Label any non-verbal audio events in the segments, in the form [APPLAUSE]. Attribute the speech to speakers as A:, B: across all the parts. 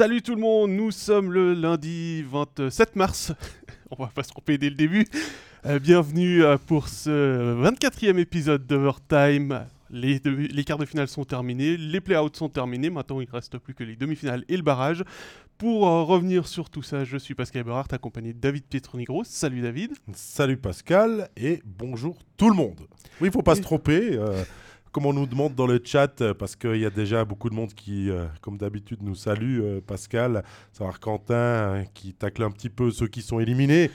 A: Salut tout le monde, nous sommes le lundi 27 mars. [LAUGHS] On va pas se tromper dès le début. Euh, bienvenue euh, pour ce 24e épisode d'Overtime. Les, demi- les quarts de finale sont terminés, les play-outs sont terminés. Maintenant, il ne reste plus que les demi-finales et le barrage. Pour euh, revenir sur tout ça, je suis Pascal Eberhardt, accompagné de David Pietronigro. Salut David.
B: Salut Pascal et bonjour tout le monde. Oui, il faut pas se tromper. euh, comme on nous demande dans le chat, euh, parce qu'il y a déjà beaucoup de monde qui, euh, comme d'habitude, nous salue. euh, Pascal, savoir Quentin euh, qui tacle un petit peu ceux qui sont éliminés.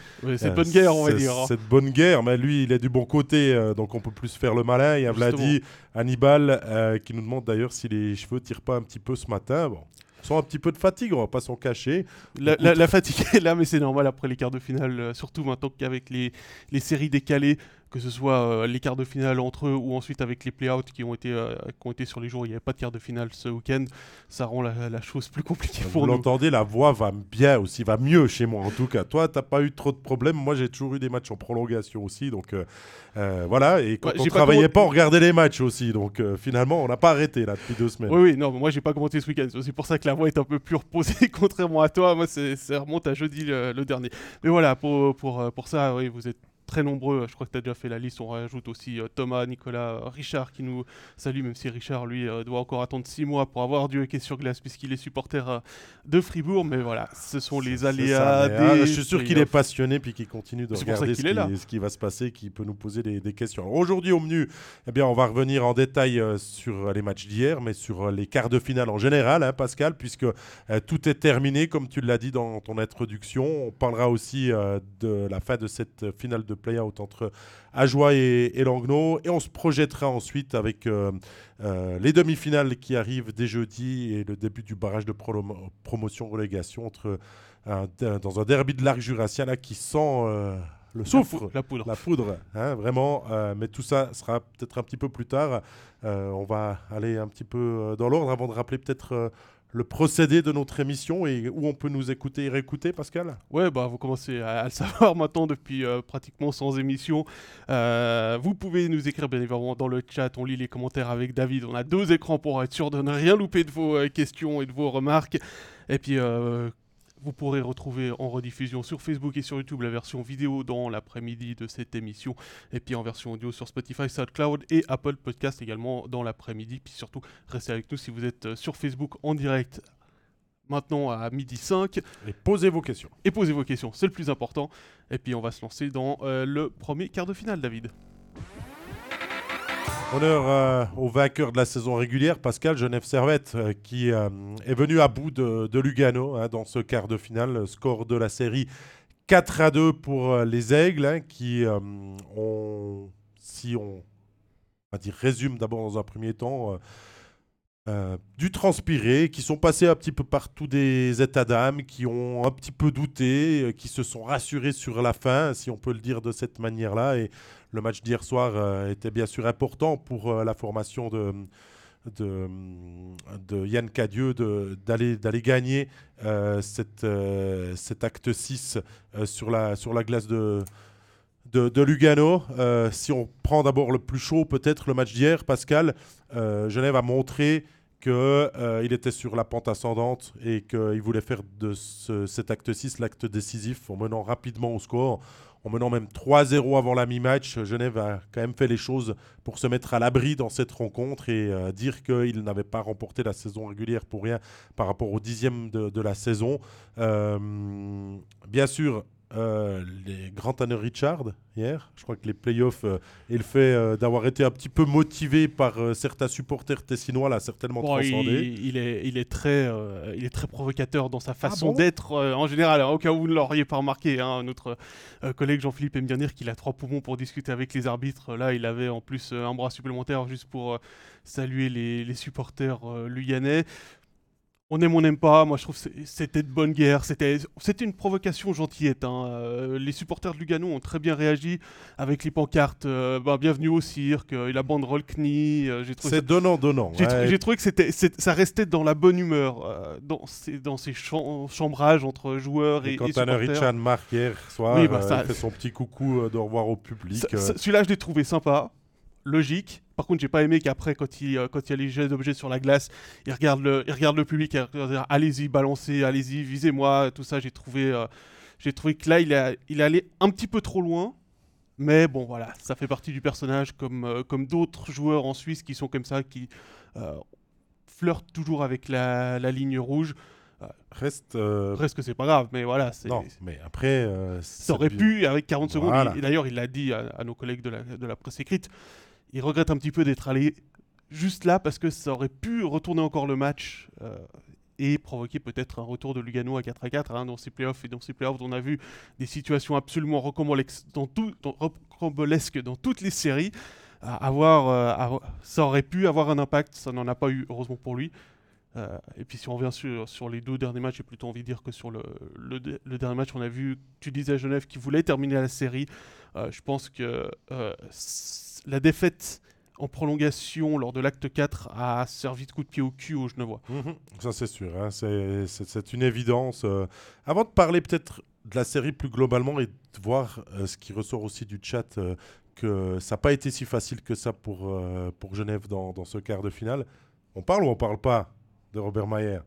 B: Euh,
A: de bonne guerre, on va dire. hein.
B: C'est de bonne guerre, mais lui, il est du bon côté, donc on peut plus faire le malin. Il y a. Vladi, Hannibal, qui nous demande d'ailleurs si les cheveux tirent pas un petit peu ce matin. Bon, sont un petit peu de fatigue, on va pas s'en cacher.
A: La, la- la fatigue [LAUGHS] est là, mais c'est normal après les quarts de finale, euh, surtout maintenant qu'avec les, les séries décalées, que ce soit euh, les quarts de finale entre eux ou ensuite avec les play-outs qui, ont été, euh, qui ont été sur les jours où il n'y avait pas de quart de finale ce week-end, ça rend la, la chose plus compliquée
B: Vous
A: pour nous.
B: l'entendez, la voix va bien aussi, va mieux chez moi en tout cas. Toi, t'as pas eu trop de problèmes. Moi, j'ai toujours eu des matchs en prolongation aussi. Donc euh, voilà. Et quand
A: Ouais,
B: on
A: pas
B: travaillait
A: comment-
B: pas, on regardait les matchs aussi. Donc euh, finalement, on n'a pas arrêté là depuis deux semaines.
A: Oui, oui, non, mais moi j'ai pas commenté ce week-end. C'est pour ça que la voix est un peu plus reposée, [LAUGHS] contrairement à toi. Moi, ça remonte à jeudi le, le dernier. Mais voilà, pour, pour, pour ça, oui, vous êtes très nombreux. Je crois que tu as déjà fait la liste. On rajoute aussi euh, Thomas, Nicolas, euh, Richard qui nous salue, même si Richard, lui, euh, doit encore attendre 6 mois pour avoir du hockey sur glace, puisqu'il est supporter euh, de Fribourg. Mais voilà, ce sont les aléas
B: mais, ah,
A: des
B: je suis sûr qu'il est passionné puis qu'il continue de regarder
A: qu'il
B: ce
A: est
B: qui,
A: là.
B: ce qui va se passer, qui peut nous poser des, des questions. Aujourd'hui au menu, eh bien, on va revenir en détail sur les matchs d'hier, mais sur les quarts de finale en général, hein, Pascal, puisque tout est terminé, comme tu l'as dit dans ton introduction. On parlera aussi de la fin de cette finale de play-out entre Ajoie et, et Langnau, et on se projettera ensuite avec euh, euh, les demi-finales qui arrivent dès jeudi et le début du barrage de promo- promotion-relégation entre un- dans un derby de l'arc jurassien là, qui sent euh, le
A: La
B: soufre,
A: La poudre.
B: la poudre, hein, vraiment. mais tout ça sera peut-être un petit peu plus tard. On va aller un petit peu dans l'ordre avant de rappeler peut-être le procédé de notre émission et où on peut nous écouter et réécouter, Pascal?
A: Ouais, bah vous commencez à, le savoir [LAUGHS] maintenant depuis euh, pratiquement 100 émissions. Euh, vous pouvez nous écrire bien évidemment dans le chat, on lit les commentaires avec David. On a deux écrans pour être sûr de ne rien louper de vos euh, questions et de vos remarques. Et puis vous pourrez retrouver en rediffusion sur Facebook et sur YouTube la version vidéo dans l'après-midi de cette émission. Et puis en version audio sur Spotify, SoundCloud et Apple Podcast également dans l'après-midi. Puis surtout, restez avec nous si vous êtes sur Facebook en direct maintenant à midi 5
B: Et posez vos questions.
A: et posez vos questions, c'est le plus important. Et puis on va se lancer dans euh, le premier quart de finale, David.
B: Honneur euh, au vainqueur de la saison régulière, Pascal Genève Servette, euh, qui euh, est venu à bout de, Lugano hein, dans ce quart de finale. Le score de la série 4 à 2 pour les Aigles, hein, qui ont, si on, va dire, résume d'abord dans un premier temps, euh, du transpiré, qui sont passés un petit peu par tous des états d'âme, qui ont un petit peu douté, euh, qui se sont rassurés sur la fin, si on peut le dire de cette manière-là. Et le match d'hier soir euh, était bien sûr important pour euh, la formation de, de, de Yann Cadieux d'aller gagner cette, cet acte 6 euh, sur, la, sur la glace de, de, Lugano. Si on prend d'abord le plus chaud, peut-être le match d'hier, Pascal, Genève a montré qu'il était sur la pente ascendante et qu'il voulait faire de ce- cet acte 6 l'acte décisif en menant rapidement au score. En menant même 3-0 avant la mi-match, Genève a quand même fait les choses pour se mettre à l'abri dans cette rencontre et euh, dire qu'il n'avait pas remporté la saison régulière pour rien par rapport au dixième de, de la saison. Euh, bien sûr, euh, les grands Tanner Richard hier, je crois que les playoffs euh, et le fait euh, d'avoir été un petit peu motivé par euh, certains supporters tessinois l'a certainement
A: Bon,
B: transcendé.
A: il est, il, est très, euh, il est très provocateur dans sa façon
B: bon?
A: d'être euh, en général. Au cas où vous ne l'auriez pas remarqué, hein, notre euh, collègue Jean-Philippe aime bien dire qu'il a trois poumons pour discuter avec les arbitres. Là, il avait en plus euh, un bras supplémentaire juste pour euh, saluer les, les supporters euh, luyanais. On aime, on n'aime pas. Moi, je trouve que c'était de bonne guerre. C'était une provocation gentillette. hein. Euh, les supporters de Lugano ont très bien réagi avec les pancartes euh, bah, Bienvenue au cirque, euh, et la banderole CNI. euh,
B: C'est
A: j'ai,
B: ouais.
A: trou- j'ai trouvé que c'était, ça restait dans la bonne humeur, dans ces, dans ces cham- chambrages entre joueurs et,
B: Et quand
A: et supporters.
B: Richard marque hier soir,
A: Oui, bah, ça-
B: il fait son petit coucou de revoir au public.
A: Celui-là, je l'ai trouvé sympa. Logique. Par contre, j'ai pas aimé qu'après, quand il, euh, quand il y a les jets d'objets sur la glace, il regarde le, il regarde le public, allez-y, balancez, allez-y, visez-moi, tout ça. J'ai trouvé, euh, j'ai trouvé que là, il, a, il est allé un petit peu trop loin. Mais bon, voilà, ça fait partie du personnage, comme, euh, comme d'autres joueurs en Suisse qui sont comme ça, qui flirtent toujours avec la, la ligne rouge.
B: Reste. euh,
A: Presque, c'est pas grave, mais voilà, c'est.
B: Non, mais après. euh,
A: Ça aurait pu, avec 40 secondes,
B: Voilà.
A: et d'ailleurs il l'a dit à, à nos collègues de la, de la presse écrite, il regrette un petit peu d'être allé juste là parce que ça aurait pu retourner encore le match euh, et provoquer peut-être un retour de Lugano à 4 à 4 hein, dans ces playoffs. Et dans ces playoffs, on a vu des situations absolument rocambolesques dans, tout, dans, toutes les séries. Avoir, euh, ça aurait pu avoir un impact, ça n'en a pas eu, heureusement pour lui. Euh, et puis si on revient sur, sur les deux derniers matchs, j'ai plutôt envie de dire que sur le, le, de- le dernier match, on a vu, tu disais à Genève, qui voulait terminer la série. Je pense que la défaite en prolongation lors de l'acte 4 a servi de coup de pied au cul aux Genevois.
B: Mhm, Ça, c'est sûr. hein, c'est- une évidence. euh. Avant de parler peut-être de la série plus globalement et de voir euh, ce qui ressort aussi du chat, euh, que ça n'a pas été si facile que ça pour, pour Genève dans, dans ce quart de finale. On parle ou on parle pas de Robert Mayer?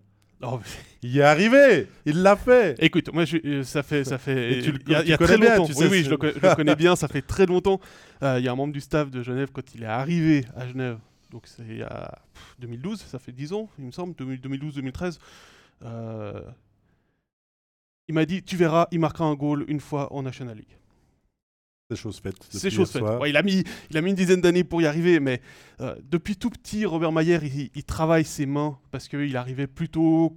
A: Oh, [LAUGHS]
B: Il y est arrivé Il l'a fait
A: Écoute, moi, je- euh, ça fait, ça fait, il y a, y très
B: bien,
A: longtemps.
B: tu
A: oui,
B: sais,
A: oui, je le, co- je le connais [LAUGHS] bien. Ça fait très longtemps. Euh, Il y a un membre du staff de Genève quand il est arrivé à Genève. Donc c'est il y a pff, 2012, ça fait 10 ans, il me semble, 2012-2013. Euh, il m'a dit, tu verras, il marquera un goal une fois en National League.
B: C'est chose faite.
A: C'est chose faite. Ouais, il, a mis, il a mis une dizaine d'années pour y arriver, mais euh, depuis tout petit, Robert Mayer, il, il travaille ses mains parce qu'il arrivait plus tôt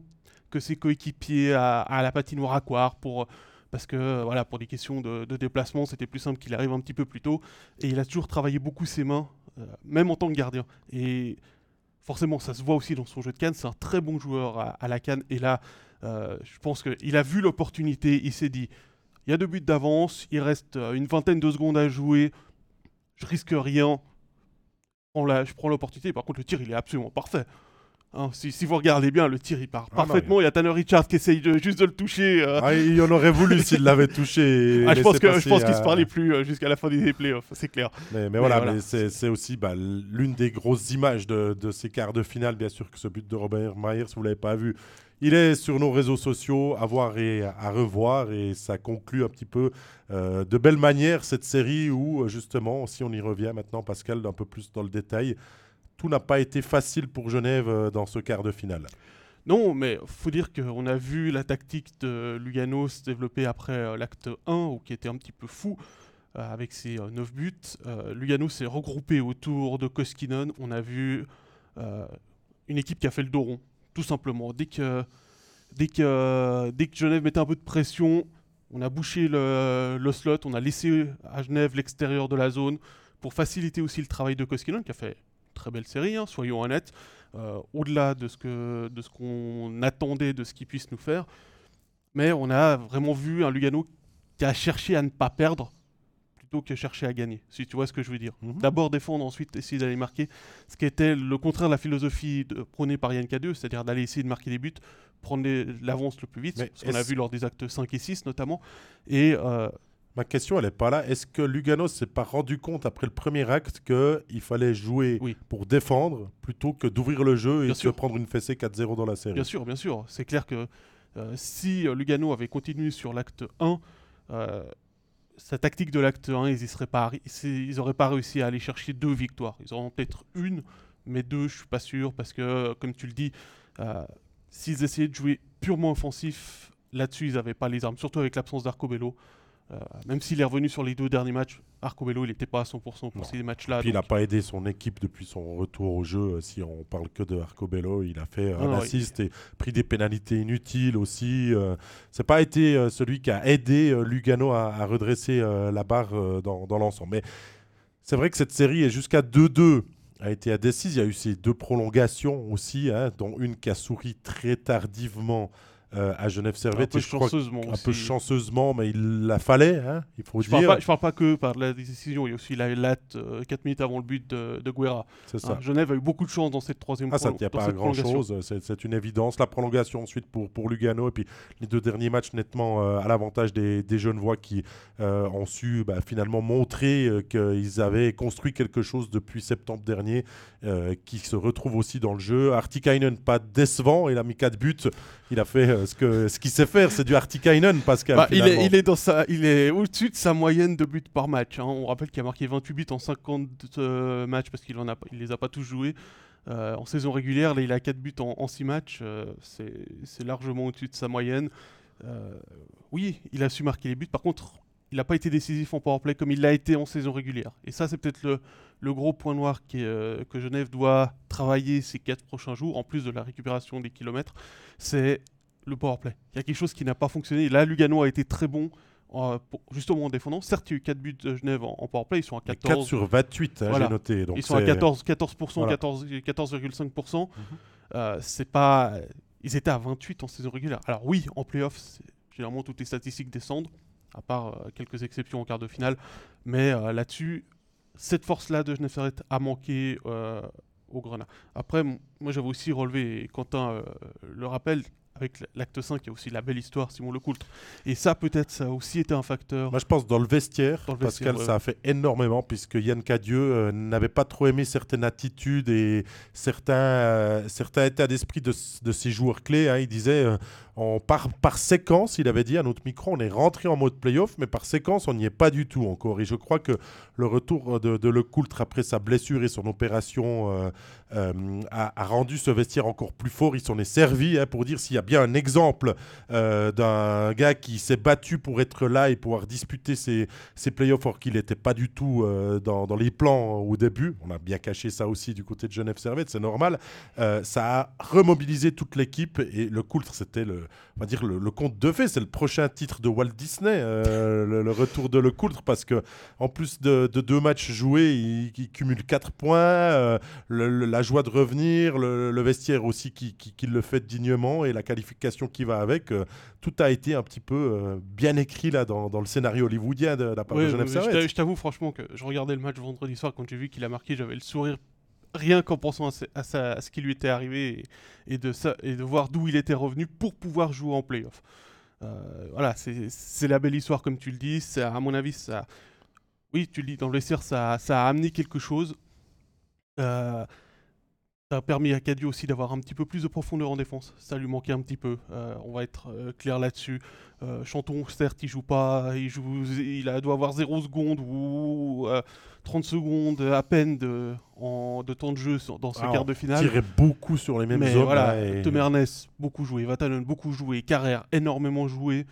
A: que ses coéquipiers à, à la patinoire aquar pour parce que voilà pour des questions de, de déplacement c'était plus simple qu'il arrive un petit peu plus tôt. Et il a toujours travaillé beaucoup ses mains euh, même en tant que gardien. Et forcément ça se voit aussi dans son jeu de canne. C'est un très bon joueur à, à la canne. Et là euh, je pense qu'il a vu l'opportunité. Il s'est dit il y a deux buts d'avance il reste euh, une vingtaine de secondes à jouer je risque rien je prends la- je prends l'opportunité par contre le tir il est absolument parfait Hein, si, si vous regardez bien, le tir il part
B: Ah non,
A: parfaitement. Il y a Tanner Richards qui essaye de- juste de le toucher. euh,
B: Ah, il en aurait voulu [LAUGHS] s'il l'avait touché.
A: ah, je pense qu'il
B: à-
A: se parlait plus euh, jusqu'à la fin des playoffs, c'est clair.
B: Mais, mais voilà, c'est aussi bah, l'une des grosses images de, de ces quarts de finale, bien sûr, que ce but de Robert Mayer, si vous ne l'avez pas vu, il est sur nos réseaux sociaux, à voir et à revoir, et ça conclut un petit peu euh, de belle manière cette série où, euh, justement, si on y revient maintenant, Pascal, un peu plus dans le détail, tout n'a pas été facile pour Genève euh, dans ce quart de finale.
A: Non, mais faut dire qu'on a vu la tactique de Lugano se développer après l'acte 1, ou qui était un petit peu fou, avec ses 9 buts. Lugano s'est regroupé autour de Koskinen. On a vu une équipe qui a fait le dos rond, tout simplement. Dès que, dès, que, dès que Genève mettait un peu de pression, on a bouché le, slot, on a laissé à Genève l'extérieur de la zone pour faciliter aussi le travail de Koskinen, qui a fait une très belle série, hein, soyons honnêtes euh, au-delà de ce que de ce qu'on attendait de ce qu'il puisse nous faire. Mais on a vraiment vu un Lugano qui a cherché à ne pas perdre plutôt que chercher à gagner, si tu vois ce que je veux dire.
B: Mhm.
A: D'abord défendre, ensuite essayer d'aller marquer, ce qui était le contraire de la philosophie de, prônée par Yann K2, c'est-à-dire d'aller essayer de marquer des buts, prendre l'avance le plus vite,
B: Mais
A: ce qu'on a vu lors des actes 5 et 6 notamment. Et euh,
B: Ma question, elle n'est pas là. Est-ce que Lugano s'est pas rendu compte après le premier acte qu'il fallait jouer
A: Oui.
B: pour défendre plutôt que d'ouvrir le jeu et
A: Bien
B: de
A: sûr.
B: prendre une fessée 4-0 dans la série?
A: Bien sûr, bien sûr. C'est clair que euh, si Lugano avait continué sur l'acte 1, euh, sa tactique de l'acte 1, ils n'auraient pas, pas réussi à aller chercher deux victoires. Ils auront peut-être une, mais deux, je suis pas sûr, parce que, comme tu le dis, euh, s'ils essayaient de jouer purement offensif, là-dessus, ils n'avaient pas les armes, surtout avec l'absence d'Arcobello. Euh, même s'il est revenu sur les deux derniers matchs, Arcobello, il n'était pas à 100% pour
B: Non.
A: ces matchs-là.
B: Puis il n'a pas aidé son équipe depuis son retour au jeu. euh, Si on parle que de Arcobello, il a fait
A: Ah
B: un
A: non,
B: assist et pris des pénalités inutiles aussi. euh, C'est pas été euh, celui qui a aidé Lugano à, à redresser la barre dans, dans l'ensemble. Mais c'est vrai que cette série est jusqu'à 2-2 a été indécise. Il y a eu ces deux prolongations aussi, hein, dont une qui a souri très tardivement euh, à Genève Servette.
A: Un peu
B: et je crois que-
A: chanceusement
B: un peu
A: aussi.
B: chanceusement, mais il la fallait, hein, il faut
A: Je parle,
B: dire.
A: pas, je parle pas que par la décision, il y a aussi la latte 4 minutes avant le but de, de Guerra.
B: C'est ça.
A: Hein, Genève a eu beaucoup de chance dans cette troisième
B: Ah, ça ne tient pas à grand chose, c'est une évidence. La prolongation ensuite pour, pour Lugano et puis les deux derniers matchs nettement euh, à l'avantage des, des Genevois qui euh, ont su bah, finalement montrer euh, qu'ils avaient construit quelque chose depuis septembre dernier euh, qui se retrouve aussi dans le jeu. Artikainen, pas décevant, il a mis 4 buts. Il a fait euh, ce que ce qu'il sait faire, c'est du Artikainen, Pascal.
A: Bah, il, est, il est dans sa, il est au-dessus de sa moyenne de buts par match. hein. On rappelle qu'il a marqué 28 buts en 50 euh, matchs parce qu'il en a, pas- il les a pas tous joués. Euh, en saison régulière, là, il a 4 buts en, en 6 matchs. euh, c'est largement au-dessus de sa moyenne. Oui, il a su marquer les buts. Par contre, il n'a pas été décisif en powerplay comme il l'a été en saison régulière. Et ça, c'est peut-être le, le gros point noir qui est, euh, que Genève doit travailler ces 4 prochains jours, en plus de la récupération des kilomètres. C'est le powerplay. Il y a quelque chose qui n'a pas fonctionné. Là, Lugano a été très bon, euh, pour- justement en défendant. Certes, il y a eu 4 buts de Genève en, en powerplay. Ils sont à
B: 4
A: 14.
B: sur 28, hein,
A: Voilà.
B: j'ai noté. Donc
A: ils sont à
B: c'est-
A: 14, 14%,
B: Voilà.
A: 14 14,5%.
B: Mhm.
A: Euh, c'est pas. Ils étaient à 28 en saison régulière. Alors oui, en playoff, généralement toutes les statistiques descendent, à part euh, quelques exceptions en quart de finale. Mais euh, là-dessus, cette force-là de Genève Servette a manqué au Grenat. Après, moi j'avais aussi relevé, et Quentin euh, le rappelle, avec l'acte 5, il y a aussi la belle histoire Simon Lecoultre. Et ça, peut-être, ça a aussi été un facteur.
B: Moi, je pense dans le vestiaire,
A: Dans le
B: Pascal,
A: ouais.
B: ça a fait énormément puisque Yann Cadieux euh, n'avait pas trop aimé certaines attitudes et certains, euh, certains états d'esprit de, de ses joueurs clés. hein. Il disait, euh, par, séquence, il avait dit à notre micro, on est rentré en mode playoff, mais par séquence, on n'y est pas du tout encore. Et je crois que le retour de, de Lecoultre après sa blessure et son opération euh, euh, a, rendu ce vestiaire encore plus fort. Il s'en est servi hein, pour dire s'il y a bien un exemple euh, d'un gars qui s'est battu pour être là et pouvoir disputer ses, playoffs or qu'il n'était pas du tout dans, les plans au début. On a bien caché ça aussi du côté de Genève Servette, c'est normal. Ça a remobilisé toute l'équipe et le Coultre, c'était le, on va dire le, le conte de fées. C'est le prochain titre de Walt Disney, euh, [LAUGHS] le, le retour de Le Coultre, parce que en plus de, de deux matchs joués, il, il cumule 4 points. euh, le- la joie de revenir, le, vestiaire aussi qui, qui- qui le fait dignement et la qualification qui va avec. euh, tout a été un petit peu bien écrit là dans, dans le scénario hollywoodien de, la part
A: Ouais,
B: de Genève
A: je t'avoue franchement que je regardais le match vendredi soir quand j'ai vu qu'il a marqué, j'avais le sourire rien qu'en pensant à, ce- qui lui était arrivé et, de, voir d'où il était revenu pour pouvoir jouer en playoff. Euh, voilà, c'est la belle histoire comme tu le dis. Ça, à mon avis, ça, oui, tu le dis dans le vestiaire, ça, a amené quelque chose. Euh, ça a permis à Cadio aussi d'avoir un petit peu plus de profondeur en défense. Ça lui manquait un petit peu. Euh, on va être clair là-dessus. Euh, Chanton, certes, il joue pas, il, joue, il a- doit avoir 0 secondes ou euh, 30 secondes à peine de, en, de temps de jeu dans ce
B: Ah,
A: quart de finale.
B: tirait beaucoup sur les mêmes
A: Mais
B: zones.
A: voilà,
B: là, et-
A: Tom Ernest, beaucoup joué, Vatanen, beaucoup joué, Carrère, énormément joué.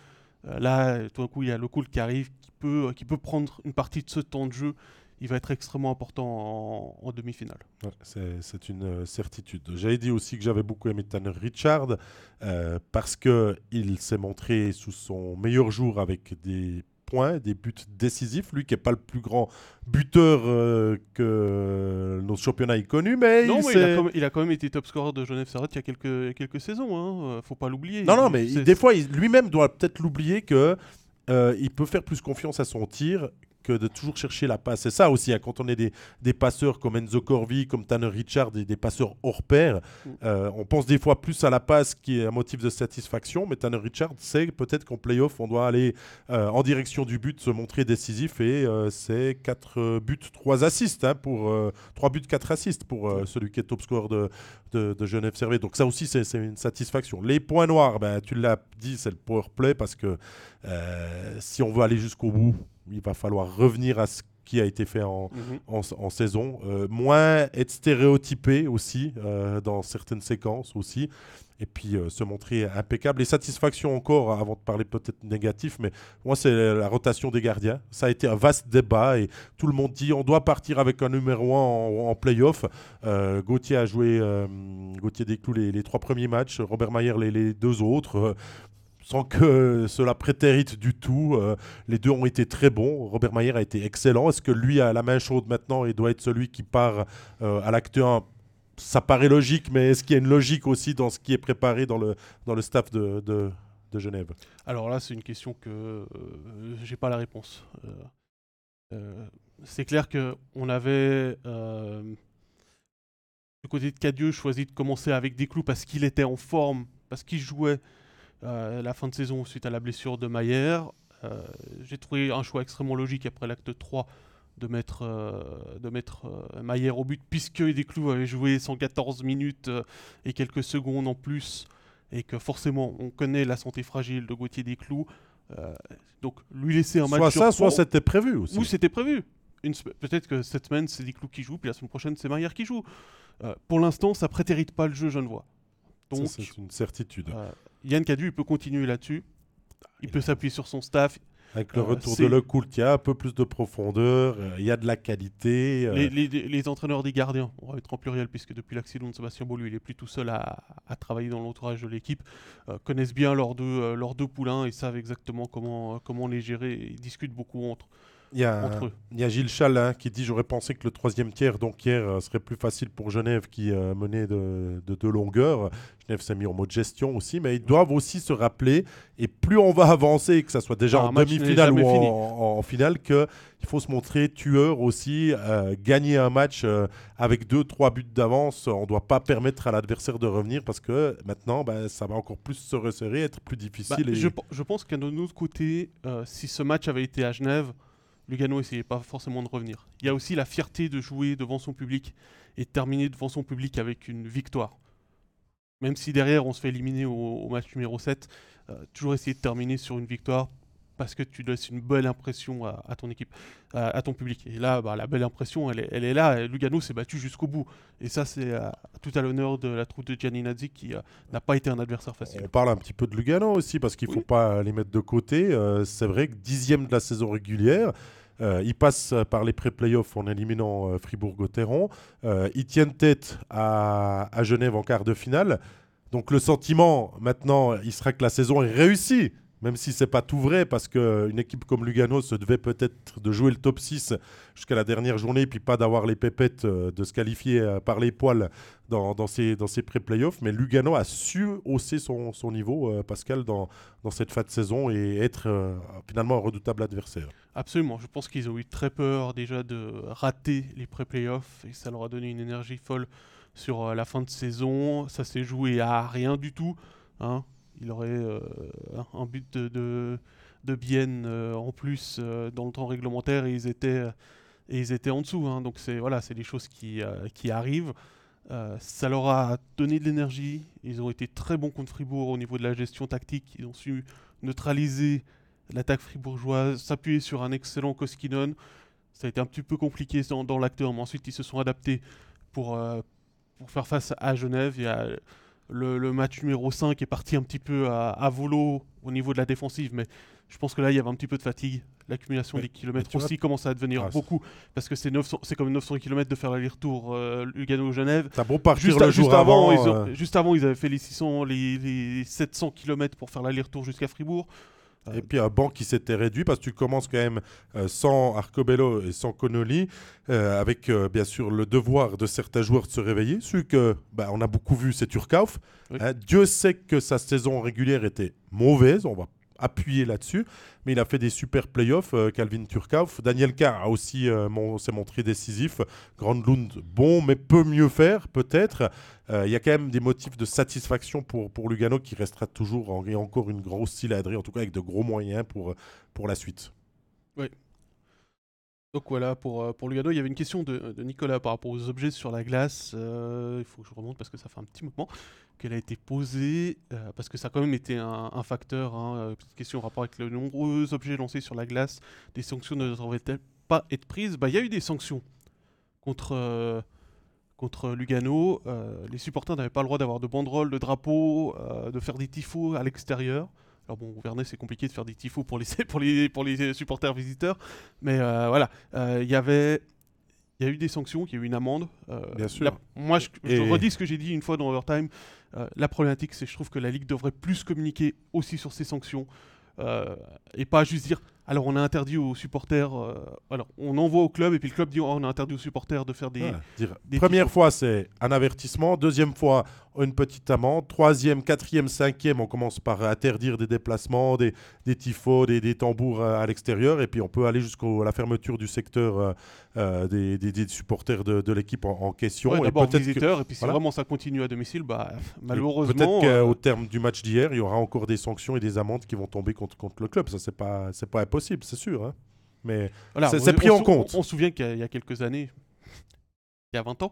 A: Euh, là, tout d'un coup, il y a le cool qui arrive, qui peut, qui peut prendre une partie de ce temps de jeu. Il va être extrêmement important en, en demi-finale.
B: Ouais, c'est- une euh, certitude. J'avais dit aussi que j'avais beaucoup aimé Tanner Richard euh, parce que il s'est montré sous son meilleur jour avec des points, des buts décisifs. Lui qui n'est pas le plus grand buteur euh, que nos championnats aient connu, mais
A: non,
B: il
A: mais il a, quand même, il a quand même été top scorer de Genève Servette il y a quelques, quelques saisons. Hein. Faut pas l'oublier.
B: Non, non, mais il- des fois, il- lui-même doit peut-être l'oublier que euh, il peut faire plus confiance à son tir que de toujours chercher la passe. C'est ça aussi, hein, quand on est des, des passeurs comme Enzo Corvi, comme Tanner Richard, des, des passeurs hors pair,
A: Mm.
B: euh, on pense des fois plus à la passe qui est un motif de satisfaction, mais Tanner Richard sait peut-être qu'en playoff, on doit aller euh, en direction du but, se montrer décisif, et euh, c'est 4 buts, 3 assists, hein, pour, 3 buts, 4 assists pour celui qui est top score de, de, de Genève Servette. Donc ça aussi, c'est une satisfaction. Les points noirs, ben, tu l'as dit, c'est le power play parce que si on veut aller jusqu'au bout, il va falloir revenir à ce qui a été fait en,
A: Mhm.
B: en, en saison. Euh, moins être stéréotypé aussi euh, dans certaines séquences aussi. Et puis euh, se montrer impeccable. Et satisfaction encore, avant de parler peut-être négatif, mais moi c'est la rotation des gardiens. Ça a été un vaste débat et tout le monde dit on doit partir avec un numéro 1 en, en playoff. Gauthier a joué, Gauthier Desclous les, les trois premiers matchs, Robert Mayer les, les deux autres. Sans que cela prétérite du tout. Euh, les deux ont été très bons. Robert Mayer a été excellent. Est-ce que lui a la main chaude maintenant et doit être celui qui part euh, à l'acte 1 ça paraît logique, mais est-ce qu'il y a une logique aussi dans ce qui est préparé dans le, dans le staff de, de, Genève?
A: Alors là, c'est une question que euh, j'ai pas la réponse. Euh, c'est clair que on avait du côté de Cadieux choisi de commencer avec des clous parce qu'il était en forme, parce qu'il jouait la fin de saison suite à la blessure de Maillère. Euh, j'ai trouvé un choix extrêmement logique après l'acte 3 de mettre, euh, de mettre euh, Maillère au but, puisque Desclous avait joué 114 minutes euh, et quelques secondes en plus, et que forcément on connaît la santé fragile de Gauthier Desclous. Euh, donc lui laisser un match
B: Soit ça, soit c'était prévu aussi.
A: ou c'était prévu. Peut-être que cette semaine c'est Desclous qui joue, puis la semaine prochaine c'est Maillère qui joue. Euh, pour l'instant, ça prétérite pas le jeu genevois.
B: Ça,
A: Donc,
B: c'est une certitude.
A: Yann Cadu, il peut continuer là-dessus. Il peut s'appuyer sur son staff.
B: Avec le
A: euh,
B: retour de Lecoult, il y a un peu plus de profondeur, euh, il y a de la qualité. euh,
A: Les, les- les entraîneurs des gardiens, on va être en pluriel puisque depuis l'accident de Sébastien Beaulieu, il est plus tout seul à, à travailler dans l'entourage de l'équipe, euh, connaissent bien leurs deux, leurs deux poulains et savent exactement comment, comment les gérer. Ils discutent beaucoup entre,
B: Il y, a, il y a Gilles Chalin qui dit J'aurais pensé que le troisième tiers, donc hier, euh, serait plus facile pour Genève qui euh, menait de, de deux longueurs. Genève s'est mis en mode gestion aussi, mais ils doivent aussi se rappeler, et plus on va avancer, que ce soit déjà
A: un
B: en demi-finale ou en, en- en finale, qu'il faut se montrer tueur aussi, euh, gagner un match euh, avec deux, trois buts d'avance. On ne doit pas permettre à l'adversaire de revenir parce que maintenant, ben, ça va encore plus se resserrer, être plus
A: Bah,
B: difficile. et-
A: je, pe- je pense qu'à d'un autre côté, si ce match avait été à Genève, Lugano essayait pas forcément de revenir. Il y a aussi la fierté de jouer devant son public et de terminer devant son public avec une victoire. Même si derrière on se fait éliminer au, au match numéro 7, euh, toujours essayer de terminer sur une victoire parce que tu laisses une belle impression à, à ton équipe, à, à ton public. Et là, bah, la belle impression, elle est, elle est là. Et Lugano s'est battu jusqu'au bout. Et ça, c'est euh, tout à l'honneur de la troupe de Gianni Nazzi qui euh, n'a pas été un adversaire facile.
B: On parle un petit peu de Lugano aussi, parce qu'il ne faut pas les mettre de côté. Euh, c'est vrai que dixième de la saison régulière, euh, ils passent euh, par les pré-playoffs en éliminant euh, Fribourg-Gotteron. Euh, ils tiennent tête à, à Genève en quart de finale. Donc le sentiment, maintenant, il sera que la saison est réussie. Même si c'est pas tout vrai, parce qu'une équipe comme Lugano se devait peut-être de jouer le top 6 jusqu'à la dernière journée, puis pas d'avoir les pépettes euh, de se qualifier euh, par les poils dans, ces, dans pré-playoffs. Mais Lugano a su hausser son, son niveau, euh, Pascal, dans, dans cette fin de saison et être euh, finalement un redoutable adversaire.
A: Absolument, je pense qu'ils ont eu très peur déjà de rater les pré-playoffs et ça leur a donné une énergie folle sur euh, la fin de saison. Ça s'est joué à rien du tout. hein. Il aurait euh, un but de, de, Bienne euh, en plus euh, dans le temps réglementaire et ils étaient, et ils étaient en dessous. hein. Donc c'est voilà, c'est des choses qui, qui arrivent. Ça leur a donné de l'énergie. Ils ont été très bons contre Fribourg au niveau de la gestion tactique. Ils ont su neutraliser l'attaque fribourgeoise, s'appuyer sur un excellent Koskinen. Ça a été un petit peu compliqué dans, dans l'acte 1, mais ensuite ils se sont adaptés pour, pour faire face à Genève. Le, le match numéro 5 est parti un petit peu à, à volo au niveau de la défensive, mais je pense que là il y avait un petit peu de fatigue. L'accumulation des kilomètres
B: vois-
A: aussi commence à devenir
B: Ah,
A: beaucoup, parce que c'est 900 c'est comme 900 km de faire l'aller-retour euh, Lugano-Genève.
B: T'as beau partir
A: Juste,
B: le
A: à-
B: jour
A: juste avant,
B: avant.
A: ils ont,
B: euh,
A: juste avant, ils avaient fait les 600, les, les 700 km pour faire l'aller-retour jusqu'à Fribourg. Euh,
B: Et puis un banc qui s'était réduit parce que tu commences quand même euh, sans Arcobello et sans Connolly, euh, avec euh, bien sûr le devoir de certains joueurs de se réveiller. Celui que bah, on a beaucoup vu, c'est Turkauf.
A: Oui.
B: Hein, Dieu sait que sa saison régulière était mauvaise, on va appuyer là-dessus, mais il a fait des super playoffs, euh, Calvin Turkauf. Daniel Carr a aussi euh, s'est montré décisif. Grandlund, bon, mais peut mieux faire, peut-être. Euh, Il y a quand même des motifs de satisfaction pour, pour Lugano qui restera toujours et encore une grosse cylindrée, en tout cas avec de gros moyens pour, pour la suite.
A: Donc voilà, pour, euh, pour Lugano, il y avait une question de, Nicolas par rapport aux objets sur la glace. Euh, il faut que je remonte parce que ça fait un petit moment qu'elle a été posée, euh, parce que ça a quand même été un, facteur. hein, petite question en rapport avec les nombreux objets lancés sur la glace. Des sanctions ne devraient-elles pas être prises? Bah, Il y a eu des sanctions contre, contre Lugano. Les supporters n'avaient pas le droit d'avoir de banderoles, de drapeaux, de faire des tifos à l'extérieur. Alors bon, au Vernet, c'est compliqué de faire des tifos pour les, [LAUGHS] pour les, pour les supporters visiteurs. Mais euh, voilà, Euh, il y avait... Il y a eu des sanctions, il y a eu une amende. Euh,
B: Bien sûr.
A: la- moi, je, je
B: Et-
A: redis ce que j'ai dit une fois dans Overtime. La problématique, c'est que je trouve que la Ligue devrait plus communiquer aussi sur ces sanctions. Euh, et pas juste dire alors on a interdit aux supporters, euh, alors on envoie au club et puis le club dit oh, on a interdit aux supporters de faire des. Des
B: Première
A: tifos.
B: fois, c'est un avertissement. Deuxième fois, une petite amende. Troisième, quatrième, cinquième, on commence par interdire des déplacements, des, des tifos, des, des tambours euh, à l'extérieur. Et puis on peut aller jusqu'à la fermeture du secteur euh, des, supporters de, de l'équipe en, en question.
A: Ouais,
B: Et
A: D'abord
B: peut-être que-
A: visiteurs et puis si
B: voilà.
A: vraiment ça continue à domicile, bah malheureusement.
B: Peut-être
A: euh,
B: qu'au terme du match d'hier, il y aura encore des sanctions et des amendes qui vont tomber contre, contre le club. Ça, c'est pas, c'est pas impossible, c'est sûr. hein. Mais
A: Voilà,
B: C'est- pris
A: on
B: en compte.
A: On, se souvient qu'il y, a- il y a quelques années, il y a 20 ans,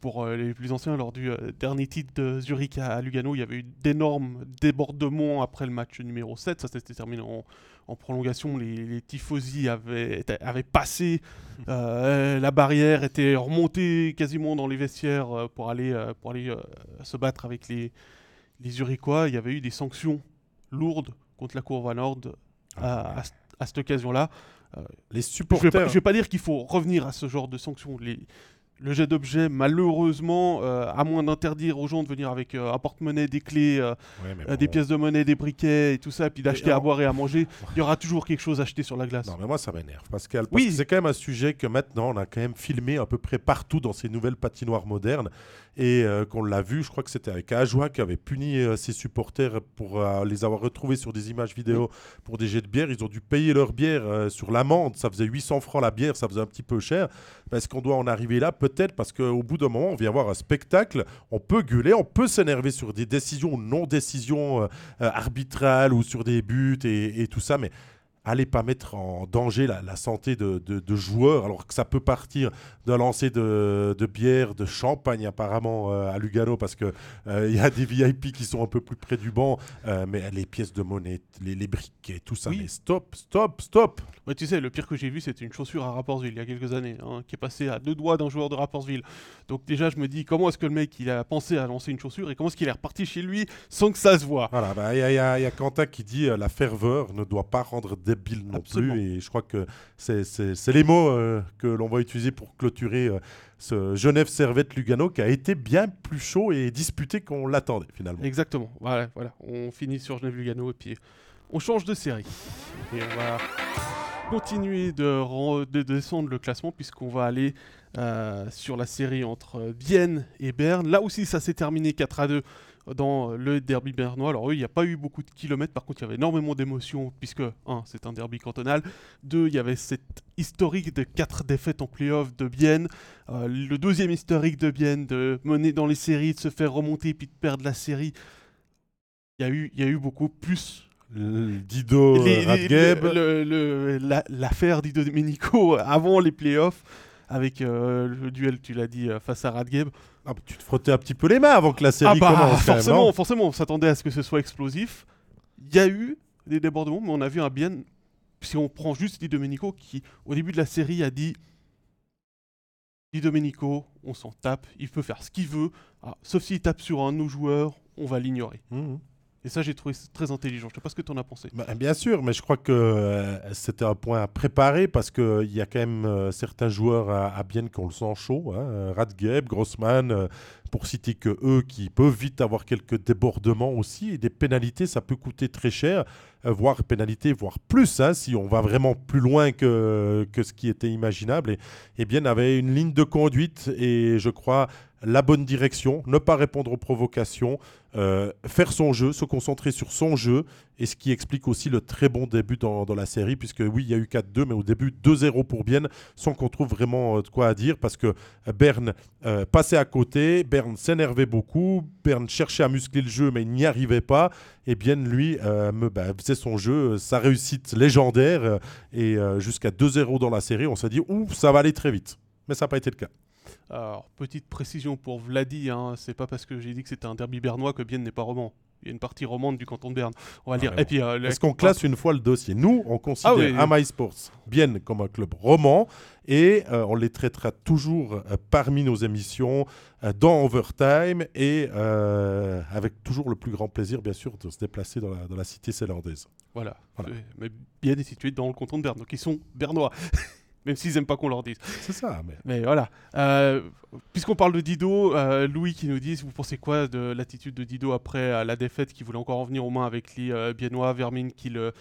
A: pour euh, les plus anciens, lors du euh, dernier titre de Zurich à, à Lugano, il y avait eu d'énormes débordements après le match numéro 7. Ça s'était terminé en, en prolongation. Les, les tifosi avaient, étaient- avaient passé euh, la barrière, étaient remontés quasiment dans les vestiaires pour aller, pour aller se battre avec les, les Zurichois. Il y avait eu des sanctions lourdes contre la Cour Van Nord à, à, à cette occasion-là.
B: les
A: Je vais,
B: supporters.
A: je vais pas dire qu'il faut revenir à ce genre de sanctions. Les- le jet d'objets, malheureusement, euh, à moins d'interdire aux gens de venir avec euh, un porte-monnaie, des clés, euh,
B: Ouais,
A: euh, des pièces de monnaie, des briquets et tout ça, et puis d'acheter
B: Et
A: à boire et à manger, [LAUGHS] il y aura toujours quelque chose à acheter sur la glace.
B: Non, mais moi, ça m'énerve, Pascal. Parce
A: Oui.
B: que c'est quand même un sujet que maintenant, on a quand même filmé à peu près partout dans ces nouvelles patinoires modernes. Et euh, qu'on l'a vu, je crois que c'était avec Ajoie qui avait puni euh, ses supporters pour euh, les avoir retrouvés sur des images vidéo pour des jets de bière. Ils ont dû payer leur bière sur l'amende. Ça faisait 800 francs la bière, ça faisait un petit peu cher. Est-ce qu'on doit en arriver là? Peut-être parce qu'au bout d'un moment, on vient voir un spectacle. On peut gueuler, on peut s'énerver sur des décisions ou non-décisions arbitrales ou sur des buts et, et tout ça. Mais allez pas mettre en danger la, la santé de, de- de joueurs, alors que ça peut partir d'un lancer de, de bière, de champagne apparemment euh, à Lugano, parce qu'il [LAUGHS] il y a des VIP qui sont un peu plus près du banc, euh, mais les pièces de monnaie, les, les briquets, tout ça,
A: Oui.
B: mais stop, stop, stop
A: Ouais, tu sais, le pire que j'ai vu, c'était une chaussure à Rapportsville il y a quelques années, hein, qui est passée à deux doigts d'un joueur de Rapportsville. Donc déjà, je me dis, comment est-ce que le mec, il a pensé à lancer une chaussure et comment est-ce qu'il est reparti chez lui sans que ça se voit
B: Voilà, bah, il y, a- il y y a Quentin qui dit euh, la ferveur ne doit pas rendre débile non
A: Absolument.
B: plus. Et je crois que c'est- les mots euh, que l'on va utiliser pour clôturer euh, ce Genève Servette Lugano qui a été bien plus chaud et disputé qu'on l'attendait finalement.
A: Exactement. Voilà, voilà. On finit sur Genève Lugano et puis on change de série. Et on va continuer de, de descendre le classement puisqu'on va aller euh, sur la série entre Vienne et Berne. Là aussi, ça s'est terminé 4 à 2 dans le derby bernois. Alors eux, il n'y a pas eu beaucoup de kilomètres, par contre il y avait énormément d'émotions, puisque, un, c'est un derby cantonal, deux, il y avait cette historique de quatre défaites en playoff de Bienne, Euh, le deuxième historique de Bienne, de mener dans les séries, de se faire remonter, puis de perdre la série. Il y a eu, il y a eu beaucoup plus.
B: Dido Radgeb,
A: L'affaire d'Ido Domenico avant les playoffs, avec euh, le duel, tu l'as dit, euh, face à Radgeb.
B: ah, bah, tu te frottais un petit peu les mains avant que la série
A: Ah bah,
B: commence. quand même,
A: forcément,
B: non
A: forcément, on s'attendait à ce que ce soit explosif. Il y a eu des débordements, mais on a vu un bien. Si on prend juste Di Domenico, qui au début de la série a dit Di Domenico, on s'en tape, il peut faire ce qu'il veut, Ah, sauf s'il tape sur un de nos joueurs, on va l'ignorer.
B: Mhm.
A: Et ça, j'ai trouvé très intelligent. Je sais pas ce que tu en as pensé.
B: Bah, bien sûr, mais je crois que euh, c'était un point à préparer parce qu'il y a quand même euh, certains joueurs à, à Bienne qui ont le sang chaud. Hein, Radgeb, Grossman, euh, pour citer que eux qui peuvent vite avoir quelques débordements aussi. Et des pénalités, ça peut coûter très cher, euh, voire pénalités, voire plus, hein, si on va vraiment plus loin que, ce qui était imaginable. Et, et Bienne avait une ligne de conduite et je crois la bonne direction, ne pas répondre aux provocations, euh, faire son jeu, se concentrer sur son jeu, et ce qui explique aussi le très bon début dans, la série, puisque oui, il y a eu 4-2, mais au début 2-0 pour Bienne, sans qu'on trouve vraiment euh, de quoi à dire, parce que euh, Berne euh, passait à côté, Berne s'énervait beaucoup, Berne cherchait à muscler le jeu, mais il n'y arrivait pas, et Bienne, lui, bah, faisait son jeu, sa réussite légendaire, et jusqu'à 2-0 dans la série, on s'est dit, ouh, ça va aller très vite. Mais ça n'a pas été le cas.
A: Alors, petite précision pour Vladi, hein, c'est pas parce que j'ai dit que c'était un derby bernois que Bienne n'est pas roman. Il y a une partie romande du canton de Berne. On va
B: Ah,
A: dire.
B: mais
A: Et puis, euh,
B: Est-ce qu'on classe une fois le dossier Nous, on considère
A: Ah oui.
B: MySports Bienne comme un club roman et euh, on les traitera toujours euh, parmi nos émissions dans Overtime et avec toujours le plus grand plaisir, bien sûr, de se déplacer dans la, dans la cité zélandaise.
A: Voilà.
B: Voilà.
A: Mais est situé dans le canton de Berne, donc ils sont bernois. [LAUGHS] Même s'ils aiment pas qu'on leur dise.
B: C'est ça, mais
A: Mais voilà. Euh, Puisqu'on parle de Dido, euh, Louis qui nous dit vous pensez quoi de l'attitude de Dido après euh, la défaite qui voulait encore en venir aux mains avec les euh, Biennois, Vermine qui le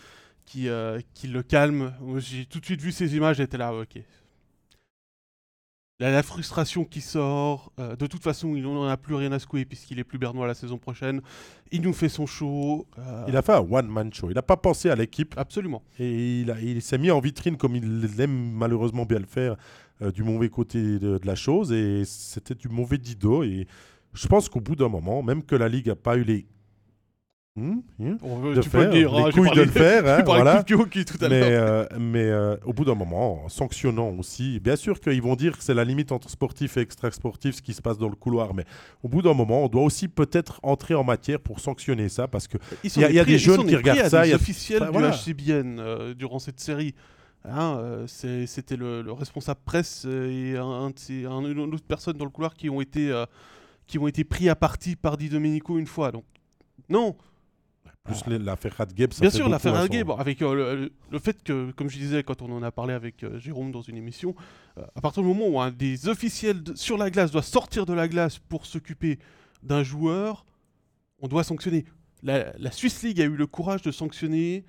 A: qui, qui le calme? J'ai tout de suite vu ces images, j'étais là, ok. La, la frustration qui sort, euh, de toute façon, il n'en a plus rien à secouer puisqu'il est plus bernois la saison prochaine. Il nous fait son show. euh,
B: Il a fait un one-man show. Il n'a pas pensé à l'équipe
A: Absolument.
B: et il s'est mis en vitrine comme il aime malheureusement bien le faire euh, du mauvais côté de, de la chose et c'était du mauvais dido. Et je pense qu'au bout d'un moment, même que la Ligue n'a pas eu les. Hmm, hmm,
A: On veut-
B: de
A: tu peux
B: faire,
A: le dire.
B: les
A: hein,
B: couilles de le faire, [LAUGHS] hein, voilà.
A: Kyoki tout à
B: mais, euh, mais euh, au bout d'un moment, en sanctionnant aussi, bien sûr qu'ils vont dire que c'est la limite entre sportif et extra-sportif ce qui se passe dans le couloir, mais au bout d'un moment, on doit aussi peut-être entrer en matière pour sanctionner ça parce que
A: Ils
B: il y a- y a des jeunes qui regardent ça,
A: des
B: il y a-
A: officiels
B: enfin,
A: du
B: voilà.
A: HCBN euh, durant cette série. Hein, euh, C'était le, le responsable presse euh, et un, un un- une autre personne dans le couloir qui ont été, euh, qui ont été pris à partie par Di Domenico une fois. Donc, non,
B: plus les- l'affaire Radgeb,
A: bien sûr, l'affaire
B: son-
A: bon, avec euh, le, le- fait que, comme je disais quand on en a parlé avec euh, Jérôme dans une émission, euh, à partir du moment où un des officiels de- sur la glace doit sortir de la glace pour s'occuper d'un joueur, on doit sanctionner. La, la Swiss League a eu le courage de sanctionner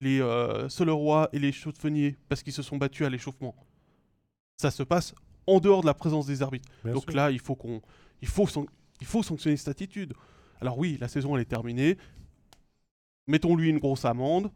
A: les Soleroy et les Chauffeniers parce qu'ils se sont battus à l'échauffement. Ça se passe en dehors de la présence des arbitres.
B: Bien
A: Donc
B: sûr.
A: là, il faut qu'on, il faut, il faut sanctionner cette attitude. Alors oui, la saison elle est terminée. Mettons-lui une grosse amende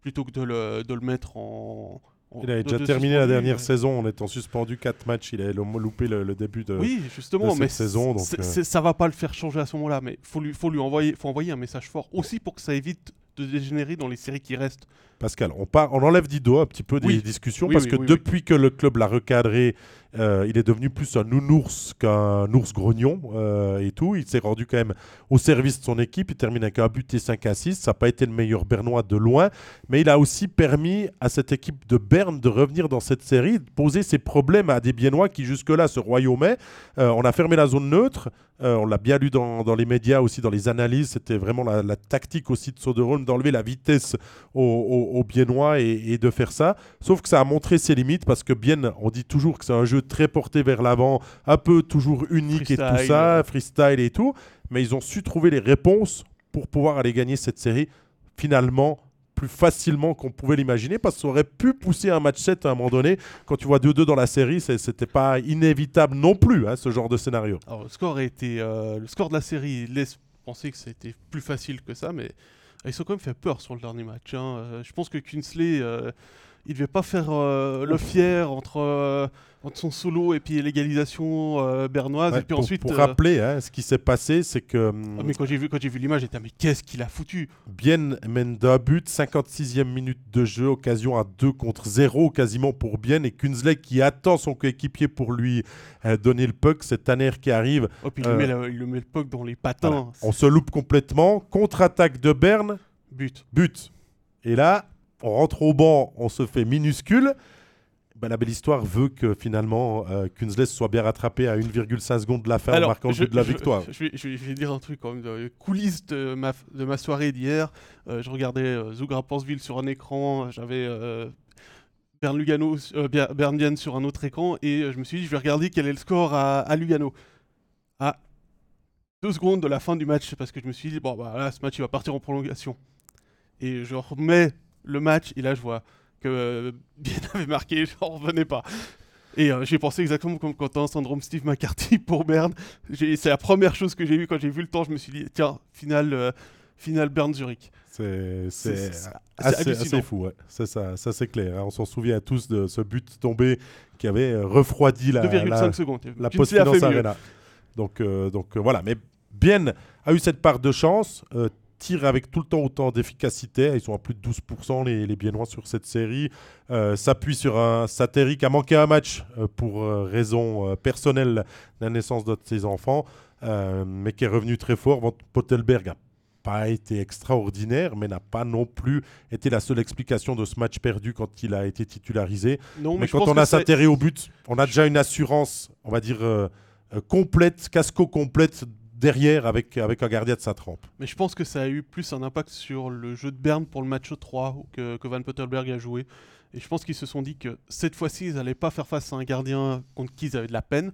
A: plutôt que de le, de le mettre en. en-
B: Il avait
A: de-
B: déjà
A: de
B: terminé la dernière saison en étant suspendu 4 matchs. Il avait lo- loupé le, le début de.
A: Oui, justement,
B: cette
A: mais
B: saison, donc, euh.
A: ça va pas le faire changer à ce moment-là. Mais faut lui, faut lui envoyer, faut envoyer un message fort aussi pour que ça évite de dégénérer dans les séries qui restent.
B: Pascal, on, part, on enlève Dido un petit peu des
A: Oui.
B: discussions
A: Oui,
B: parce
A: oui,
B: que depuis que le club l'a recadré, euh, il est devenu plus un nounours qu'un ours grognon euh, et tout. Il s'est rendu quand même au service de son équipe. Il termine avec un but et 5 assists. Ça n'a pas été le meilleur Bernois de loin, mais il a aussi permis à cette équipe de Berne de revenir dans cette série, de poser ses problèmes à des Biennois qui jusque-là se royaumaient. Euh, on a fermé la zone neutre. On l'a bien lu dans, les médias aussi, dans les analyses. C'était vraiment la, tactique aussi de Soderholm d'enlever la vitesse aux, aux- Biennois et, et de faire ça. Sauf que ça a montré ses limites parce que Bienne, on dit toujours que c'est un jeu très porté vers l'avant, un peu toujours unique et tout ça, freestyle et tout. Mais ils ont su trouver les réponses pour pouvoir aller gagner cette série finalement plus facilement qu'on pouvait l'imaginer parce que ça aurait pu pousser un match 7 à un moment donné. Quand tu vois 2-2 dans la série, c'était pas inévitable non plus hein, ce genre de scénario.
A: Alors, le score a été, euh, le score de la série laisse penser que c'était plus facile que ça, mais ils ont quand même fait peur sur le dernier match. hein. Euh, je pense que Kunsley, euh, il devait pas faire euh, le fier entre, entre son solo et puis l'égalisation euh, bernoise.
B: Ouais,
A: et puis
B: pour,
A: ensuite,
B: pour
A: euh,
B: rappeler, hein, ce qui s'est passé, c'est que hum,
A: ah, mais quand j'ai vu, quand j'ai vu l'image, j'étais ah, mais qu'est-ce qu'il a foutu?
B: Bien mène d'un but, 56e minute de jeu, occasion à 2 contre 0 quasiment pour Bien et Kunzley qui attend son coéquipier pour lui euh, donner le puck. C'est Tanner qui arrive.
A: Oh, puis il,
B: Euh,
A: le met le, il le met le puck dans les patins.
B: Voilà. On se loupe complètement. Contre-attaque de Berne,
A: But.
B: but. Et là, on rentre au banc, on se fait minuscule. La belle histoire veut que finalement euh, soit bien rattrapé à 1,5 secondes de la fin en marquant le but de la
A: je-
B: victoire.
A: Je, vais, je dire un truc quand même. coulisses de ma, de ma soirée d'hier. euh, je regardais euh, Zugra Pansville sur un écran. J'avais euh, Bern Lugano, Bern sur un autre écran. Et je me suis dit, je vais regarder quel est le score à, à Lugano. À deux secondes de la fin du match. Parce que je me suis dit, bon, bah là, ce match, il va partir en prolongation. Et je remets le match. Et là, je vois que euh, [LAUGHS] Bien avait marqué. J'en revenais pas. Et euh, j'ai pensé exactement comme quand un syndrome Steve McCarthy [LAUGHS] pour Berne. C'est la première chose que j'ai vue quand j'ai vu le temps. Je me suis dit, tiens, finale, euh, finale Berne-Zurich.
B: C'est
A: C'est-
B: assez, assez fou, ouais. ça, ça c'est clair. hein. On s'en souvient tous de ce but tombé qui avait euh, refroidi la,
A: 2,5
B: la,
A: secondes.
B: la Post-Finance. Arena. Donc, donc voilà, mais Bien a eu cette part de chance, tire avec tout le temps autant d'efficacité. Ils sont à plus de 12% les, les Biennois sur cette série. Euh, S'appuie sur un Sateri qui a manqué un match euh, pour euh, raison personnelle de la naissance de ses enfants, mais qui est revenu très fort. Van Pottelberg a pas été extraordinaire, mais n'a pas non plus été la seule explication de ce match perdu quand il a été titularisé.
A: Non,
B: Mais, quand on a Sateri au but, on a déjà une assurance, on va dire, complète, casco complète derrière avec, avec un gardien de sa trempe.
A: Mais je pense que ça a eu plus un impact sur le jeu de Berne pour le match 3 que, que Van Pottelberg a joué. Et je pense qu'ils se sont dit que cette fois-ci, ils n'allaient pas faire face à un gardien contre qui ils avaient de la peine,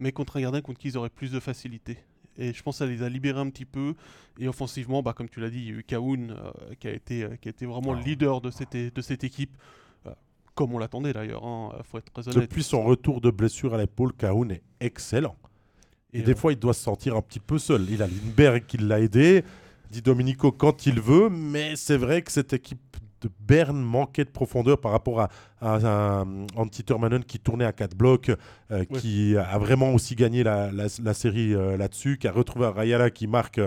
A: mais contre un gardien contre qui ils auraient plus de facilité. et je pense que ça les a libérés un petit peu. Et offensivement, bah, comme tu l'as dit, il y a eu Kaoun euh, qui, a été, euh, qui a été vraiment le
B: Ah.
A: leader de cette, de cette équipe, euh, comme on l'attendait d'ailleurs, il faut être très honnête.
B: Depuis son retour de blessure à l'épaule, Kaoun est excellent. Et,
A: Et,
B: des
A: euh,
B: fois, il doit se sentir un petit peu seul. Il a Lindbergh qui l'a aidé, dit Domenico quand il veut, mais c'est vrai que cette équipe de Berne manquait de profondeur par rapport à, à un Antti Turmanen qui tournait à 4 blocs, euh,
A: Ouais.
B: qui a vraiment aussi gagné la, la- la série euh, là-dessus, qui a retrouvé un Rayala qui marque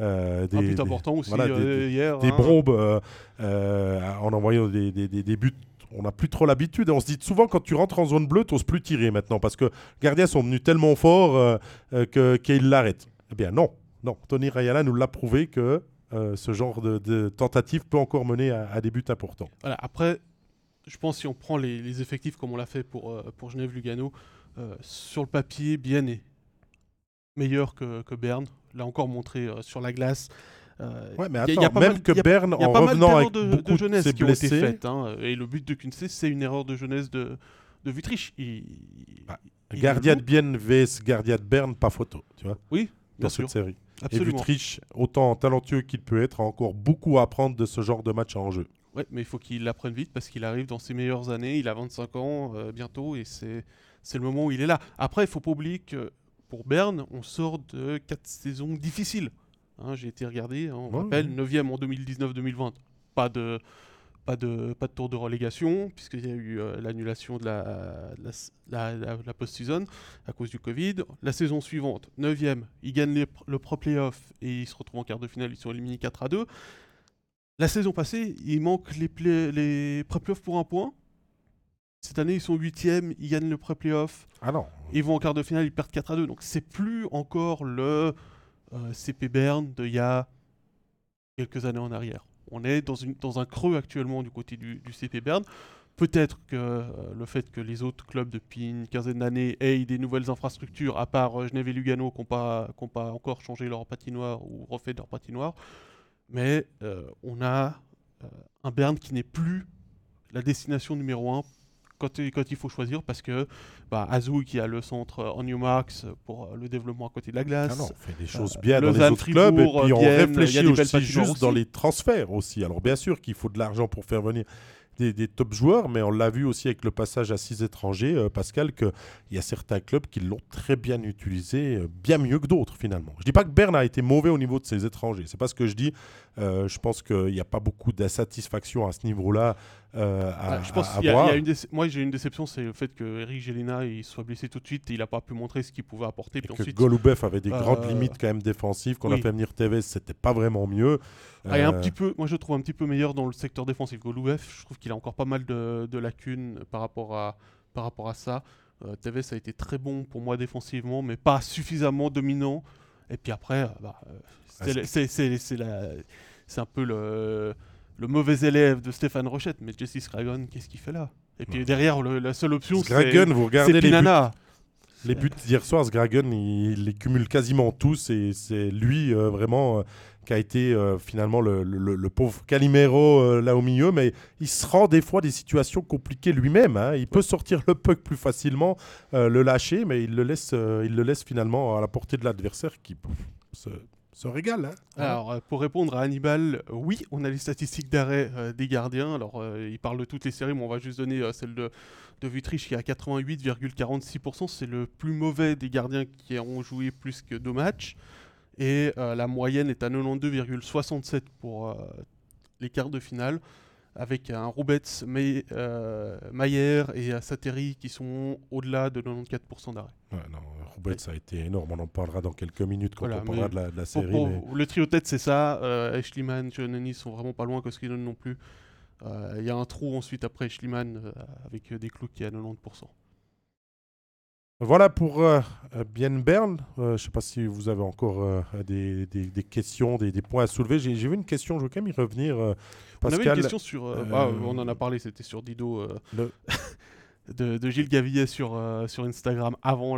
B: euh, des,
A: important aussi
B: voilà, des-
A: euh, hier.
B: des
A: hein.
B: bombes euh, euh, en envoyant des buts. On n'a plus trop l'habitude. On se dit souvent, quand tu rentres en zone bleue, tu n'oses plus tirer maintenant parce que les gardiens sont venus tellement forts euh, euh, qu'ils l'arrêtent. Eh bien, non. Non. Tony Rayala nous l'a prouvé que euh, ce genre de, tentative peut encore mener à, des buts importants.
A: Après, je pense si on prend les, effectifs comme on l'a fait pour, Genève-Lugano, sur le papier, Bienne est meilleur que, que Berne. L'a encore montré sur la glace. Euh,
B: Ouais, mais
A: y a- y a
B: même
A: mal-
B: que Berne,
A: Il y a
B: en revenant avec
A: de,
B: beaucoup
A: de jeunesse ont été
B: blessés,
A: faites. hein, et le but de Kunze, c'est une erreur de jeunesse de, de Vutriche. Il,
B: Ah,
A: il
B: Gardien
A: le
B: de Bienne vs Gardien de Berne, pas photo, tu vois,
A: Oui,
B: dans cette
A: sûr.
B: série. Et
A: Absolument.
B: Vutriche, autant talentueux qu'il peut être, a encore beaucoup à apprendre de ce genre de match en jeu.
A: Ouais, mais il faut qu'il l'apprenne vite parce qu'il arrive dans ses meilleures années. Il a 25 ans euh, bientôt et c'est c'est le moment où il est là. Après, il faut pas oublier que pour Berne, on sort de quatre saisons difficiles. Hein, J'ai été regardé, hein, on
B: Ouais,
A: rappelle,
B: ouais.
A: 9e en 2019-2020. Pas de, pas, de, pas de tour de relégation, puisqu'il y a eu euh, l'annulation de la, de la, la- la- la post-season à cause du Covid. La saison suivante, 9e, ils gagnent les le Pro Playoff et ils se retrouvent en quart de finale, ils sont éliminés 4 à 2. La saison passée, il manque les, play- les pré-playoffs pour un point. Cette année, ils sont 8e, ils gagnent le pré-playoff.
B: Ah non,
A: Ils vont en quart de finale, ils perdent 4 à 2. Donc c'est plus encore le euh, CP Berne d'il y a quelques années en arrière. On est dans, une, dans un creux actuellement du côté du, CP Berne. Peut-être que euh, le fait que les autres clubs depuis une quinzaine d'années aient des nouvelles infrastructures, à part euh, Genève et Lugano, qui n'ont pas, pas encore changé leur patinoire ou refait leur patinoire, mais on a un Berne qui n'est plus la destination numéro 1 quand, quand il faut choisir, parce que bah, Azou qui a le centre euh, en Newmarks pour euh, le développement à côté de la glace.
B: Ah non, on fait des choses
A: Euh,
B: bien dans les
A: Lausanne,
B: autres clubs et puis on réfléchit aussi juste dans les transferts aussi. Alors bien sûr qu'il faut de l'argent pour faire venir des, des top joueurs, mais on l'a vu aussi avec le passage à six étrangers, euh, Pascal, qu'il y a certains clubs qui l'ont très bien utilisé, euh, bien mieux que d'autres finalement. Je dis pas que Berne a été mauvais au niveau de ses étrangers, c'est pas ce que je dis. Euh, je pense qu'il n'y a pas beaucoup d'insatisfaction à ce niveau-là euh, à,
A: Ouais, je pense
B: à- à
A: qu'il y a- il y
B: voir.
A: a une déce- moi j'ai une déception, c'est le fait que Eric Gelina il soit blessé tout de suite et il n'a pas pu montrer ce qu'il pouvait apporter.
B: Et
A: Puis
B: que
A: ensuite,
B: Golubev avait des
A: euh,
B: grandes limites quand même défensives. Qu'on a
A: oui.
B: fait venir Tevez, c'était pas vraiment mieux.
A: Ah, un
B: Euh,
A: petit peu, moi je le trouve un petit peu meilleur dans le secteur défensif. Golubev, je trouve qu'il a encore pas mal de, de lacunes par rapport à, par rapport à ça. Euh, Tevez a été très bon pour moi défensivement, mais pas suffisamment dominant. Et puis après, euh, bah, euh,
B: Ah,
A: c'est un peu le, le mauvais élève de Stéphane Rochette. Mais Jesse Scragon, qu'est-ce qu'il fait là? Et puis
B: Ouais.
A: derrière, le- la seule option, c'est
B: vous regardez les buts. Les buts d'hier soir, Sgragen, il, il les cumule quasiment tous et c'est lui euh, vraiment euh, qui a été euh, finalement le, le- le pauvre Calimero là au milieu, mais il se rend des fois des situations compliquées lui-même. hein. Il peut sortir le puck plus facilement, le lâcher, mais il le laisse, il le laisse finalement à la portée de l'adversaire qui se, se régale. hein.
A: Alors, euh, pour répondre à Hannibal, oui, on a les statistiques d'arrêt euh, des gardiens. Alors, euh, il parle de toutes les séries, mais on va juste donner euh, celle de, de Vutriche qui est à 88,46%. C'est le plus mauvais des gardiens qui ont joué plus que deux matchs. Et euh, la moyenne est à 92,67 pour euh, les quarts de finale, avec un Roubets, May, euh, Mayer et Sateri qui sont au-delà de 94% d'arrêt.
B: Ouais, non, Roubaix, ça a été énorme. On en parlera dans quelques minutes quand
A: Voilà,
B: on parlera
A: mais
B: de la, de la
A: Pour-
B: série.
A: pour-
B: mais-
A: Le trio tête, c'est ça. Euh, Giannini sont vraiment pas loin, Koskinen non plus. Euh, Il y a un trou ensuite après Schliemann euh, avec des clous qui est à 90%.
B: Voilà pour euh, Bien Bern. Euh, je ne sais pas si vous avez encore euh, des, des- des questions, des, des points à soulever. J'ai vu une question, je veux quand même y revenir.
A: On avait une question sur. euh,
B: euh,
A: ah, on en a parlé, c'était sur Dido euh,
B: le- [LAUGHS]
A: de, de Gilles Gavillet sur, sur Instagram avant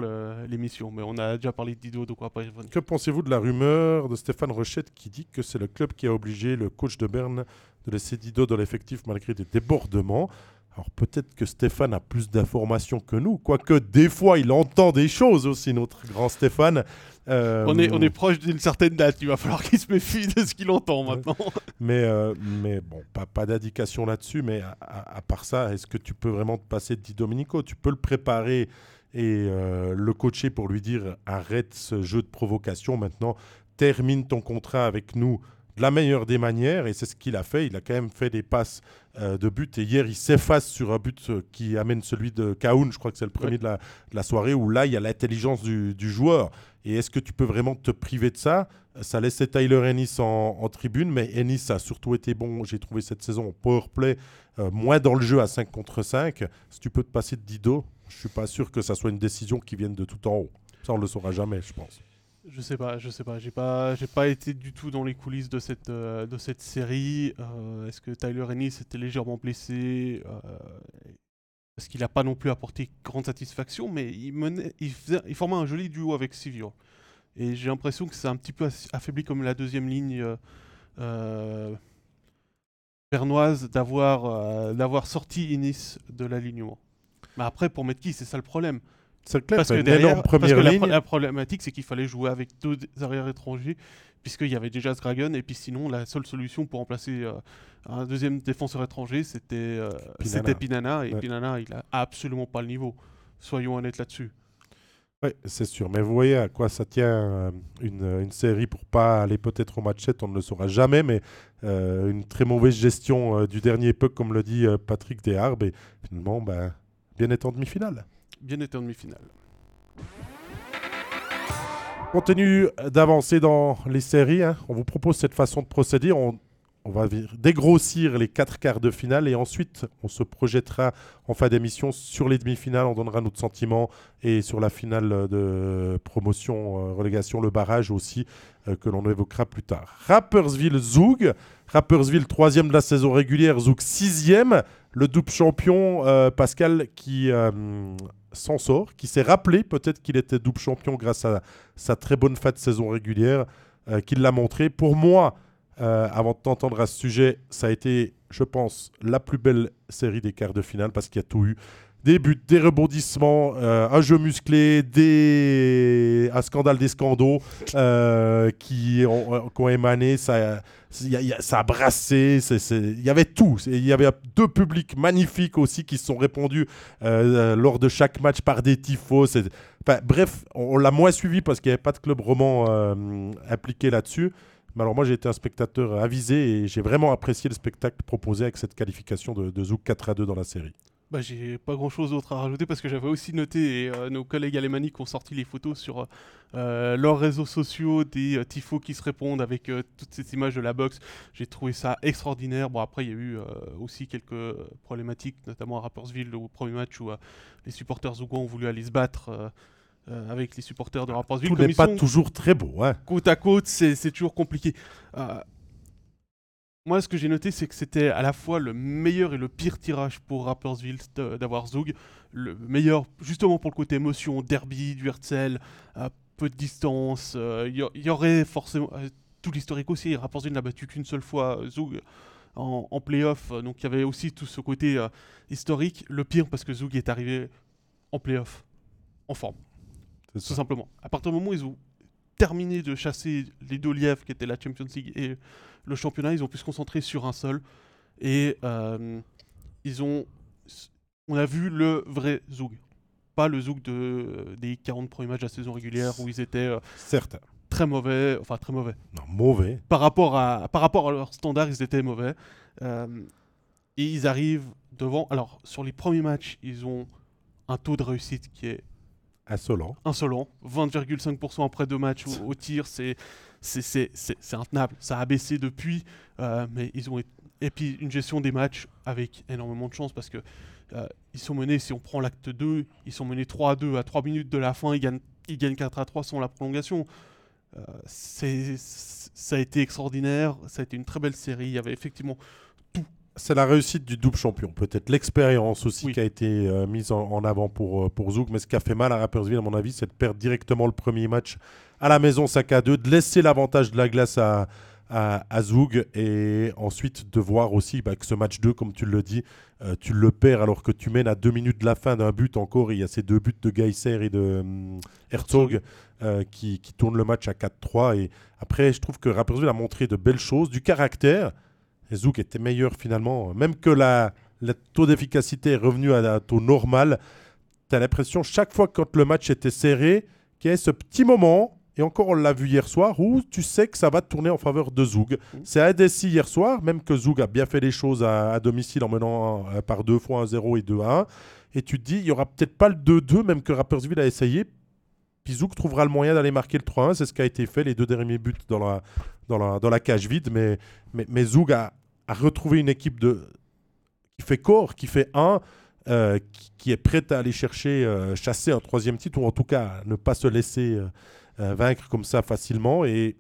A: l'émission. Mais on a déjà parlé de Dido, donc on va pas y revenir.
B: que pensez-vous de la rumeur de Stéphane Rochette qui dit que c'est le club qui a obligé le coach de Berne de laisser Dido dans l'effectif malgré des débordements? Alors peut-être que Stéphane a plus d'informations que nous, quoique des fois il entend des choses aussi, notre grand Stéphane.
A: Euh, on, est, on est proche d'une certaine date, il va falloir qu'il se méfie de ce qu'il entend maintenant.
B: mais, euh, mais bon, pas, pas d'indication là-dessus, mais à, part ça, est-ce que tu peux vraiment te passer de Di Domenico? Tu peux le préparer et euh, le coacher pour lui dire arrête ce jeu de provocation maintenant, termine ton contrat avec nous de la meilleure des manières, et c'est ce qu'il a fait. Il a quand même fait des passes euh, de but, et hier, il s'efface sur un but euh, qui amène celui de Kaoun, je crois que c'est le premier de, la, de, la, soirée, où là, il y a l'intelligence du, du, joueur. Et est-ce que tu peux vraiment te priver de ça? Ça laissait Tyler Ennis en, en, tribune, mais Ennis a surtout été bon, j'ai trouvé cette saison, en powerplay, euh, moins dans le jeu à 5 contre 5. Si tu peux te passer de Dido, je suis pas sûr que ça soit une décision qui vienne de tout en haut. Ça, on le saura jamais, je pense.
A: Je sais pas, je sais pas. J'ai pas, j'ai pas été du tout dans les coulisses de cette, euh, de cette série. Euh, est-ce que Tyler Ennis était légèrement blessé euh, Parce qu'il n'a pas non plus apporté grande satisfaction, mais il, menait, il, formait un joli duo avec Sivio. Et j'ai l'impression que c'est un petit peu affaibli comme la deuxième ligne pernoise d'avoir, d'avoir sorti Ennis de l'alignement. Mais après, pour mettre qui, c'est ça le problème.
B: C'est clair, parce que, derrière,
A: parce
B: ligne.
A: La, problématique, c'est qu'il fallait jouer avec deux arrières étrangers, puisqu'il y avait déjà Sgragon, et puis sinon, la seule solution pour remplacer euh, un deuxième défenseur étranger, c'était euh, Pinana. Et Pinana, il a absolument pas le niveau. Soyons honnêtes là-dessus.
B: Oui, c'est sûr. Mais vous voyez à quoi ça tient euh, une, une, série pour pas aller peut-être au match 7, on ne le saura jamais, mais une très mauvaise gestion du dernier puck, comme le dit Patrick Desarbes, et finalement, ben, bien être en demi-finale
A: bien été en demi-finale.
B: On continue d'avancer dans les séries. Hein. On vous propose cette façon de procéder. Va dégrossir les quatre quarts de finale et ensuite on se projettera en fin d'émission sur les demi-finales. On donnera notre sentiment et sur la finale de promotion, euh, relégation, le barrage aussi, euh, que l'on évoquera plus tard. Rappersville Zoug. Rappersville troisième de la saison régulière, Zoug sixième. Le double champion euh, Pascal qui s'en sort, qui s'est rappelé peut-être qu'il était double champion grâce à sa très bonne fin de saison régulière, qu'il l'a montré. Pour moi, euh, avant de t'entendre à ce sujet, ça a été, je pense, la plus belle série des quarts de finale parce qu'il y a tout eu des buts, des rebondissements, euh, un jeu musclé, des... un scandale des scandaux euh, qui, ont, émané. Ça, a brassé. Il y avait tout. Il y avait deux publics magnifiques aussi qui se sont répondus lors de chaque match par des tifos. Bref, on, l'a moins suivi parce qu'il n'y avait pas de club roman impliqué là-dessus. Mais alors moi j'ai été un spectateur avisé et j'ai vraiment apprécié le spectacle proposé avec cette qualification de, de Zouk 4 à 2 dans la série.
A: Bah, j'ai pas grand chose d'autre à rajouter parce que j'avais aussi noté, et euh, nos collègues alémaniques ont sorti les photos sur euh, leurs réseaux sociaux des euh, tifos qui se répondent avec toutes ces images de la boxe. J'ai trouvé ça extraordinaire. Bon, après, il y a eu aussi quelques problématiques, notamment à Rappersville, au premier match où les supporters Zougon ont voulu aller se battre. Avec les supporters de Rappersville.
B: Tout n'est pas toujours très beau. Hein.
A: Côte à côte, c'est toujours compliqué moi, ce que j'ai noté, c'est que c'était à la fois le meilleur et le pire tirage pour Rappersville d'avoir Zug. Le meilleur, justement pour le côté émotion, derby, du Herzl, à peu de distance. Il euh, y, aurait forcément. Euh, tout l'historique aussi. Rappersville n'a battu qu'une seule fois euh, Zug en, en playoff. Donc il y avait aussi tout ce côté historique. Le pire, parce que Zug est arrivé en playoff, en forme. Tout simplement. À partir du moment où ils ont terminé de chasser les deux lièvres qui étaient la Champions League et le championnat, ils ont pu se concentrer sur un seul. Et euh, ils ont. On a vu le vrai Zoug. Pas le Zoug de, des 40 premiers matchs de la saison régulière où ils étaient. Euh,
B: Certes.
A: Très mauvais. Enfin, très mauvais.
B: Non, mauvais.
A: Par rapport à, par rapport à leurs standards, ils étaient mauvais. Euh, et ils arrivent devant. Alors, sur les premiers matchs, ils ont un taux de réussite qui est
B: Insolent.
A: Insolent. 20,5% après deux matchs au, tir, c'est intenable. Ça a baissé depuis, euh, mais ils ont et puis une gestion des matchs avec énormément de chance parce que euh, ils sont menés, si on prend l'acte 2, ils sont menés 3 à 2 à 3 minutes de la fin, ils gagnent, ils gagnent 4 à 3 sans la prolongation. Euh, ça a été extraordinaire, ça a été une très belle série, il y avait effectivement
B: c'est la réussite du double champion. Peut-être l'expérience aussi qui a été euh, mise en, avant pour, euh, pour Zouk. Mais ce qui a fait mal à Rappersville, à mon avis, c'est de perdre directement le premier match à la maison 5 à 2, de laisser l'avantage de la glace à, à, à Zoug et ensuite de voir aussi bah, que ce match 2, comme tu le dis, euh, tu le perds alors que tu mènes à deux minutes de la fin d'un but encore. Il y a ces deux buts de Geisser et de hum, Herzog euh, qui, qui tournent le match à 4-3. Et après, je trouve que Rapperswil a montré de belles choses, du caractère. Et Zouk était meilleur finalement. Même que la, le taux d'efficacité est revenu à un taux normal, tu as l'impression chaque fois quand le match était serré, qu'il y ait ce petit moment, et encore on l'a vu hier soir, où tu sais que ça va tourner en faveur de Zoug.
A: Mhm.
B: C'est à Dessy hier soir, même que Zoug a bien fait les choses à, à domicile en menant euh, par deux fois 1-0 et 2-1. Et tu te dis, il n'y aura peut-être pas le 2-2, même que Rapperswil a essayé. Puis Zouk trouvera le moyen d'aller marquer le 3-1. C'est ce qui a été fait, les deux derniers buts dans la, dans la, cage vide. Mais, mais, Zoug a, retrouvé une équipe qui fait corps, qui fait 1, euh, qui, est prête à aller chercher, euh, chasser un troisième titre, ou en tout cas ne pas se laisser euh, vaincre comme ça facilement. Et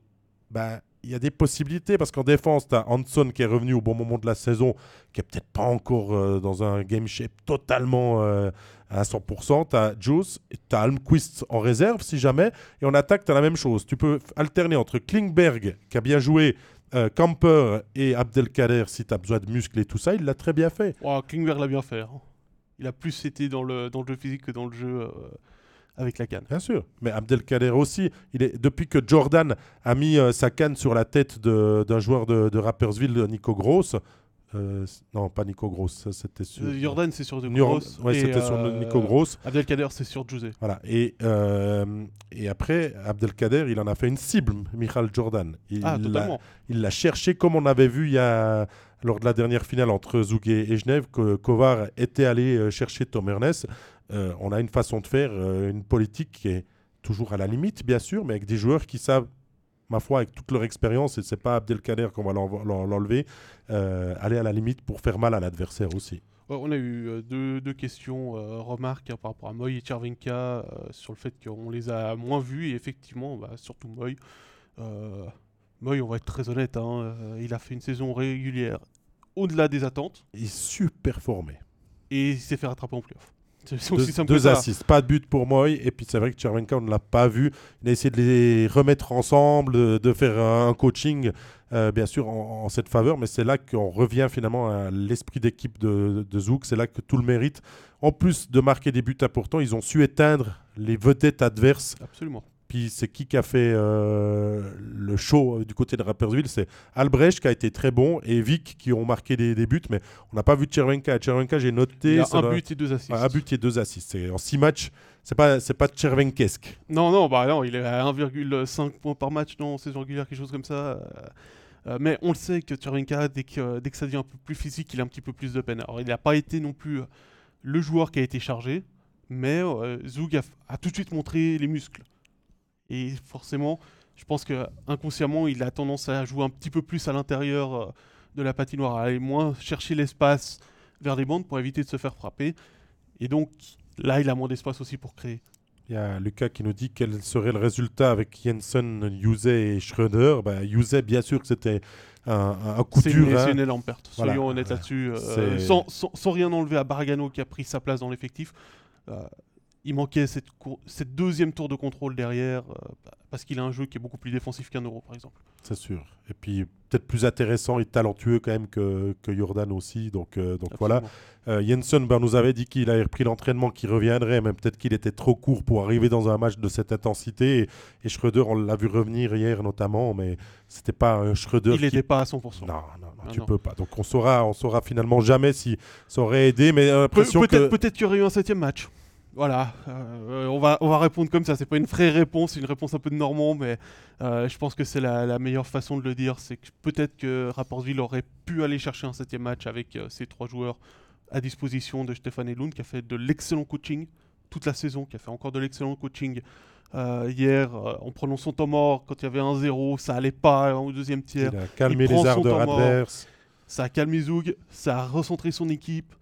B: bah, il y a des possibilités, parce qu'en défense, tu as Hanson qui est revenu au bon moment de la saison, qui est peut-être pas encore euh, dans un game shape totalement euh, à 100%. Tu as Juice, tu as Almquist en réserve si jamais. Et en attaque, tu as la même chose. Tu peux alterner entre Klingberg, qui a bien joué, euh, Camper et Abdelkader si tu as besoin de muscles et tout ça. Il l'a très bien fait.
A: Klingberg l'a bien fait. hein. Il a plus été dans le, dans le jeu physique que dans le jeu avec la canne.
B: Bien sûr. Mais Abdelkader aussi, il est, depuis que Jordan a mis euh, sa canne sur la tête d'un joueur de, de Rappersville, Nico Gross. euh, non, pas Nico Gross, c'était sur.
A: Euh, Jordan, c'est sur de
B: Nior-
A: Gross.
B: ouais, c'était sur Nico Gross.
A: Abdelkader, c'est sur José.
B: Voilà. Et, euh, et après, Abdelkader, il en a fait une cible, Michal Jordan. Il
A: Ah, totalement.
B: il l'a cherché comme on avait vu il y a, lors de la dernière finale entre Zoug et, Genève, Kovar était allé euh, chercher Tom Ernest. Euh, on a une façon de faire, euh, une politique qui est toujours à la limite, bien sûr, mais avec des joueurs qui savent, ma foi, avec toute leur expérience, et c'est pas Abdelkader qu'on va l'enlever, aller à la limite pour faire mal à l'adversaire aussi.
A: On a eu deux, questions, remarques hein, par rapport à Moy et Chervenka sur le fait qu'on les a moins vus. Et effectivement, bah, surtout Moy. Moy, on va être très honnête, hein, euh, il a fait une saison régulière au-delà des attentes
B: Il est super formé.
A: et il s'est fait rattraper en playoff.
B: Deux, deux assists, pas de but pour Moy. Et puis c'est vrai que Chervenka, on ne l'a pas vu. Il a essayé de les remettre ensemble, de, de faire un coaching, euh, bien sûr, en, en cette faveur. Mais c'est là qu'on revient finalement à l'esprit d'équipe de, de Zouk. C'est là que tout le mérite. En plus de marquer des buts importants, ils ont su éteindre les vedettes adverses.
A: Absolument.
B: Puis c'est qui qui a fait euh, le show euh, du côté de Rapperswil C'est Albrecht qui a été très bon et Vic qui ont marqué des, des buts. Mais on n'a pas vu Chervenka. Chervenka, j'ai noté.
A: Il a
B: ça
A: un
B: doit-
A: but et deux assists.
B: un but et deux assists. C'est- En six matchs, c'est pas c'est pas Chervenkesque.
A: Non, non, bah non, il est à 1,5 points par match non, en saison régulière, quelque chose comme ça. euh, mais on le sait que Tchervenka, dès que, dès que ça devient un peu plus physique, il a un petit peu plus de peine. Alors, il n'a pas été non plus le joueur qui a été chargé, mais euh, Zoug a, a tout de suite montré les muscles. Et forcément, je pense que inconsciemment, il a tendance à jouer un petit peu plus à l'intérieur euh, de la patinoire, à aller moins chercher l'espace vers des bandes pour éviter de se faire frapper. Et donc, là, il a moins d'espace aussi pour créer.
B: Il y a Lucas qui nous dit quel serait le résultat avec Jensen, Yuse et Schröder. Bah, Yuse, bien sûr que c'était un, un- coup
A: C'est une,
B: dur.
A: c'est
B: hein.
A: une énorme perte.
B: Voilà.
A: Soyons honnêtes là-dessus. euh, sans, sans- sans rien enlever à Baragano qui a pris sa place dans l'effectif. euh, il manquait cette, deuxième tour de contrôle derrière euh, parce qu'il a un jeu qui est beaucoup plus défensif qu'un euro par exemple.
B: C'est sûr. Et puis peut-être plus intéressant et talentueux quand même que, que Jordan aussi. Donc, euh, donc voilà. Euh, Jensen ben, nous avait dit qu'il avait repris l'entraînement, qu'il reviendrait, mais peut-être qu'il était trop court pour arriver dans un match de cette intensité. Et, et Schröder, on l'a vu revenir hier notamment, mais c'était pas un Schröder
A: Il
B: qui
A: n'était pas à 100%.
B: Non, non, non,
A: Ah,
B: tu
A: non.
B: peux pas. Donc on saura, on saura finalement jamais si ça aurait aidé, mais euh,
A: Pe-
B: l'impression
A: Peut-être
B: que
A: peut-être qu'il y aurait eu un septième match. Voilà, euh, on, va, on va répondre comme ça. C'est pas une vraie réponse, c'est une réponse un peu de Normand, mais euh, je pense que c'est la, la meilleure façon de le dire. C'est que peut-être que Rapportville aurait pu aller chercher un septième match avec euh, ces trois joueurs à disposition de Stéphane Elund, qui a fait de l'excellent coaching toute la saison, qui a fait encore de l'excellent coaching euh, hier, euh, en prenant son temps mort quand il y avait un 0 ça allait pas au deuxième tiers.
B: il a calmé
A: il
B: les ardeurs adverses.
A: Ça a calmé Zoug, ça a recentré son équipe,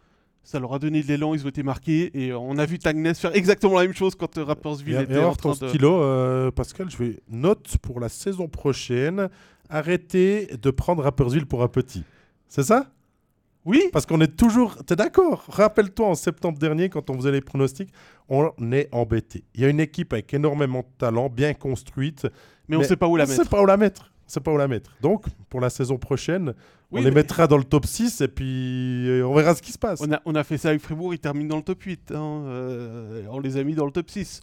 A: ça leur a donné de l'élan, ils ont été marqués. Et on a vu Tagnes faire exactement la même chose quand euh, Rappersville
B: Et,
A: était en train de.
B: stylo, euh, Pascal, je vais note pour la saison prochaine. Arrêtez de prendre Rappersville pour un petit. C'est ça?
A: Oui,
B: Parce qu'on est toujours. T'es d'accord? Rappelle-toi en septembre dernier, quand on faisait les pronostics, on est embêté. Il y a une équipe avec énormément de talent, bien construite.
A: mais on
B: mais
A: sait pas où la
B: on
A: mettre.
B: sait pas où la mettre. Sait pas où la mettre. Donc, pour la saison prochaine,
A: Oui,
B: on les
A: mais-
B: mettra dans le top 6 et puis euh, on verra ce qui se passe.
A: On a, on a fait ça avec Fribourg, ils terminent dans le top 8. hein, euh, on les a mis dans le top 6.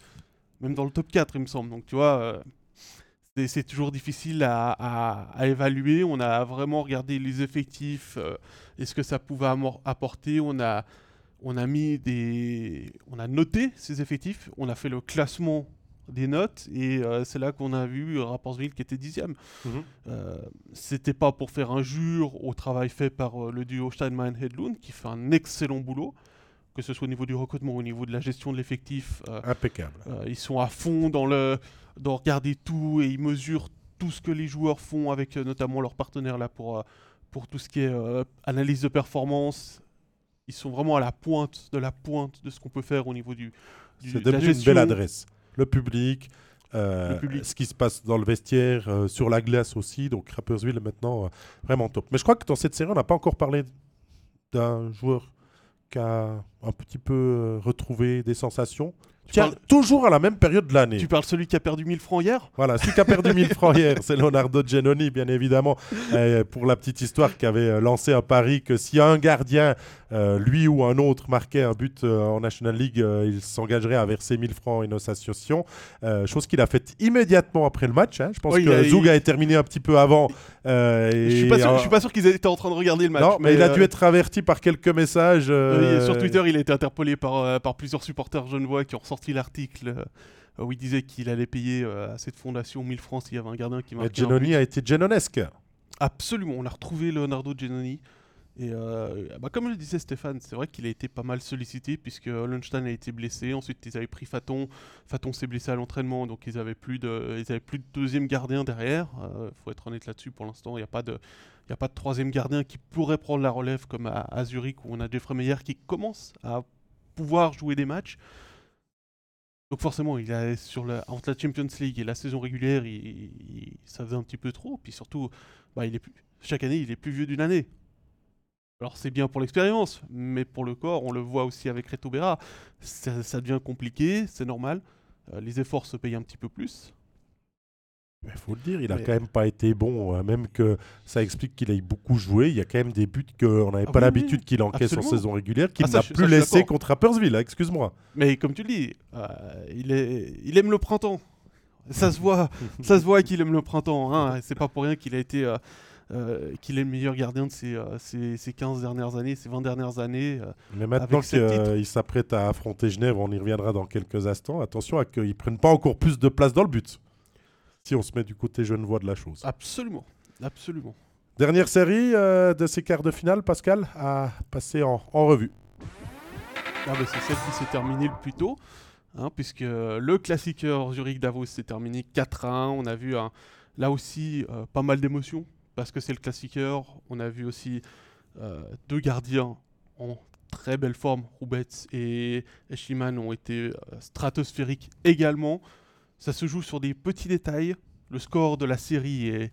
A: Même dans le top 4, il me semble. Donc tu vois, euh, c'est- c'est toujours difficile à, à- à évaluer. On a vraiment regardé les effectifs euh, et ce que ça pouvait amor- apporter. On a, on a mis des. On a noté ces effectifs. On a fait le classement des notes et euh, c'est là qu'on a vu Rapperswil qui était dixième.
B: Mhm.
A: Euh, c'était pas pour faire injure au travail fait par euh, le duo Steinman-Hedlund qui fait un excellent boulot, que ce soit au niveau du recrutement, au niveau de la gestion de l'effectif. euh,
B: Impeccable.
A: euh, ils sont à fond dans le dans regarder tout et ils mesurent tout ce que les joueurs font avec euh, notamment leurs partenaires là pour euh, pour tout ce qui est euh, analyse de performance. Ils sont vraiment à la pointe de la pointe de ce qu'on peut faire au niveau du,
B: C'est
A: de la
B: devenu une belle adresse. Le public, euh,
A: Le public.
B: ce qui se passe dans le vestiaire, euh, sur la glace aussi. Donc Rapperswil est maintenant euh, vraiment top. Mais je crois que dans cette série, on n'a pas encore parlé d'un joueur qui a un petit peu retrouvé des sensations.
A: Tu parles-
B: toujours à la même période de l'année.
A: Tu parles celui qui a perdu 1000 francs hier?
B: Voilà, celui qui a perdu 1000 francs hier, c'est Leonardo Genoni, bien évidemment. [LAUGHS] Pour la petite histoire, qui avait euh, lancé un pari que si un gardien, euh, lui ou un autre, marquait un but euh, en National League, euh, il s'engagerait à verser 1000 francs à une association. Chose qu'il a faite immédiatement après le match. hein. Je pense
A: Oui,
B: que
A: a- il-
B: a terminé un petit peu avant.
A: Je suis pas sûr, je suis pas sûr qu'ils étaient en train de regarder le match.
B: non, mais, il a dû être averti par quelques messages.
A: Oui, sur Twitter, il a été interpellé par, par plusieurs supporters genevois qui ont ressorti l'article euh, où il disait qu'il allait payer euh, à cette fondation 1000 francs s'il y avait un gardien qui marquait
B: Genoni a été Genonesque.
A: Absolument, on a retrouvé Leonardo Genoni. Et euh, bah, comme le disait Stéphane, c'est vrai qu'il a été pas mal sollicité puisque Hollenstein a été blessé. Ensuite, ils avaient pris Faton. Faton s'est blessé à l'entraînement, donc ils avaient plus de, ils avaient plus de deuxième gardien derrière. Il faut être honnête là-dessus. Pour l'instant, il n'y a pas de, y a pas de troisième gardien qui pourrait prendre la relève comme à, à Zurich où on a Jeffrey Meyer qui commence à pouvoir jouer des matchs. Donc forcément, il la, entre la Champions League et la saison régulière, ça faisait un petit peu trop. Puis surtout, bah, chaque année, il est plus vieux d'une année. Alors c'est bien pour l'expérience, mais pour le corps, on le voit aussi avec Reto Berra, ça, ça devient compliqué, c'est normal. Euh, les efforts se payent un petit peu plus.
B: Il faut le dire, il a
A: Mais-
B: quand même pas été bon. hein, même que ça explique qu'il ait beaucoup joué. Il y a quand même des buts qu'on n'avait
A: Ah
B: pas
A: oui,
B: l'habitude
A: oui,
B: qu'il encaisse en saison régulière, qu'il
A: Ah,
B: n'a plus laissé contre Rapperswil. hein, Excuse-moi.
A: Mais comme tu le dis, euh, il, est, il aime le printemps. Ça se voit, [LAUGHS] ça se voit qu'il aime le printemps. Hein. C'est pas pour rien qu'il a été, euh, euh, qu'il est le meilleur gardien de ces, euh, ces, ces 15 dernières années, ces 20 dernières années.
B: Mais maintenant qu'il s'apprête à affronter Genève, on y reviendra dans quelques instants. Attention à qu'ils ne prennent pas encore plus de place dans le but. Si on se met du côté genevois de la chose.
A: Absolument, absolument.
B: Dernière série euh, de ces quarts de finale, Pascal, à passer en, en revue.
A: Ah bah, c'est celle qui s'est terminée le plus tôt, hein, puisque le classiqueur Zurich-Davos s'est terminé 4 à 1. On a vu là aussi euh, pas mal d'émotions, parce que c'est le classiqueur. On a vu aussi euh, deux gardiens en très belle forme. Roubets et Schliemann ont été stratosphériques également. Ça se joue sur des petits détails. Le score de la série est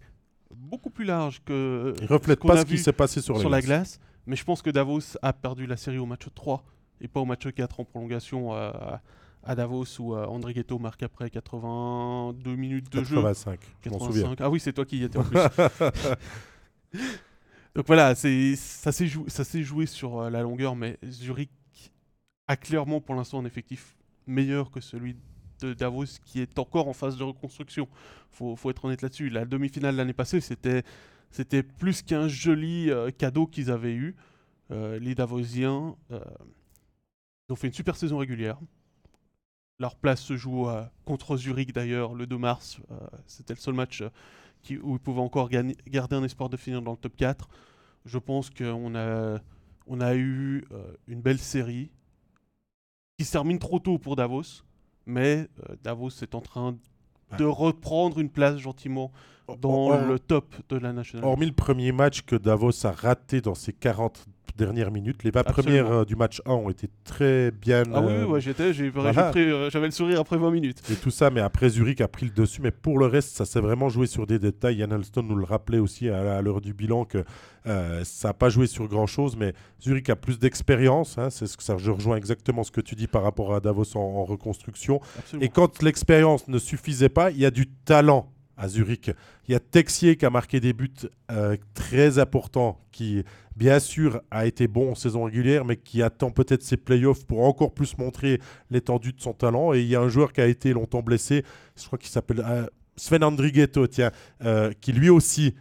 A: beaucoup plus large que
B: Il reflète
A: qu'on
B: pas
A: a
B: ce qui s'est passé sur,
A: sur,
B: la
A: la
B: glace.
A: glace. Mais je pense que Davos a perdu la série au match 3 et pas au match 4 en prolongation à Davos où euh, André Ghetto marque après 82 minutes de jeu.
B: 85, je m'en souviens.
A: 85. Ah oui, c'est toi qui y étais en plus. [LAUGHS] Donc voilà, c'est ça s'est jou- ça s'est joué sur euh, la longueur, mais Zurich a clairement pour l'instant un effectif meilleur que celui Davos qui est encore en phase de reconstruction. Faut, faut être honnête là-dessus. La demi-finale l'année passée, c'était plus qu'un joli euh, cadeau qu'ils avaient eu. Euh, les Davosiens, euh, ont fait une super saison régulière. Leur place se joue contre Zurich d'ailleurs le 2 mars. C'était le seul match où ils pouvaient encore garder un espoir de finir dans le top 4. Je pense qu'on a, eu une belle série qui se termine trop tôt pour Davos, mais euh, Davos est en train de reprendre une place gentiment dans
B: Or-
A: le top de la National League.
B: Hormis le premier match que Davos a raté dans ses 40 dernières minutes, les 20
A: Absolument.
B: premières euh, du match 1 ont été très bien.
A: Ah oui,
B: euh,
A: ouais, j'étais,
B: voilà.
A: euh, j'avais le sourire après 20 minutes.
B: et tout ça, mais après Zurich a pris le dessus. Mais pour le reste, ça s'est vraiment joué sur des détails. Yann Alston nous le rappelait aussi à, à l'heure du bilan que euh, ça n'a pas joué sur grand chose, mais Zurich a plus d'expérience. hein, c'est ce que ça, je rejoins exactement ce que tu dis par rapport à Davos en, en reconstruction.
A: Absolument.
B: Et quand l'expérience ne suffisait pas, il y a du talent à Zurich. Il y a Texier qui a marqué des buts euh, très importants, qui bien sûr a été bon en saison régulière, mais qui attend peut-être ses playoffs pour encore plus montrer l'étendue de son talent. Et il y a un joueur qui a été longtemps blessé, je crois qu'il s'appelle euh, Sven Andrighetto, tiens, euh, qui lui aussi,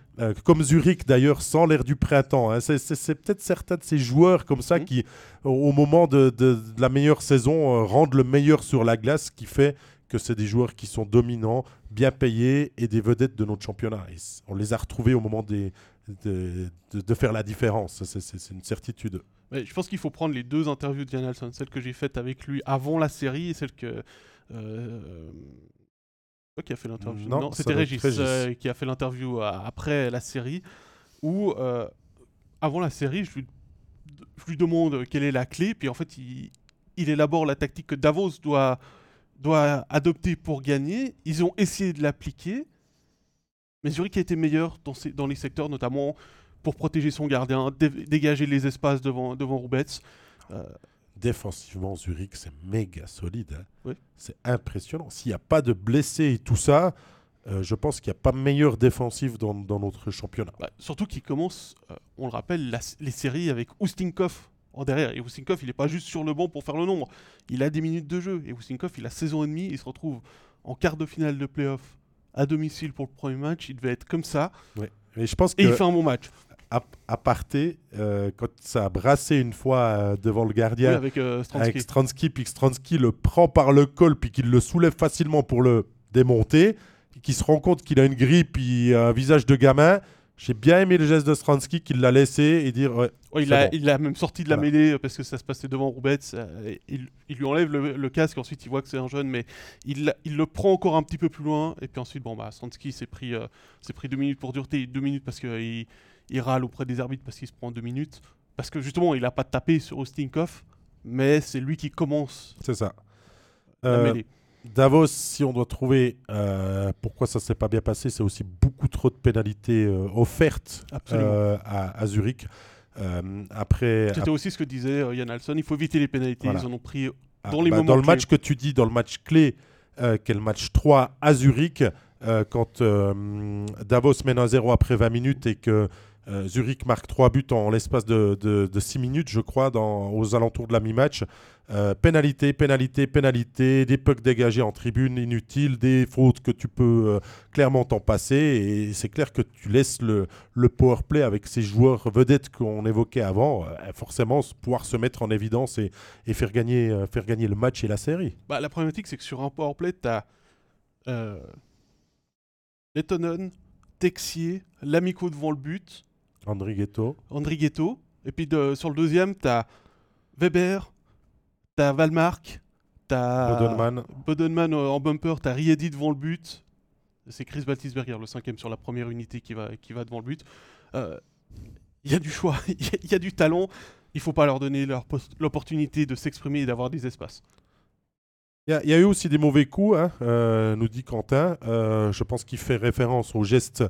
B: comme Zurich d'ailleurs, sans l'air du printemps. Hein. C'est peut-être certains de ces joueurs comme ça mmh. qui, au moment de, de la meilleure saison, rendent le meilleur sur la glace, qui fait que c'est des joueurs qui sont dominants, bien payés et des vedettes de notre championnat. on les a retrouvés au moment des, de, de, faire la différence. C'est une certitude.
A: je pense qu'il faut prendre les deux interviews de Jan Alson, celle que j'ai faite avec lui avant la série et celle que. Euh, qui a fait l'interview? Non, c'était Régis, euh, qui a fait l'interview après la série. Où, euh, avant la série, je lui, je lui, demande quelle est la clé, puis en fait, il, il élabore la tactique que Davos doit doit adopter pour gagner. Ils ont essayé de l'appliquer, mais Zurich a été meilleur dans, dans les secteurs, notamment pour protéger son gardien, dégager les espaces devant, devant Roubets.
B: Euh, Défensivement, Zurich, c'est méga solide. Hein. C'est impressionnant. S'il n'y a pas de blessés et tout ça, euh, je pense qu'il n'y a pas meilleur défensif dans, dans notre championnat.
A: Bah, surtout qu'il commence, euh, on le rappelle, les séries avec Oustinkov derrière. Et il n'est pas juste sur le banc pour faire le nombre. Il a des minutes de jeu. Et Wusinkov, il a saison et demie. Il se retrouve en quart de finale de playoff à domicile pour le premier match. Il devait être comme ça.
B: Ouais. Mais je pense
A: et il fait un bon match.
B: À, à parté, euh, quand ça a brassé une fois euh, devant le gardien
A: avec, euh,
B: Stransky. puis Stransky le prend par le col, puis qu'il le soulève facilement pour le démonter, qui se rend compte qu'il a une grippe, et un visage de gamin, j'ai bien aimé le geste de Stransky qu'il l'a laissé et dire. Ouais,
A: il, a, il a même sorti de la mêlée euh, parce que ça se passait devant Roubets. Euh, il, il, lui enlève le, casque, ensuite il voit que c'est un jeune, mais il, il, le prend encore un petit peu plus loin. Et puis ensuite, bon, bah, Stransky s'est pris, euh, pris deux minutes pour dureté, deux minutes parce qu'il il râle auprès des arbitres parce qu'il se prend deux minutes. Parce que justement, il n'a pas tapé sur Ostinkov, mais c'est lui qui commence.
B: C'est ça. La mêlée. Davos, si on doit trouver euh, pourquoi ça s'est pas bien passé, c'est aussi beaucoup trop de pénalités euh, offertes euh, à, Zurich. après,
A: c'était aussi ce que disait Yann Alson. Il faut éviter les pénalités. Ils en ont pris ah, dans les bah,
B: Dans le match que tu dis, dans le match clé, quel le match 3 à Zurich, quand Davos mène 1-0 après 20 minutes et que Zurich marque 3 buts en, l'espace de, de, 6 minutes, je crois, dans, aux alentours de la mi-match. Euh, pénalité, pénalité, pénalité, des pucks dégagés en tribune inutiles, des fautes que tu peux euh, clairement t'en passer. Et c'est clair que tu laisses le, le power play avec ces joueurs vedettes qu'on évoquait avant, euh, forcément pouvoir se mettre en évidence et, et faire, gagner, faire gagner le match et la série.
A: Bah, la problématique, c'est que sur un power play, tu as Lettonen, Texier, L'Amico devant le but.
B: Andri Ghetto.
A: Andri Ghetto. Et puis sur le deuxième, tu as Weber, T'as Valmark, t'as
B: Bodenman.
A: Bodenman euh, en bumper, t'as Riedi devant le but. C'est Chris Baltisberger, le cinquième sur la première unité qui va, qui va devant le but. Il euh, y a du choix, [LAUGHS] il y, a du talent. Il faut pas leur donner l'opportunité de s'exprimer et d'avoir des espaces.
B: Il y, a eu aussi des mauvais coups, hein, euh, nous dit Quentin. je pense qu'il fait référence au geste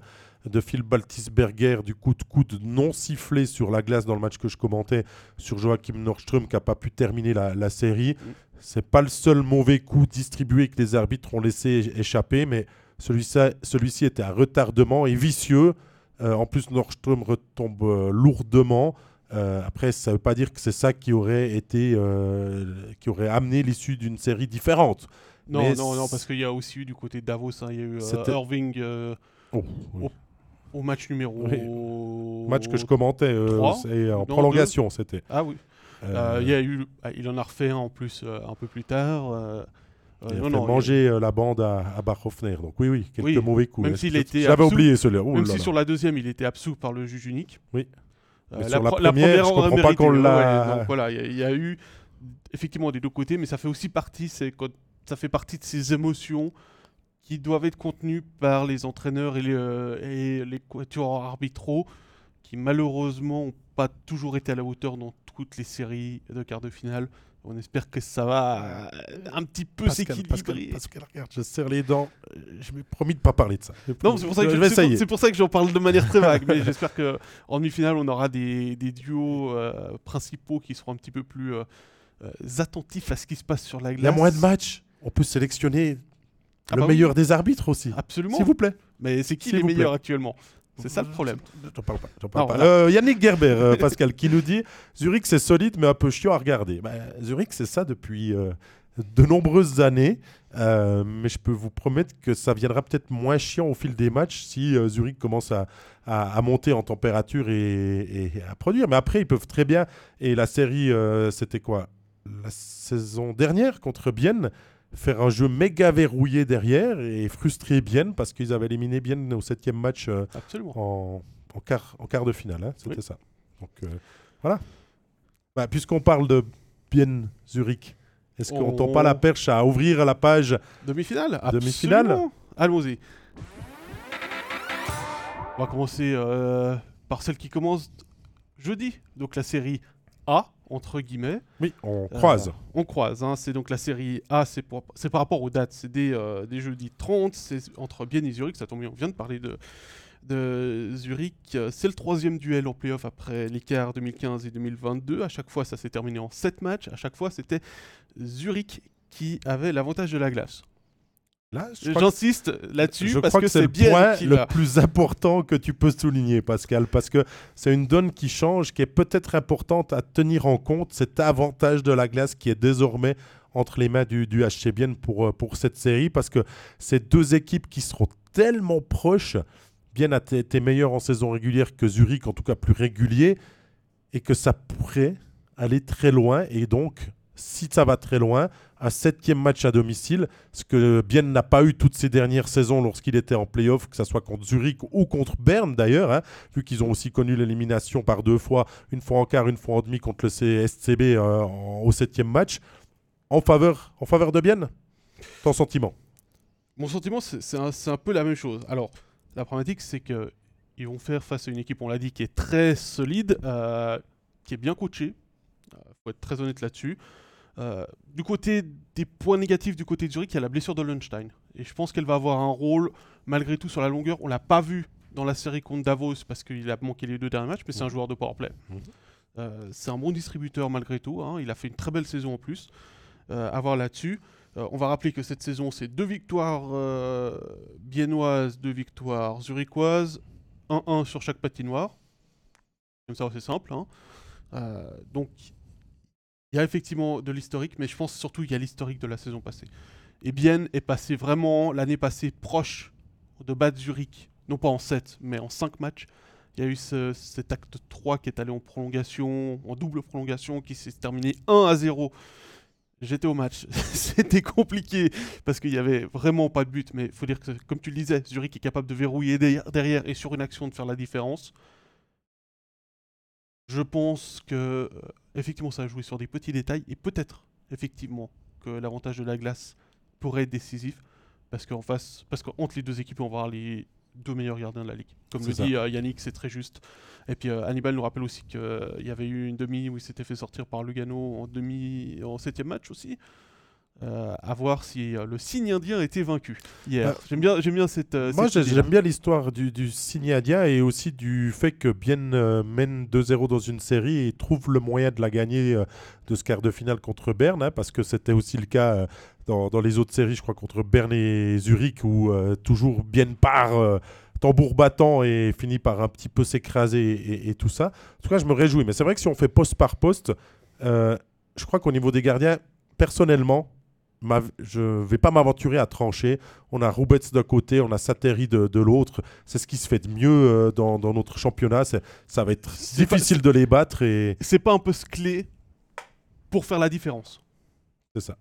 B: de Phil Baltisberger du coup de coude non sifflé sur la glace dans le match que je commentais sur Joachim Nordström qui n'a pas pu terminer la, série. Mm. C'est pas le seul mauvais coup distribué que les arbitres ont laissé échapper, mais celui-ci était à retardement et vicieux. Euh, en plus, Nordström retombe euh, lourdement. Euh, après, ça ne veut pas dire que c'est ça qui aurait été, qui aurait amené l'issue d'une série différente.
A: Non, non, non, parce qu'il y a aussi eu du côté de Davos, hein, il y a eu Irving oh, au match numéro.
B: Match que je commentais euh, en prolongation, c'était.
A: Ah oui. Euh, il, y a eu, ah, il en a refait un en plus euh, un peu plus tard.
B: il a fait manger la bande à, à Barhofner. Donc oui, oui, quelques mauvais coups.
A: Même s'il était
B: J'avais oublié celui-là.
A: Même si sur la deuxième, il était absous par le juge unique.
B: Oui. la, sur la, première, je comprends pas qu'on l'a.
A: voilà, il y, a eu effectivement des deux côtés, mais ça fait aussi partie, ça fait partie de ces émotions qui doivent être contenus par les entraîneurs et les, euh, et les quatuors arbitraux, qui malheureusement n'ont pas toujours été à la hauteur dans toutes les séries de quart de finale. On espère que ça va euh, un petit peu s'équilibrer.
B: Pascal, regarde, je serre les dents. Euh, je m'ai promis de ne pas parler de ça.
A: Non, c'est pour ça que je, c'est pour, ça que j'en parle de manière très vague. mais [LAUGHS] j'espère qu'en demi-finale, on aura des, des duos principaux qui seront un petit peu plus attentifs à ce qui se passe sur la glace.
B: Il y a moins de matchs. On peut sélectionner le meilleur des arbitres aussi.
A: Absolument.
B: S'il vous plaît.
A: Mais c'est qui les meilleurs
B: plaît.
A: actuellement? C'est ça le problème.
B: J'en parle pas. parle
A: Ah.
B: Euh, Yannick Gerber, euh, Pascal, qui nous dit Zurich c'est solide mais un peu chiant à regarder. Bah, Zurich c'est ça depuis euh, de nombreuses années, mais je peux vous promettre que ça viendra peut-être moins chiant au fil des matchs si Zurich commence à, à- à monter en température et, et à produire. Mais après ils peuvent très bien. Et la série, c'était quoi? La saison dernière contre Bienne? Faire un jeu méga verrouillé derrière et frustrer Bienne parce qu'ils avaient éliminé Bienne au septième match euh, en, en quart, en quart de finale. hein, C'était
A: Oui.
B: ça. Donc euh, voilà. Bah, Puisqu'on parle de Bienne Zurich, est-ce qu'on
A: On-
B: tend pas la perche à ouvrir la page
A: Demi-finale?
B: Demi-finale?
A: Allons-y. On va commencer euh, par celle qui commence jeudi. Donc la série A, entre guillemets.
B: Oui, on
A: Euh,
B: croise.
A: on croise. hein. C'est donc la série A, c'est par rapport aux dates. C'est des, euh, des jeudis 30, c'est entre Bienne et Zurich. Ça tombe bien, on vient de parler de, de Zurich. Euh, C'est le troisième duel en playoff après l'écart 2015 et 2022. À chaque fois, ça s'est terminé en 7 matchs. À chaque fois, c'était Zurich qui avait l'avantage de la glace.
B: Là, que-
A: J'insiste là-dessus
B: je
A: parce
B: crois
A: que,
B: que c'est le
A: bien
B: point le plus important que tu peux souligner, Pascal, parce que c'est une donne qui change, qui est peut-être importante à tenir en compte, cet avantage de la glace qui est désormais entre les mains du, du HC Bienne pour, euh, pour cette série, parce que ces deux équipes qui seront tellement proches, Bienne a été été meilleur en saison régulière que Zurich, en tout cas plus régulier, et que ça pourrait aller très loin, et donc, si ça va très loin, un septième match à domicile, ce que Bienne n'a pas eu toutes ces dernières saisons lorsqu'il était en playoff, que ce soit contre Zurich ou contre Berne d'ailleurs, hein, vu qu'ils ont aussi connu l'élimination par deux fois, une fois en quart, une fois en demi contre le CSCB euh, en- au septième match, en faveur, en faveur de Bienne Ton sentiment?
A: Mon sentiment, c'est un, peu la même chose. Alors, la problématique, c'est que ils vont faire face à une équipe, on l'a dit, qui est très solide, euh, qui est bien coachée. Il faut être très honnête là-dessus. Euh, du côté des points négatifs du côté de Zurich, il y a la blessure de Lunstein. Et je pense qu'elle va avoir un rôle, malgré tout, sur la longueur. On l'a pas vu dans la série contre Davos parce qu'il a manqué les deux derniers matchs, mais c'est un
B: Mhm.
A: joueur de powerplay.
B: Mhm.
A: Euh, c'est un bon distributeur malgré tout. hein. Il a fait une très belle saison en plus. Euh, à voir là-dessus. Euh, on va rappeler que cette saison, c'est deux victoires euh, biennoises, deux victoires zurichoises, 1-1 sur chaque patinoire. Comme ça, c'est simple. hein. Donc, il y a effectivement de l'historique, mais je pense surtout qu'il y a l'historique de la saison passée. Et Bienne est passé vraiment l'année passée proche de battre Zurich, non pas en 7, mais en 5 matchs. Il y a eu ce- cet acte 3 qui est allé en prolongation, en double prolongation, qui s'est terminé 1 à 0. J'étais au match. [LAUGHS] C'était compliqué parce qu'il n'y avait vraiment pas de but. Mais il faut dire que, comme tu le disais, Zurich est capable de verrouiller derrière et sur une action de faire la différence. Je pense que, euh, effectivement, ça a joué sur des petits détails et peut-être, effectivement, que l'avantage de la glace pourrait être décisif parce qu'en face, parce qu'entre les deux équipes, on va avoir les deux meilleurs gardiens de la ligue. Comme le
B: ça.
A: dit euh, Yannick, c'est très juste. Et puis euh, Hannibal nous rappelle aussi qu'il y avait eu une demi où il s'était fait sortir par Lugano en demi, en septième match aussi. Euh, à voir si euh, le signe indien était vaincu hier.
B: Euh,
A: j'aime bien, j'aime bien cette. euh,
B: Moi, j'aime bien l'histoire du, du signe indien et aussi du fait que Bienne euh, mène 2-0 dans une série et trouve le moyen de la gagner de ce quart de finale contre Berne, hein, parce que c'était aussi le cas dans, dans les autres séries, je crois, contre Berne et Zurich, où toujours Bienne part tambour battant et finit par un petit peu s'écraser et, et tout ça. En tout cas, je me réjouis. Mais c'est vrai que si on fait poste par poste, je crois qu'au niveau des gardiens, personnellement, je ne vais pas m'aventurer à trancher. On a Roubets d'un côté, on a Sateri de, de l'autre. C'est ce qui se fait de mieux euh, dans, dans notre championnat. Ça va être
A: pas-
B: difficile de les battre et
A: C'est pas un peu ce clé pour faire la différence.
B: c'est ça.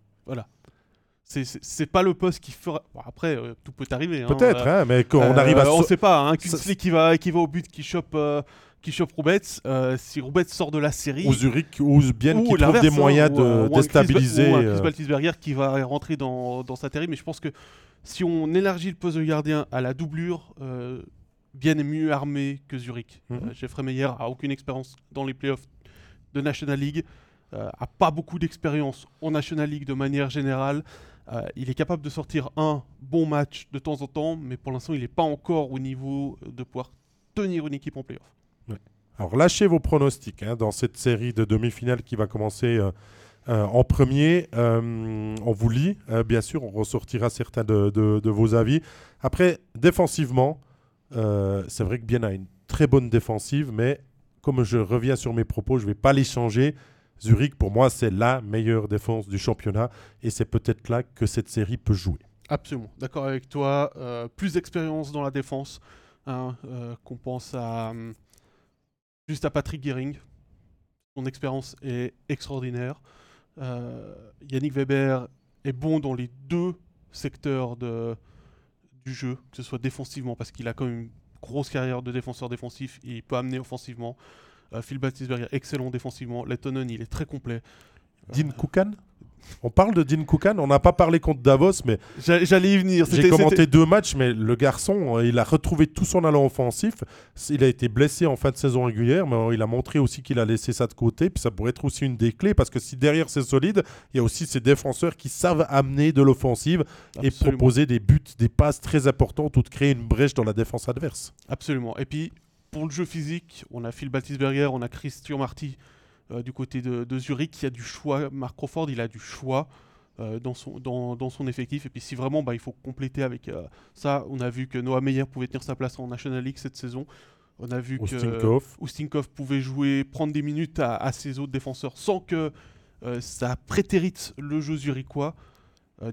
A: C'est- C'est pas le poste qui fera. Bon, après, euh, tout peut arriver. hein,
B: Peut-être,
A: euh,
B: hein, mais quand on
A: Euh,
B: arrive à.
A: On
B: so-
A: sait pas, hein,
B: Ça-
A: qui va, qui va au but, qui chope, euh, qui chope Roubets. euh, si Roubets sort de la série.
B: Ou Zurich ou Bienne qui trouve des
A: hein,
B: moyens
A: euh,
B: de
A: un
B: déstabiliser.
A: Chris, Ba- ou un
B: euh,
A: Chris Baltisberger qui va rentrer dans, dans sa série. Mais je pense que si on élargit le poste de gardien à la doublure, euh, Bienne est mieux armé que Zurich.
B: Mhm.
A: Euh, Jeffrey Meyer a aucune expérience dans les playoffs de National League, euh, a pas beaucoup d'expérience en National League de manière générale. Euh, il est capable de sortir un bon match de temps en temps, mais pour l'instant, il n'est pas encore au niveau de pouvoir tenir une équipe en playoff.
B: Alors lâchez vos pronostics hein, dans cette série de demi-finales qui va commencer euh, Euh, en premier, euh, on vous lit, euh, bien sûr, on ressortira certains de, vos avis. Après, défensivement, c'est vrai que Bien a une très bonne défensive, mais comme je reviens sur mes propos, je ne vais pas les changer. Zurich, pour moi, c'est la meilleure défense du championnat et c'est peut-être là que cette série peut jouer.
A: Absolument, d'accord avec toi. Plus d'expérience dans la défense. hein, qu'on pense à hum, juste à Patrick Gehring. Son expérience est extraordinaire. Euh, Yannick Weber est bon dans les deux secteurs du jeu, que ce soit défensivement, parce qu'il a quand même une grosse carrière de défenseur défensif et il peut amener offensivement. Euh, Phil Battisberger, excellent défensivement. Lettonen, il est très complet.
B: Dean Koukan On parle de Dean Koukan, on n'a pas parlé contre Davos, mais
A: J'a- J'allais y venir.
B: J'ai commenté deux matchs, mais le garçon, euh, il a retrouvé tout son allant offensif. Il a été blessé en fin de saison régulière, mais euh, il a montré aussi qu'il a laissé ça de côté. Puis ça pourrait être aussi une des clés, parce que si derrière c'est solide, il y a aussi ces défenseurs qui savent amener de l'offensive et proposer des buts, des passes très importantes ou de créer une brèche dans la défense adverse.
A: Absolument. Et puis, pour le jeu physique, on a Phil Battisberger, on a Christian Marty euh, du côté de, de Zurich qui a du choix. Marc Crawford, il a du choix euh, dans, son, dans, dans son effectif. Et puis, si vraiment bah, il faut compléter avec euh, ça, on a vu que Noah Meyer pouvait tenir sa place en National League cette saison. On a vu que
B: Ostinkov.
A: Ustinkov pouvait jouer, prendre des minutes à, à ses autres défenseurs sans que ça prétérite le jeu zurichois.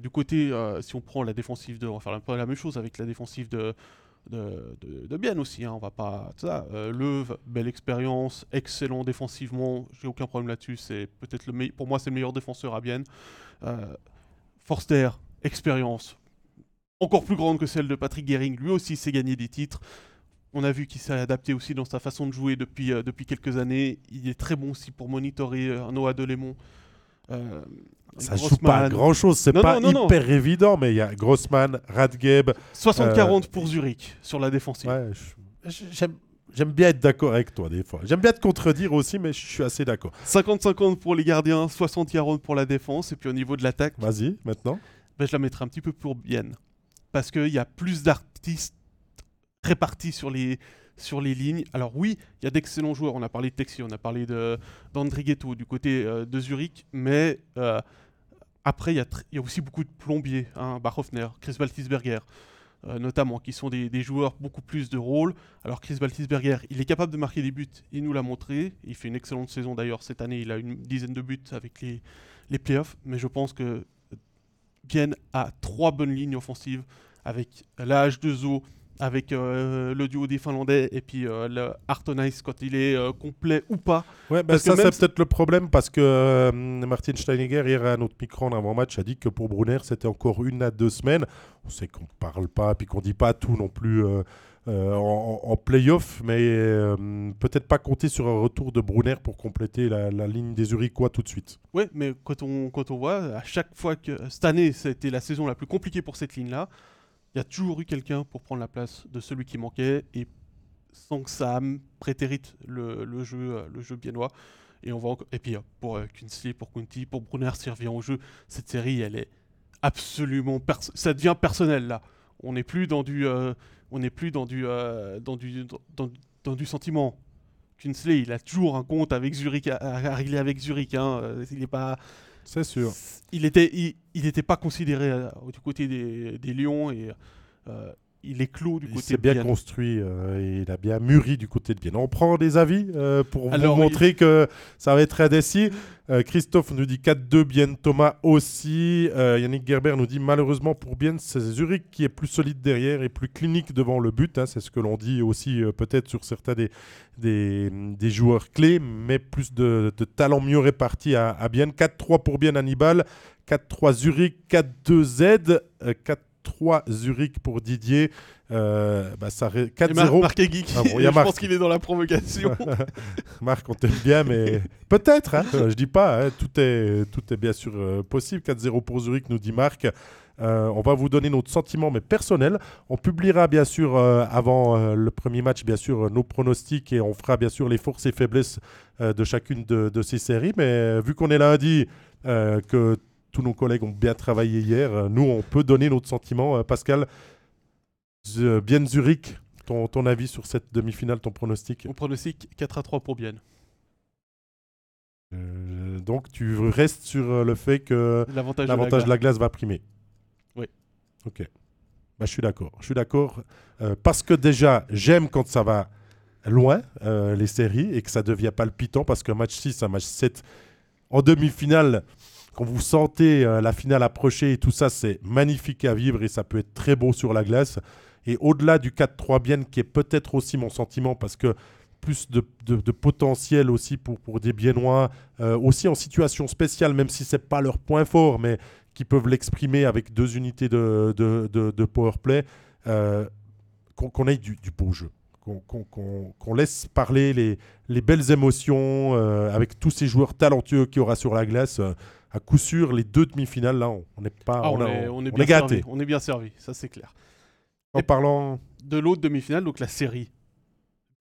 A: Du côté, si on prend la défensive de. On va faire un peu la même chose avec la défensive de, de, de, Bienne aussi. hein, on va pas. Ça, euh, Leuve, belle expérience, excellent défensivement, j'ai aucun problème là-dessus. C'est peut-être le meille- Pour moi, c'est le meilleur défenseur à Bienne. Euh, Forster, expérience encore plus grande que celle de Patrick Gehring. Lui aussi s'est gagné des titres. On a vu qu'il s'est adapté aussi dans sa façon de jouer depuis, euh, depuis quelques années. Il est très bon aussi pour monitorer euh, Noah Delémon. Euh,
B: Ça joue pas à
A: Grossman.
B: grand chose, c'est pas
A: non, non,
B: hyper évident, mais il y a Grossman, Radgeb.
A: 60-40 pour Zurich sur la défensive.
B: Ouais, j'aime. J'aime bien être d'accord avec toi des fois. J'aime bien te contredire aussi, mais je suis assez d'accord.
A: 50-50 pour les gardiens, 60-40 pour la défense. Et puis au niveau de l'attaque,
B: Vas-y, maintenant.
A: ben, je la mettrai un petit peu pour Bienne. Parce qu'il y a plus d'artistes répartis sur les, sur les lignes. Alors oui, il y a d'excellents joueurs. On a parlé de Texi, on a parlé de- d'Andrighetto du côté euh, de Zurich. Mais euh, après, il y, a aussi beaucoup de plombiers. Hein, Bachhoffner, Chris Baltisberger. euh, notamment, qui sont des, joueurs beaucoup plus de rôle. Alors Chris Baltisberger, il est capable de marquer des buts, il nous l'a montré. Il fait une excellente saison d'ailleurs cette année, il a une dizaine de buts avec les, les playoffs. Mais je pense que Bienne a trois bonnes lignes offensives avec la H2O, avec euh, le duo des Finlandais et puis euh, le Artonice quand il est euh, complet ou pas.
B: Ouais,
A: que
B: ça c'est peut-être le problème parce que euh, Martin Steinegger hier à notre micro en avant-match a dit que pour Brunner c'était encore une à deux semaines. On sait qu'on parle pas puis qu'on dit pas tout non plus euh, en, en play-off, mais euh, peut-être pas compter sur un retour de Brunner pour compléter la, la ligne des Uriquois tout de suite.
A: Ouais, mais quand on, quand on voit, à chaque fois que cette année, c'était la saison la plus compliquée pour cette ligne-là, il y a toujours eu quelqu'un pour prendre la place de celui qui manquait et sans que ça prétérite le, jeu, euh, le jeu biennois. Et, on et puis euh, pour euh, Kunsley, pour Kunti, pour Brunner, s'il revient au jeu, cette série, elle est absolument. ça devient personnel là. On n'est plus dans du. euh, on n'est plus dans du, euh, dans du, dans, du sentiment. Kunsley, il a toujours un compte avec Zurich à, régler avec Zurich. hein. Euh, Il est pas.
B: C'est sûr.
A: Il était, il, il pas considéré euh, du côté des, des Lions et euh, il est clos du côté
B: il
A: de
B: bien
A: Bienne.
B: construit, euh, et il a bien mûri du côté de Bienne. On prend des avis euh, pour
A: Alors,
B: vous montrer que ça va être indécis. Euh, Christophe nous dit 4-2, Bienne Thomas aussi. Euh, Yannick Gerber nous dit malheureusement pour Bienne, c'est Zurich qui est plus solide derrière et plus clinique devant le but. Hein. C'est ce que l'on dit aussi euh, peut-être sur certains des, des, joueurs clés, mais plus de, de talent mieux réparti à, à Bienne. 4-3 pour Bienne Hannibal, 4-3 Zurich, 4-2 Z, 4 3 Zurich pour Didier. Euh, bah ça 4-0.
A: Marc
B: est geek. Ah [LAUGHS]
A: je pense qu'il est dans la provocation. [LAUGHS]
B: Marc, on t'aime bien, mais [LAUGHS] peut-être. Hein je dis pas. Hein. Tout, est, tout est bien sûr euh, possible. 4-0 pour Zurich, nous dit Marc. Euh, on va vous donner notre sentiment, mais personnel. On publiera bien sûr avant le premier match, bien sûr, nos pronostics et on fera bien sûr les forces et faiblesses de chacune de, de, ces séries. Mais vu qu'on est lundi, que tous nos collègues ont bien travaillé hier, euh, nous, on peut donner notre sentiment. Euh, Pascal, Z- bien Zurich, ton, ton avis sur cette demi-finale, ton pronostic
A: Mon pronostic 4 à 3 pour Bienne.
B: Euh, donc tu restes sur euh, le fait que
A: L'avantage de
B: de
A: glace.
B: la glace va primer.
A: Oui.
B: Ok. Bah, je suis d'accord. Je suis d'accord. Euh, parce que déjà, j'aime quand ça va loin, euh, les séries, et que ça devient palpitant, parce qu'un match 6, un match 7, en demi-finale, quand vous sentez euh, la finale approcher et tout ça, c'est magnifique à vivre et ça peut être très beau sur la glace. Et au-delà du 4-3 Bienne, qui est peut-être aussi mon sentiment, parce que plus de, de- potentiel aussi pour, des Biennois, euh, aussi en situation spéciale, même si c'est pas leur point fort, mais qui peuvent l'exprimer avec deux unités de, de, power play, euh, qu'on qu'on ait du, beau jeu. Qu'on laisse parler les, les belles émotions avec tous ces joueurs talentueux qu'il y aura sur la glace. À coup sûr, les deux demi-finales, là, on n'est pas.
A: Ah, on, est, on est
B: on
A: bien
B: est gâté.
A: servi. On est bien servi, ça c'est clair.
B: En parlant.
A: De l'autre demi-finale, donc la série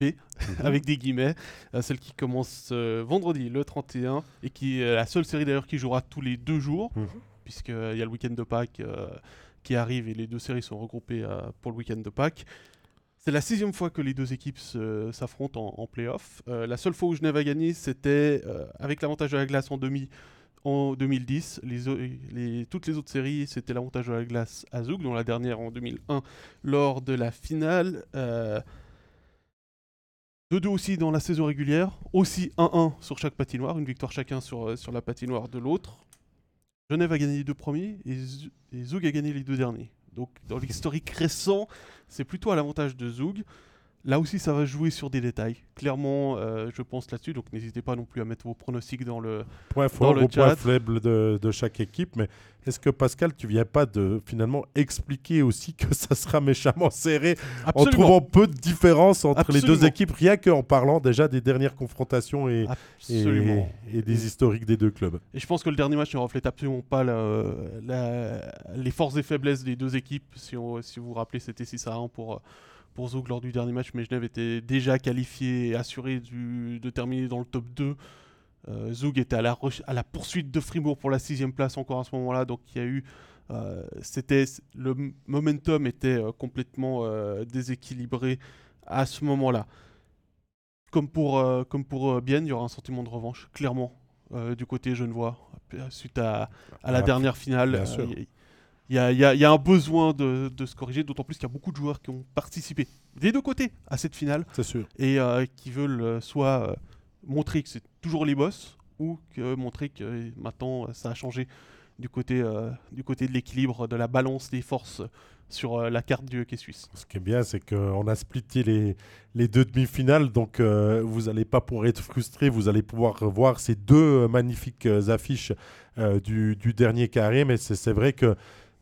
A: B,
B: Mhm. [LAUGHS]
A: avec des guillemets, euh, celle qui commence euh, vendredi le 31 et qui est la seule série d'ailleurs qui jouera tous les deux jours,
B: Mhm.
A: puisqu'il y a le week-end de Pâques euh, qui arrive et les deux séries sont regroupées pour le week-end de Pâques. C'est la sixième fois que les deux équipes s'affrontent en, en play-off. La seule fois où Genève a gagné, c'était avec l'avantage de la glace en demi en 2010. Les, o- les- toutes les autres séries, c'était l'avantage de la glace à Zoug, dont la dernière en 2001 lors de la finale. Euh, 2-2 aussi dans la saison régulière, aussi 1-1 sur chaque patinoire, une victoire chacun sur, euh, sur la patinoire de l'autre. Genève a gagné les deux premiers et, et Zoug a gagné les deux derniers. Donc dans l'historique récent, c'est plutôt à l'avantage de Zoug. Là aussi, ça va jouer sur des détails. Clairement, euh, je pense là-dessus. Donc n'hésitez pas non plus à mettre vos pronostics dans le,
B: point fort
A: le
B: ou point faible de, de chaque équipe. Mais est-ce que Pascal, tu viens pas de finalement expliquer aussi que ça sera méchamment serré en trouvant peu de différence entre les deux équipes, rien qu'en parlant déjà des dernières confrontations et, et,
A: Absolument.
B: et des historiques des deux clubs?
A: Et je pense que le dernier match ne reflète absolument pas la- la- les forces et faiblesses des deux équipes. Si, on- si vous vous rappelez, c'était 6 à 1 pour, euh, pour Zoug lors du dernier match, mais Genève était déjà qualifié et assuré du- de terminer dans le top 2. Euh, Zoug était à la, reche- à la poursuite de Fribourg pour la sixième place encore à ce moment-là, donc il y a eu... euh, c'était le momentum était euh, complètement euh, déséquilibré à ce moment-là. Comme pour, comme pour Bienne, il y aura un sentiment de revanche, clairement, du côté genevois, suite à, à la
B: Ah,
A: dernière finale.
B: bien sûr.
A: Il y, a- il y a- il y a un besoin de, de se corriger, d'autant plus qu'il y a beaucoup de joueurs qui ont participé des deux côtés à cette finale
B: C'est sûr.
A: et euh, qui veulent euh, soit euh, montrer que c'est toujours les boss ou que montrer que maintenant ça a changé du côté, euh, du côté de l'équilibre, de la balance des forces sur euh, la carte du hockey suisse.
B: Ce qui est bien, c'est qu'on a splitté les, les deux demi-finales, donc euh, vous n'allez pas pour être frustré, vous allez pouvoir voir ces deux magnifiques affiches du, du dernier carré, mais c'est vrai que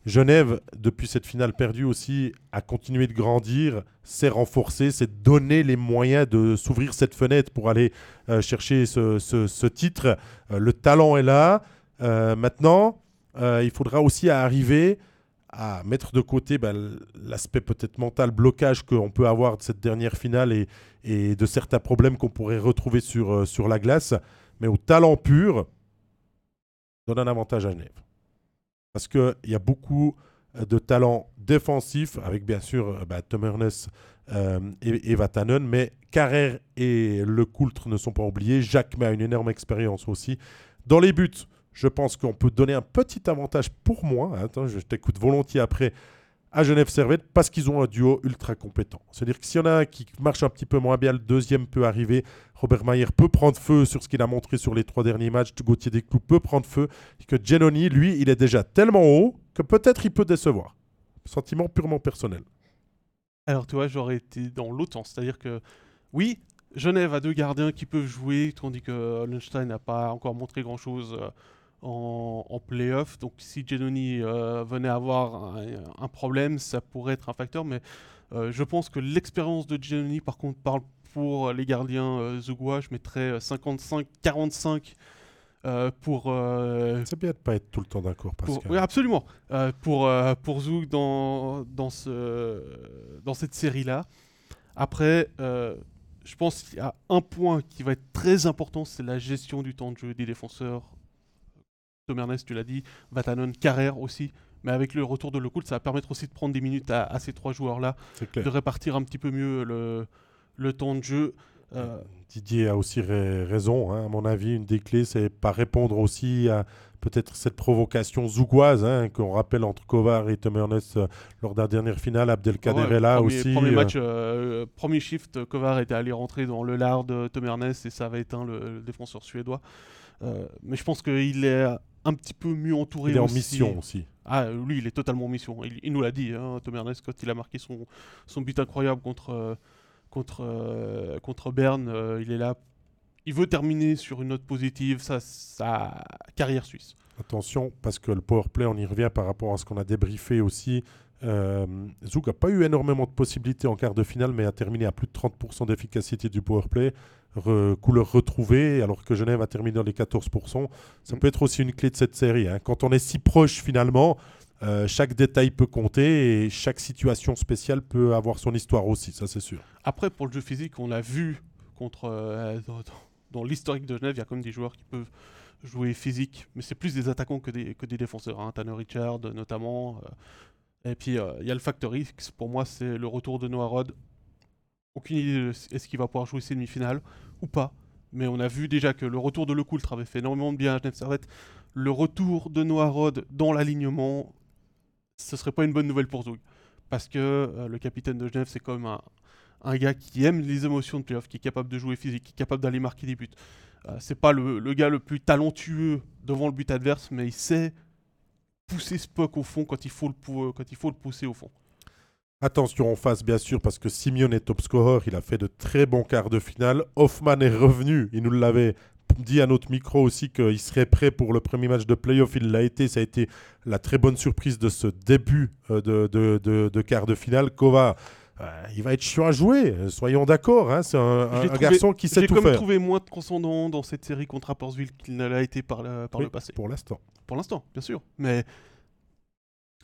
B: Genève, depuis cette finale perdue aussi, a continué de grandir, s'est renforcé, s'est donné les moyens de s'ouvrir cette fenêtre pour aller euh, chercher ce, titre. Euh, le talent est là. Euh, maintenant, il faudra aussi arriver à mettre de côté l- l'aspect peut-être mental, blocage qu'on peut avoir de cette dernière finale et, et de certains problèmes qu'on pourrait retrouver sur, sur la glace. Mais au talent pur, donne un avantage à Genève. Parce qu'il y a beaucoup euh, de talent défensif, avec bien sûr euh, bah, Tom Ernest euh, et, Vatanen, mais Carrère et Le Coultre ne sont pas oubliés. Jacques a une énorme expérience aussi. Dans les buts, je pense qu'on peut donner un petit avantage pour moi. Attends, je t'écoute volontiers après à Genève Servette parce qu'ils ont un duo ultra compétent. C'est-à-dire que s'il y en a un qui marche un petit peu moins bien, le deuxième peut arriver. Robert Mayer peut prendre feu sur ce qu'il a montré sur les trois derniers matchs. Gauthier Desclous peut prendre feu. Et que Genoni, lui, il est déjà tellement haut que peut-être il peut décevoir. Sentiment purement personnel.
A: Alors, tu vois, j'aurais été dans l'autre sens. C'est-à-dire que, oui, Genève a deux gardiens qui peuvent jouer, tandis que Hollenstein n'a pas encore montré grand-chose euh, en, en play-off. Donc, si Genoni euh, venait avoir un, un problème, ça pourrait être un facteur. Mais euh, je pense que l'expérience de Genoni, par contre, parle pour les gardiens euh. Je mettrais 55-45 euh, pour, euh,
B: C'est bien de pas être tout le temps d'accord,
A: pour- oui, absolument. Pour, pour Zouk dans, dans, ce, dans cette série-là. Après, euh, je pense qu'il y a un point qui va être très important, c'est la gestion du temps de jeu des défenseurs. Tom Ernest, tu l'as dit, Vatanen, Carrère aussi. Mais avec le retour de Lecoult, ça va permettre aussi de prendre des minutes à, à ces trois joueurs-là, de répartir un petit peu mieux le, le temps de jeu.
B: Didier a aussi raison. Hein. À mon avis, une des clés, c'est pas répondre aussi à peut-être cette provocation zougoise hein, qu'on rappelle entre Kovar et Tom Ernest euh, lors de la dernière finale. Abdelkader est là aussi.
A: Premier, euh. match, euh, premier shift, Kovar était allé rentrer dans le lard de Tom Ernest et ça avait éteint le, défenseur suédois. mais je pense qu'il est un petit peu mieux entouré.
B: Il est en mission aussi.
A: Ah, lui, il est totalement en mission. Il, nous l'a dit, hein, Tom Ernest, quand il a marqué son, son but incroyable contre, contre, contre Berne. il est là il veut terminer sur une note positive sa, sa carrière suisse.
B: Attention, parce que le powerplay, on y revient par rapport à ce qu'on a débriefé aussi. Euh, Zouk n'a pas eu énormément de possibilités en quart de finale, mais a terminé à plus de 30% d'efficacité du powerplay. Couleur retrouvée, alors que Genève a terminé dans les 14%. Ça peut être aussi une clé de cette série. Hein. Quand on est si proche finalement, euh, chaque détail peut compter et chaque situation spéciale peut avoir son histoire aussi, ça c'est sûr.
A: Après, pour le jeu physique, on l'a vu contre, euh, dans l'historique de Genève, il y a quand même des joueurs qui peuvent jouer physique, mais c'est plus des attaquants que des, que des défenseurs. Hein. Tanner Richard notamment. Euh. et puis il y a le factor X, pour moi c'est le retour de Noah Rod. Aucune idée de est-ce qu'il va pouvoir jouer ses demi-finales ou pas. Mais on a vu déjà que le retour de Lecoultre avait fait énormément de bien à Genève Servette. Le retour de Noah Rod dans l'alignement, ce serait pas une bonne nouvelle pour Zug. Parce que euh, le capitaine de Genève, c'est même un, gars qui aime les émotions de playoff, qui est capable de jouer physique, qui est capable d'aller marquer des buts. Euh, c'est pas le, gars le plus talentueux devant le but adverse, mais il sait pousser ce puck au fond quand il faut le pousser au fond.
B: Attention en face, bien sûr, parce que Simeone est top scorer. Il a fait de très bons quarts de finale. Hoffman est revenu. Il nous l'avait dit à notre micro aussi qu'il serait prêt pour le premier match de playoff. Il l'a été. Ça a été la très bonne surprise de ce début euh, de, de, de quart de finale. Kova euh, il va être chiant à jouer, soyons d'accord. Hein, c'est un, garçon qui sait tout faire.
A: J'ai trouvé moins de transcendant dans cette série contre Rapperswil qu'il ne l'a été par, par le passé.
B: Pour l'instant.
A: Pour l'instant, bien sûr. Mais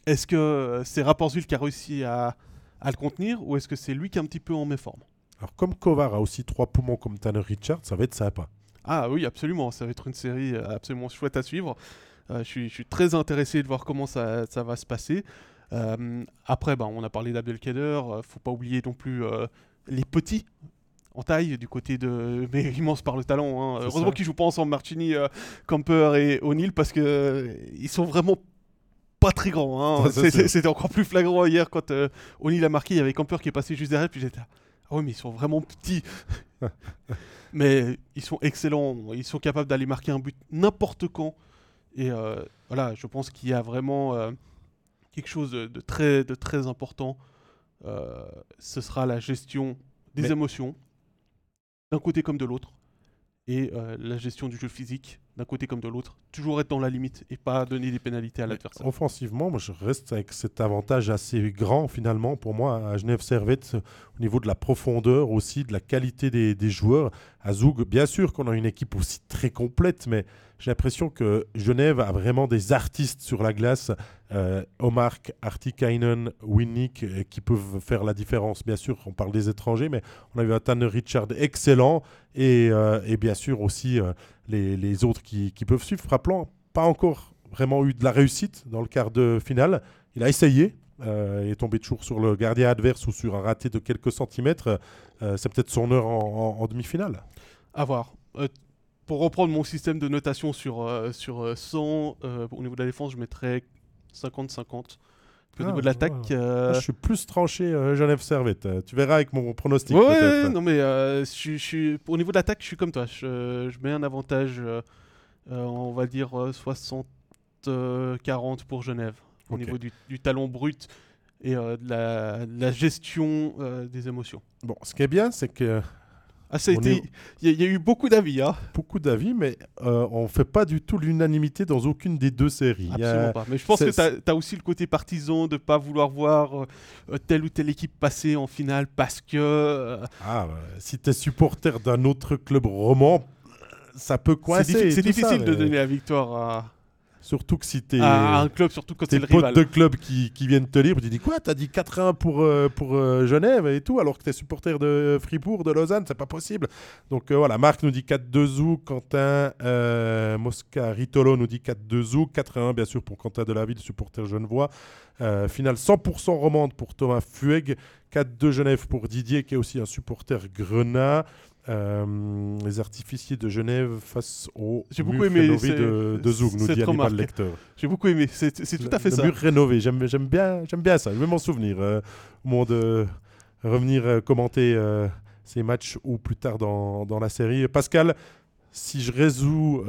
A: est-ce que c'est Rapperswil qui a réussi à, à le contenir ou est-ce que c'est lui qui est un petit peu en méforme?
B: Alors, comme Kovar a aussi trois poumons comme Tanner Richard, ça va être sympa.
A: Ah oui, absolument. Ça va être une série absolument chouette à suivre. Euh, je, suis, je, suis, très intéressé de voir comment ça, ça va se passer. Euh, après, bah, on a parlé d'Abdelkader, euh, faut pas oublier non plus euh, les petits en taille du côté de [LAUGHS] mais immense par le talent hein. heureusement qu'ils jouent pas ensemble Martini Camper et O'Neill parce que ils sont vraiment pas très grands hein. c'était encore plus flagrant hier quand O'Neill a marqué il y avait Camper qui est passé juste derrière puis j'étais ah oui mais ils sont vraiment petits. [LAUGHS] Mais ils sont excellents. Ils sont capables d'aller marquer un but n'importe quand. Et voilà je pense qu'il y a vraiment quelque chose de, très, de très important, euh, ce sera la gestion des émotions, d'un côté comme de l'autre, et euh, la gestion du jeu physique, d'un côté comme de l'autre. Toujours être dans la limite et pas donner des pénalités à l'adversaire.
B: Offensivement, moi, je reste avec cet avantage assez grand, finalement, pour moi, à Genève Servette, au niveau de la profondeur aussi, de la qualité des, des joueurs. À Zoug, bien sûr qu'on a une équipe aussi très complète, mais j'ai l'impression que Genève a vraiment des artistes sur la glace. Euh, Omar, Artikainen, Winnick, euh, qui peuvent faire la différence. Bien sûr, on parle des étrangers, mais on a eu un Tanner Richard excellent et, euh, et bien sûr aussi les, les, autres qui, qui, peuvent suivre. Rappelons, pas encore vraiment eu de la réussite dans le quart de finale. Il a essayé, il est tombé toujours sur le gardien adverse ou sur un raté de quelques centimètres. c'est peut-être son heure en, en demi-finale.
A: À voir pour reprendre mon système de notation sur, euh, sur 100, euh, euh, au niveau de la défense, je mettrais 50-50. Au niveau de ah, l'attaque.
B: je suis plus tranché Genève Servette. Tu verras avec mon pronostic.
A: Ouais, non, mais je, je, au niveau de l'attaque, je suis comme toi. Je, je mets un avantage, on va dire 60-40 pour Genève. Au niveau du, du, talon brut et de la, de, la, gestion des émotions.
B: Bon, ce qui est bien, c'est que
A: ah, ça Il y, a eu beaucoup d'avis. Hein.
B: Beaucoup d'avis, mais euh, on ne fait pas du tout l'unanimité dans aucune des deux séries.
A: Absolument pas. Mais je pense que tu as, aussi le côté partisan de ne pas vouloir voir euh, telle ou telle équipe passer en finale parce que. Euh,
B: ah, si tu es supporter d'un autre club roman, ça peut coincer.
A: C'est difficile de donner la victoire à
B: Surtout que si t'es.
A: un club, surtout quand c'est le rival.
B: de club qui, qui, viennent te lire, tu dis quoi T'as dit 4-1 pour, euh, pour euh, Genève et tout, alors que t'es supporter de Fribourg, de Lausanne, c'est pas possible. Donc euh, voilà, Marc nous dit 4-2 Zou, Quentin Mosca Ritolo nous dit 4-2 Zou, 4-1 bien sûr pour Quentin Delaville, supporter genevois. finale 100% romande pour Thomas Fueg, 4-2 Genève pour Didier qui est aussi un supporter grenat. Euh, les artificiers de Genève face au
A: J'ai beaucoup aimé
B: de, de Zoug, nous dit Hannibal. Lecter.
A: J'ai beaucoup aimé, c'est tout à fait
B: le
A: ça.
B: mur rénové, j'aime bien, bien ça, je vais m'en souvenir euh, au moment de revenir euh, commenter ces matchs ou plus tard dans, dans la série. Pascal, si je résous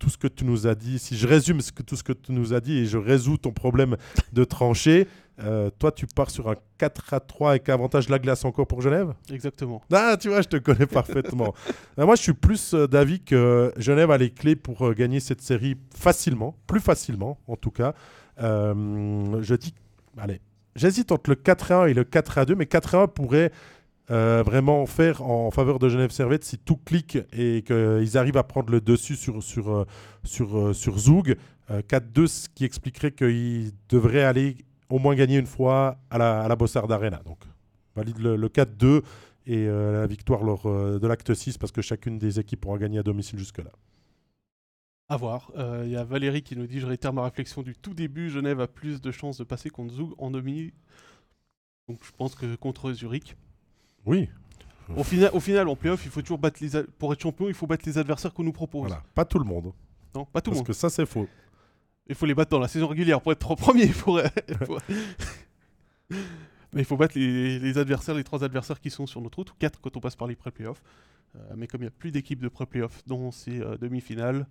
B: tout ce que tu nous as dit, si je résume ce que, tout ce que tu nous as dit et je résous ton problème de tranchée, euh, toi tu pars sur un 4 à 3 avec avantage la glace encore pour Genève?
A: Exactement.
B: ah, tu vois, je te connais parfaitement. [LAUGHS] Euh, moi, je suis plus euh, d'avis que Genève a les clés pour gagner cette série facilement, plus facilement en tout cas. Euh, je dis, allez, j'hésite entre le 4-1 et le 4-2, mais 4-1 pourrait euh, vraiment faire en faveur de Genève Servette si tout clique et qu'ils arrivent à prendre le dessus sur, sur, sur, sur Zoug. Euh, 4-2, ce qui expliquerait qu'ils devraient aller au moins gagner une fois à la, à la Bossard Arena. Donc, valide le, le 4-2 et euh, la victoire lors euh, de l'acte 6 parce que chacune des équipes aura gagné à domicile jusque-là.
A: À voir. Euh, Il y a Valérie qui nous dit Je réitère ma réflexion du tout début. Genève a plus de chances de passer contre Zug en demi. Donc je pense que contre Zurich.
B: Oui,
A: Au final, au final, en playoff, il faut toujours battre les. Pour être champion, il faut battre les adversaires qu'on nous propose.
B: voilà. Pas tout le monde.
A: Non, pas tout le
B: parce
A: monde.
B: que ça, c'est faux.
A: Il faut les battre dans la saison régulière pour être en premier. Pour... [LAUGHS] pour- mais il faut battre les, adversaires, les trois adversaires qui sont sur notre route, ou quatre quand on passe par les pré-playoffs. Euh, mais comme il n'y a plus d'équipes de pré-playoffs dans ces euh, demi-finales,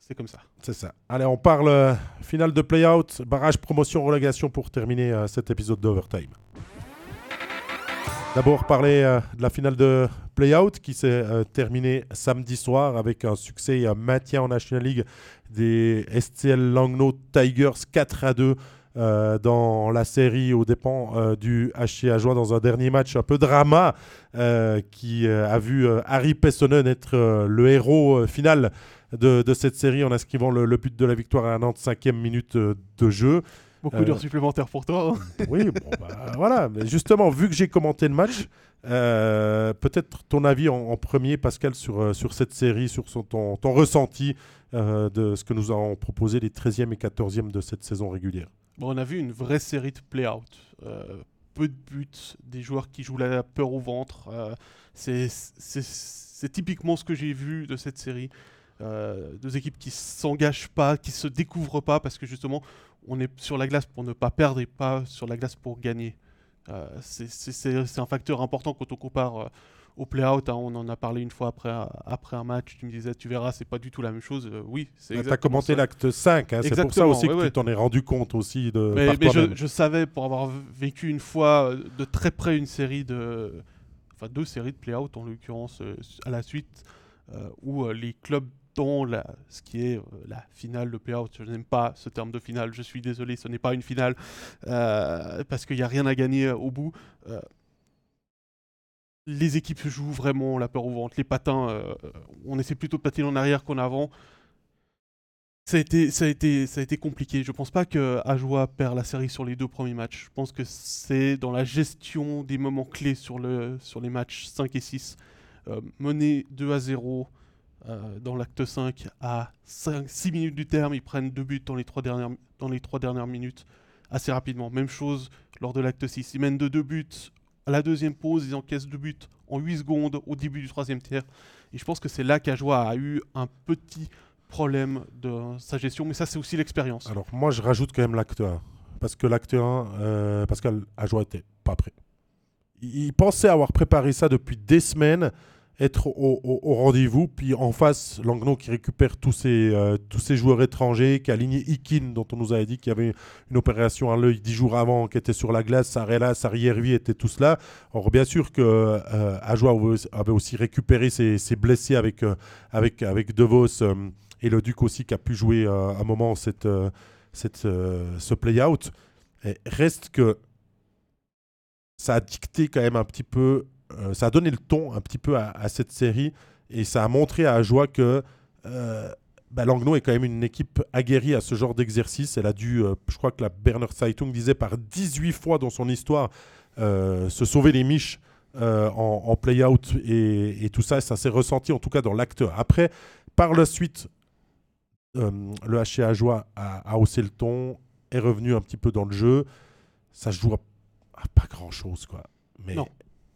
A: c'est comme ça.
B: C'est ça. Allez, on parle euh, finale de play-out, barrage, promotion, relégation pour terminer euh, cet épisode d'Overtime. D'abord, parler euh, de la finale de play-out qui s'est euh, terminée samedi soir avec un succès et un maintien en National League des STL Langnau Tigers 4 à 2 euh, dans la série aux dépens euh, du HC Ajoie dans un dernier match un peu drama qui a vu Harry Pessonen être le héros final de, cette série en inscrivant le, le but de la victoire à la 95e minute de jeu.
A: Beaucoup
B: Euh,
A: d'heures supplémentaires pour toi. hein. [LAUGHS]
B: Oui, bon, bah, voilà. Mais justement, vu que j'ai commenté le match, euh, peut-être ton avis en, en premier, Pascal, sur, euh, sur cette série, sur son, ton, ton ressenti euh, de ce que nous avons proposé les 13e et 14e de cette saison régulière.
A: Bon, on a vu une vraie série de play-out. Euh, peu de buts, des joueurs qui jouent la peur au ventre. Euh, c'est- typiquement ce que j'ai vu de cette série. Euh, deux équipes qui s'engagent pas, qui se découvrent pas, parce que justement, on est sur la glace pour ne pas perdre et pas sur la glace pour gagner. Euh, c'est- un facteur important quand on compare euh, au play-out. hein. on en a parlé une fois après, après un match. Tu me disais, tu verras, c'est pas du tout la même chose. Euh, oui, c'est
B: Tu as commenté l'acte 5, hein, c'est pour ça aussi
A: ouais,
B: que
A: ouais.
B: tu t'en es rendu compte aussi de
A: Mais, je, je savais, pour avoir vécu une fois euh, de très près une série de. Enfin, deux séries de play-out en l'occurrence euh, à la suite, euh, où euh, les clubs ce qui est euh, la finale de play-out, je n'aime pas ce terme de finale, je suis désolé, ce n'est pas une finale, euh, parce qu'il n'y a rien à gagner euh, au bout. les équipes jouent vraiment la peur au ventre. Les patins, on essaie plutôt de patiner en arrière qu'en avant. Ça a, été, compliqué. Je pense pas que Ajoie perd la série sur les deux premiers matchs. Je pense que c'est dans la gestion des moments clés sur, le, sur les matchs 5 et 6. Euh, mener 2 à 0 euh, dans l'acte 5 à 5, 6 minutes du terme, ils prennent deux buts dans les trois dernières, minutes assez rapidement. Même chose lors de l'acte 6. Ils mènent de deux buts à la deuxième pause, ils encaissent deux buts en 8 secondes au début du troisième tiers. Et je pense que c'est là qu'Ajoie a eu un petit problème de sa gestion, mais ça c'est aussi l'expérience.
B: Alors moi, je rajoute quand même l'acte 1. Parce que l'acte 1, euh, Pascal Ajoie était pas prêt. Il pensait avoir préparé ça depuis des semaines, être au, rendez-vous. Puis en face, Langnau qui récupère tous ses, euh, tous ses joueurs étrangers, qui a aligné Ikin, dont on nous avait dit qu'il y avait une opération à l'œil dix jours avant, qui était sur la glace. Sarela, Sariervi étaient tous là. Or, bien sûr que euh, avait- aussi récupéré ses, blessés avec, euh, avec, avec De Vos euh, et le Duc aussi, qui a pu jouer euh, un moment cette, cette, ce play-out. Reste que ça a dicté quand même un petit peu, euh, ça a donné le ton un petit peu à, cette série et ça a montré à Ajoie que euh, bah, est quand même une équipe aguerrie à ce genre d'exercice. Elle a dû, euh, je crois que la Berner Zeitung disait par 18 fois dans son histoire, euh, se sauver les miches en, play-out et, tout ça. Ça s'est ressenti en tout cas dans l'acte 1. Après, par la suite, le HC Ajoie a, haussé le ton, est revenu un petit peu dans le jeu. Ça se joue à, pas grand-chose, quoi.
A: Non.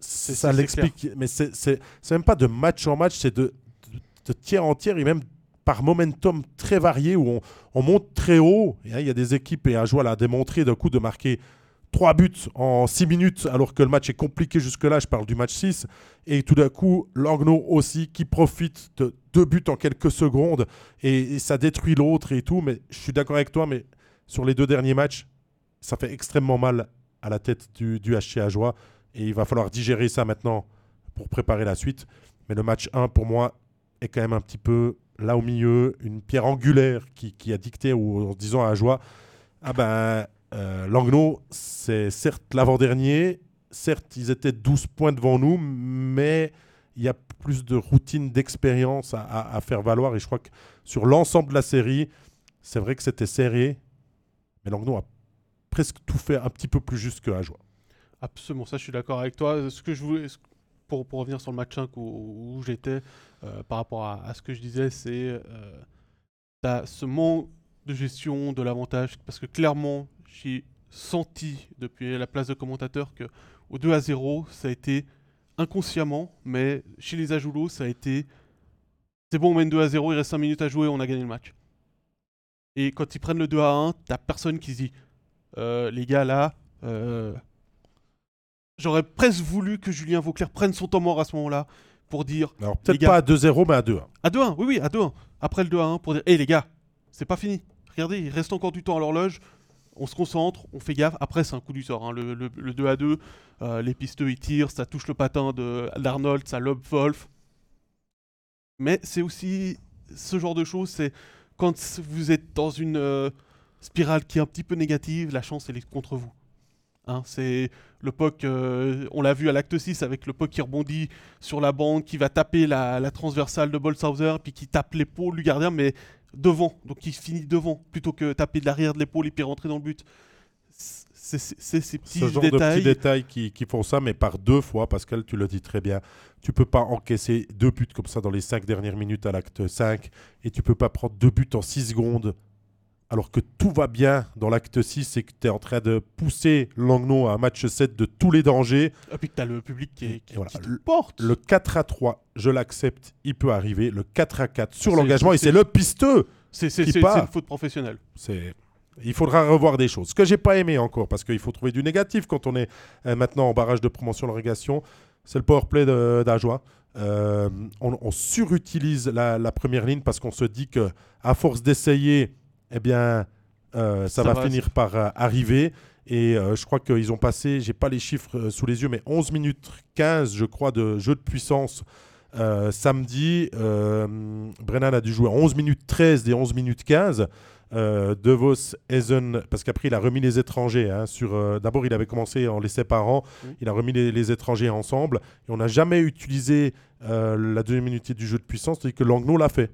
B: Ça l'explique. Mais c'est même pas de match en match, c'est de, de, de tiers en tiers et même par momentum très varié où on, on monte très haut. Hein, Il y a des équipes, et Ajoie l'a démontré d'un coup, de marquer trois buts en six minutes alors que le match est compliqué jusque-là. Je parle du match 6. Et tout d'un coup, Langnau aussi qui profite de deux buts en quelques secondes et, et ça détruit l'autre et tout. Mais je suis d'accord avec toi, mais sur les deux derniers matchs, ça fait extrêmement mal à la tête du, du HC Ajoie. Et il va falloir digérer ça maintenant pour préparer la suite. Mais le match 1, pour moi, est quand même un petit peu là au milieu, une pierre angulaire qui, a dicté ou- en disant à Ajoie Ah ben, euh, c'est certes l'avant-dernier, certes, ils étaient 12 points devant nous, mais il y a plus de routine, d'expérience à faire valoir. Et je crois que sur l'ensemble de la série, c'est vrai que c'était serré, mais Langnau a presque tout fait un petit peu plus juste que Ajoie.
A: Absolument, ça je suis d'accord avec toi. Ce que je voulais, pour, pour revenir sur le match 5 où, j'étais, euh, par rapport à, ce que je disais, c'est euh, ce manque de gestion de l'avantage, parce que clairement, j'ai senti depuis la place de commentateur que au 2 à 0, ça a été inconsciemment, mais chez les Ajoulots, ça a été c'est bon, on mène 2 à 0, il reste 5 minutes à jouer, on a gagné le match. Et quand ils prennent le 2 à 1, t'as personne qui se dit euh, les gars là, euh, J'aurais presque voulu que Julien Vauclair prenne son temps mort à ce moment-là pour dire
B: Alors peut-être pas à 2-0, mais à 2-1.
A: à 2-1, oui, oui, à 2-1. Après le 2-1, pour dire hé les gars, c'est pas fini. Regardez, il reste encore du temps à l'horloge. On se concentre, on fait gaffe. Après, c'est un coup du sort. hein. Le, le- le 2 à 2, euh, les pisteux ils tirent, ça touche le patin d'Arnold, ça lobe Wolf. Mais c'est aussi ce genre de choses, c'est quand vous êtes dans une euh, spirale qui est un petit peu négative, la chance elle est contre vous. Hein, c'est le POC, euh, on l'a vu à l'acte 6 avec le POC qui rebondit sur la bande, qui va taper la, la transversale de Bolshauser, puis qui tape l'épaule du gardien, mais devant. Donc il finit devant, plutôt que taper de l'arrière de l'épaule et puis rentrer dans le but. C'est ces petits
B: Ce genre
A: détails.
B: de petits détails qui, qui font ça, mais par deux fois, Pascal, tu le dis très bien. Tu peux pas encaisser deux buts comme ça dans les cinq dernières minutes à l'acte 5, et tu peux pas prendre deux buts en six secondes, alors que tout va bien dans l'acte 6 et que tu es en train de pousser Langnau à un match 7 de tous les dangers.
A: Et puis que t'as le public qui, est- qui,
B: Et voilà.
A: qui te
B: Le-
A: porte.
B: Le 4 à 3, je l'accepte, il peut arriver. Le 4 à 4 sur l'engagement, et
A: c'est-
B: le pisteux.
A: C'est une faute professionnelle.
B: C'est il faudra revoir des choses. Ce que j'ai pas aimé encore, parce qu'il faut trouver du négatif quand on est euh, maintenant en barrage de promotion relégation, c'est le powerplay d'Ajoie. Euh, on, on surutilise la, la première ligne parce qu'on se dit que à force d'essayer, eh bien, euh, ça,
A: Ça
B: va,
A: va,
B: finir par euh, arriver. Et euh, je crois qu'ils ont passé, j'ai pas les chiffres euh, sous les yeux, mais 11 minutes 15, je crois, de jeu de puissance euh, samedi. Brennan a dû jouer 11 minutes 13 des 11 minutes 15. Euh, De Vos, Ezen, parce qu'après il a remis les étrangers. hein, sur, D'abord il avait commencé en les séparant, il a remis les, les étrangers ensemble. Et on n'a jamais utilisé la deuxième unité du jeu de puissance, tandis que Langnau l'a fait.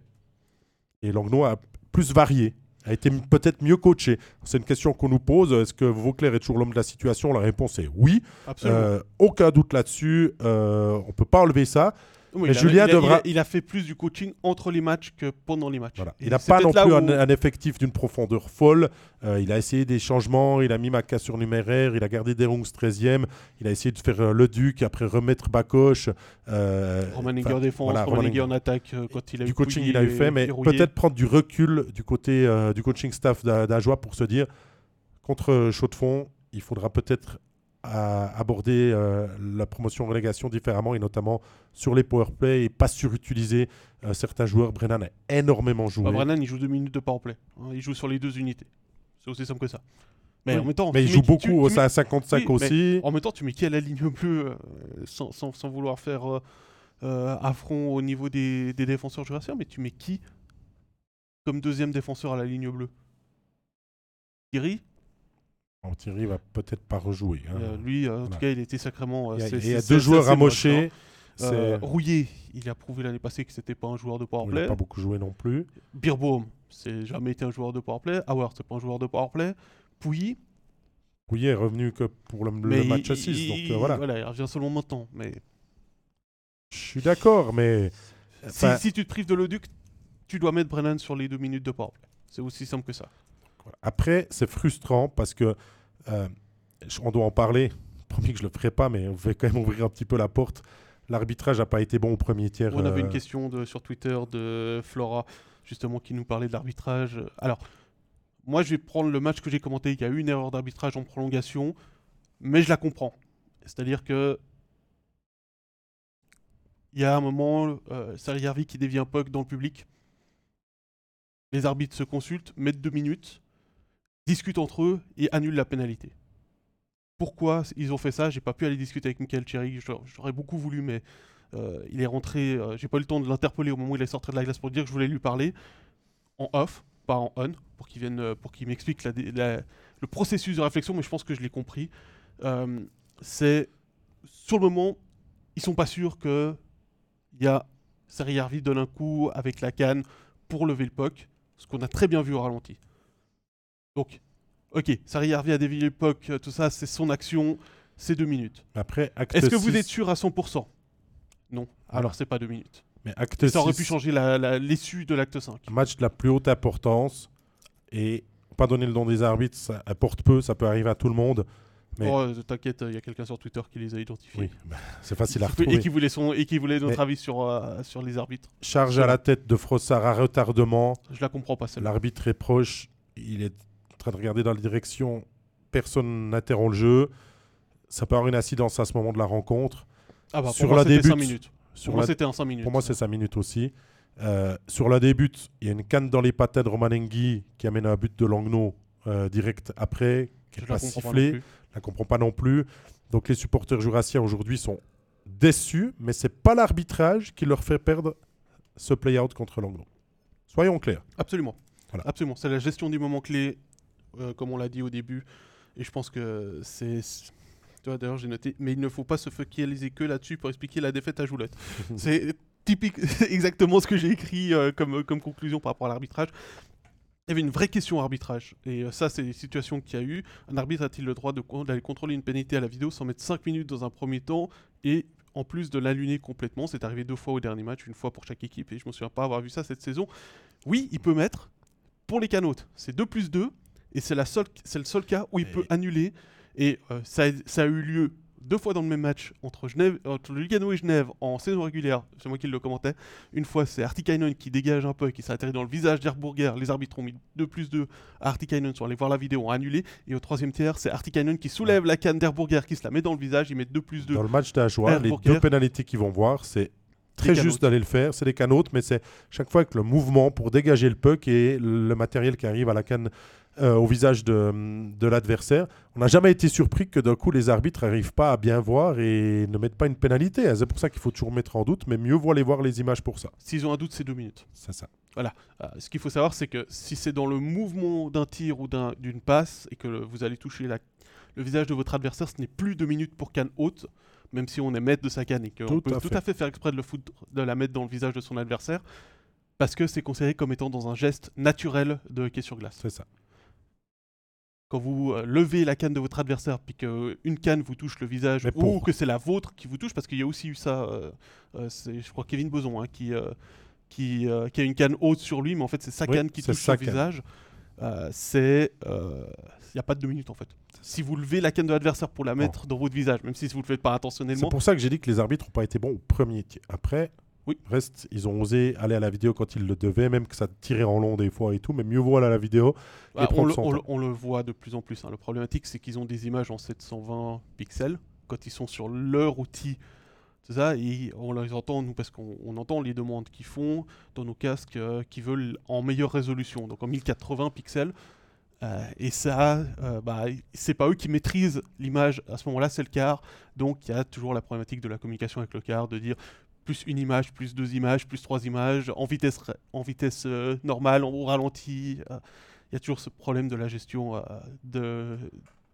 B: Et Langnau a plus varié, a été peut-être mieux coaché. C'est une question qu'on nous pose. Est-ce que Vauclair est toujours l'homme de la situation? La réponse est oui.
A: Absolument.
B: Euh, aucun doute là-dessus. Euh, on peut pas enlever ça.
A: Oui,
B: mais
A: il a-
B: Julien
A: il a,
B: devra-
A: il a- il a fait plus du coaching entre les matchs que pendant les matchs.
B: Voilà. Il n'a pas non plus un, effectif d'une profondeur folle. Euh, il a essayé des changements, il a mis Maca sur numéraire, il a gardé Derungs 13e, il a essayé de faire euh, le Duc, après remettre Bakoche. Euh,
A: défense,
B: voilà,
A: en attaque euh, quand il a
B: du
A: eu
B: coaching il a eu fait, mais peut-être prendre du recul du côté du coaching staff d'A- d'Ajoie pour se dire contre Chaux-de-Fonds, il faudra peut-être euh, aborder euh, la promotion relégation différemment et notamment sur les powerplay et pas surutiliser euh, certains joueurs. Brennan a énormément joué.
A: Bah, Brennan, il joue deux minutes de powerplay. hein, il joue sur les deux unités. C'est aussi simple que ça. Mais
B: Oui.
A: en même temps,
B: mais il joue beaucoup au
A: mets-
B: 55
A: Oui, mais
B: aussi.
A: En même temps, tu mets qui à la ligne bleue euh, sans, sans- sans vouloir faire euh, affront au niveau des, des défenseurs jurassiens, mais tu mets qui comme deuxième défenseur à la ligne bleue? Thierry?
B: Bon, Thierry va peut-être pas rejouer. hein.
A: Euh, Lui, euh, en
B: voilà.
A: tout cas, il était sacrément. euh,
B: il y a, il y deux joueurs mocher.
A: Euh, Rouillet, il a prouvé l'année passée que c'était pas un joueur de
B: il
A: powerplay.
B: n'a pas beaucoup joué non plus.
A: Birbaum, c'est jamais été un joueur de powerplay. Howard, c'est pas un joueur de powerplay. Pouilly,
B: Pouillet est revenu que pour le, match
A: il,
B: à 6.
A: il-
B: Donc euh, voilà.
A: il revient seulement maintenant. Mais
B: Je suis d'accord, mais.
A: si tu te prives de Leduc, tu dois mettre Brennan sur les deux minutes de powerplay. C'est aussi simple que ça.
B: Après, c'est frustrant parce que euh, on doit en parler [LAUGHS] promis que je le ferai pas, mais on va quand même ouvrir un petit peu la porte. L'arbitrage n'a pas été bon au premier tiers.
A: On avait une
B: euh,
A: question de, sur Twitter de Flora, justement, qui nous parlait de l'arbitrage. Alors, moi, je vais prendre le match que j'ai commenté. Il y a eu une erreur d'arbitrage en prolongation, mais je la comprends. C'est-à-dire que il y a un moment, euh, Sarri qui dévie un puck dans le public. Les arbitres se consultent, mettent deux minutes, discutent entre eux et annulent la pénalité. Pourquoi ils ont fait ça? J'ai pas pu aller discuter avec Michael Cherry. J'aurais beaucoup voulu, mais euh, il est rentré. euh, j'ai pas eu le temps de l'interpeller au moment où il est sorti de la glace pour dire que je voulais lui parler en off, pas en on, pour qu'il euh, pour m'explique la le processus de réflexion. Mais je pense que je l'ai compris. C'est sur le moment, ils sont pas sûrs que il y a Harvey donne un coup avec la canne pour lever le puck, ce qu'on a très bien vu au ralenti. Donc, ok, Sarri Harvey a dévié puck, euh, tout ça, c'est son action, c'est deux minutes.
B: Après, acte
A: Est-ce que vous
B: 6,
A: êtes sûr à 100% Non. Alors c'est pas deux minutes.
B: mais acte
A: Ça aurait
B: 6,
A: pu changer l'issue de l'acte 5.
B: match de la plus haute importance et pas donner le don des arbitres, ça apporte peu, ça peut arriver à tout le monde. Mais-
A: Oh, euh, T'inquiète, il y a quelqu'un sur Twitter qui les a identifiés.
B: Oui, bah, c'est facile à [LAUGHS]
A: et,
B: retrouver.
A: qui voulait son, et qui voulait notre
B: Mais-
A: avis sur, euh, sur les arbitres.
B: Charge à la tête de Frossard à retardement.
A: Je la comprends pas celle-là.
B: L'arbitre est proche, il est train de regarder dans la direction, personne n'interrompt le jeu. Ça peut avoir une incidence à ce moment de la rencontre.
A: Ah bah, pour
B: sur
A: moi,
B: la début,
A: 5 minutes.
B: Sur
A: Pour moi, c'était en 5 minutes.
B: Pour moi, c'est 5 minutes aussi. Euh, sur la début, il y a une canne dans les patins de Romanenghi qui amène un but de Langnaud euh, direct après, qui n'est pas
A: pas
B: sifflé.
A: plus.
B: Je la comprends pas non plus. Donc les supporters jurassiens aujourd'hui sont déçus, mais c'est pas l'arbitrage qui leur fait perdre ce play-out contre Langnaud. Soyons clairs.
A: Absolument.
B: Voilà.
A: Absolument. C'est la gestion du moment clé, euh, comme on l'a dit au début. Et je pense que c'est. vois, d'ailleurs, j'ai noté. Mais il ne faut pas se focaliser que là-dessus pour expliquer la défaite à Joulette. [LAUGHS] c'est typique, [LAUGHS] exactement ce que j'ai écrit euh, comme, comme conclusion par rapport à l'arbitrage. Il y avait une vraie question arbitrage. Et euh, ça, c'est des situations qu'il y a eu. Un arbitre a-t-il le droit d'aller contrôler une pénalité à la vidéo sans mettre 5 minutes dans un premier temps et en plus de l'allumer complètement? C'est arrivé deux fois au dernier match, une fois pour chaque équipe. Et je ne me souviens pas avoir vu ça cette saison. Oui, il peut mettre. Pour les canotes, c'est 2 plus 2. Et c'est la seule- c'est le seul cas où il
B: Et-
A: peut annuler. Et euh, ça, a, ça a eu lieu deux fois dans le même match entre, Genève, entre Lugano et Genève en saison régulière. C'est moi qui le commentais. Une fois, c'est Artikainen qui dégage un peu et qui s'est atterri dans le visage d'Herburger. Les arbitres ont mis 2 plus 2 à Artikainen, sont allés voir la vidéo, ont annulé. Et au troisième tiers, c'est Artikainen qui soulève la canne d'Herburger, qui se la met dans le visage. Ils mettent 2 plus 2.
B: Dans le match d'Ajoie, les deux pénalités qu'ils vont voir, c'est très juste d'aller le faire. C'est des canotes, mais c'est chaque fois avec le mouvement pour dégager le puck et le matériel qui arrive à la canne euh, au visage de, de l'adversaire. On n'a jamais été surpris que d'un coup les arbitres n'arrivent pas à bien voir et ne mettent pas une pénalité. C'est pour ça qu'il faut toujours mettre en doute, mais mieux vaut aller voir les images pour ça.
A: S'ils ont un doute, c'est 2 minutes.
B: C'est ça.
A: Euh, ce qu'il faut savoir, c'est que si c'est dans le mouvement d'un tir ou d'un- d'une passe et que le- vous allez toucher la- le visage de votre adversaire, ce n'est plus deux minutes pour canne haute, même si on est maître de sa canne et qu'on peut
B: à
A: tout
B: fait.
A: à fait faire exprès de, le foutre- de la mettre dans le visage de son adversaire, parce que c'est considéré comme étant dans un geste naturel de hockey sur glace.
B: C'est ça.
A: Quand vous euh, levez la canne de votre adversaire, puis qu'une canne vous touche le visage,
B: Mais
A: ou que c'est la vôtre qui vous touche, parce qu'il y a aussi eu ça, euh, euh, c'est, je crois Kevin Boson hein, qui, euh, qui, euh, qui a une canne haute sur lui, mais en fait c'est sa
B: Oui,
A: canne qui
B: c'est
A: touche son
B: canne.
A: visage. Euh, c'est, il n'y a pas de deux minutes en fait. Si vous levez la canne de l'adversaire pour la mettre dans votre visage, même si vous le faites pas
B: C'est
A: intentionnellement,
B: pour ça que j'ai dit que les arbitres n'ont pas été bons au premier tir. Après,
A: Oui.
B: reste, ils ont osé aller à la vidéo quand ils le devaient, même que ça tirait en long des fois et tout, mais mieux vaut aller à la vidéo.
A: Ah, on, le,
B: son
A: on le- on le voit de plus en plus. hein. Le problématique, c'est qu'ils ont des images en 720 pixels quand ils sont sur leur outil. C'est ça, et on les entend, nous, parce qu'on on entend les demandes qu'ils font dans nos casques euh, qui veulent en meilleure résolution, donc en 1080 pixels. Euh, et ça, euh, bah, c'est pas eux qui maîtrisent l'image à ce moment-là, c'est le quart. Donc il y a toujours la problématique de la communication avec le quart, de dire plus une image, plus deux images, plus trois images, en vitesse, en vitesse euh, normale, au ralenti. euh, il y a toujours ce problème de la gestion euh, de,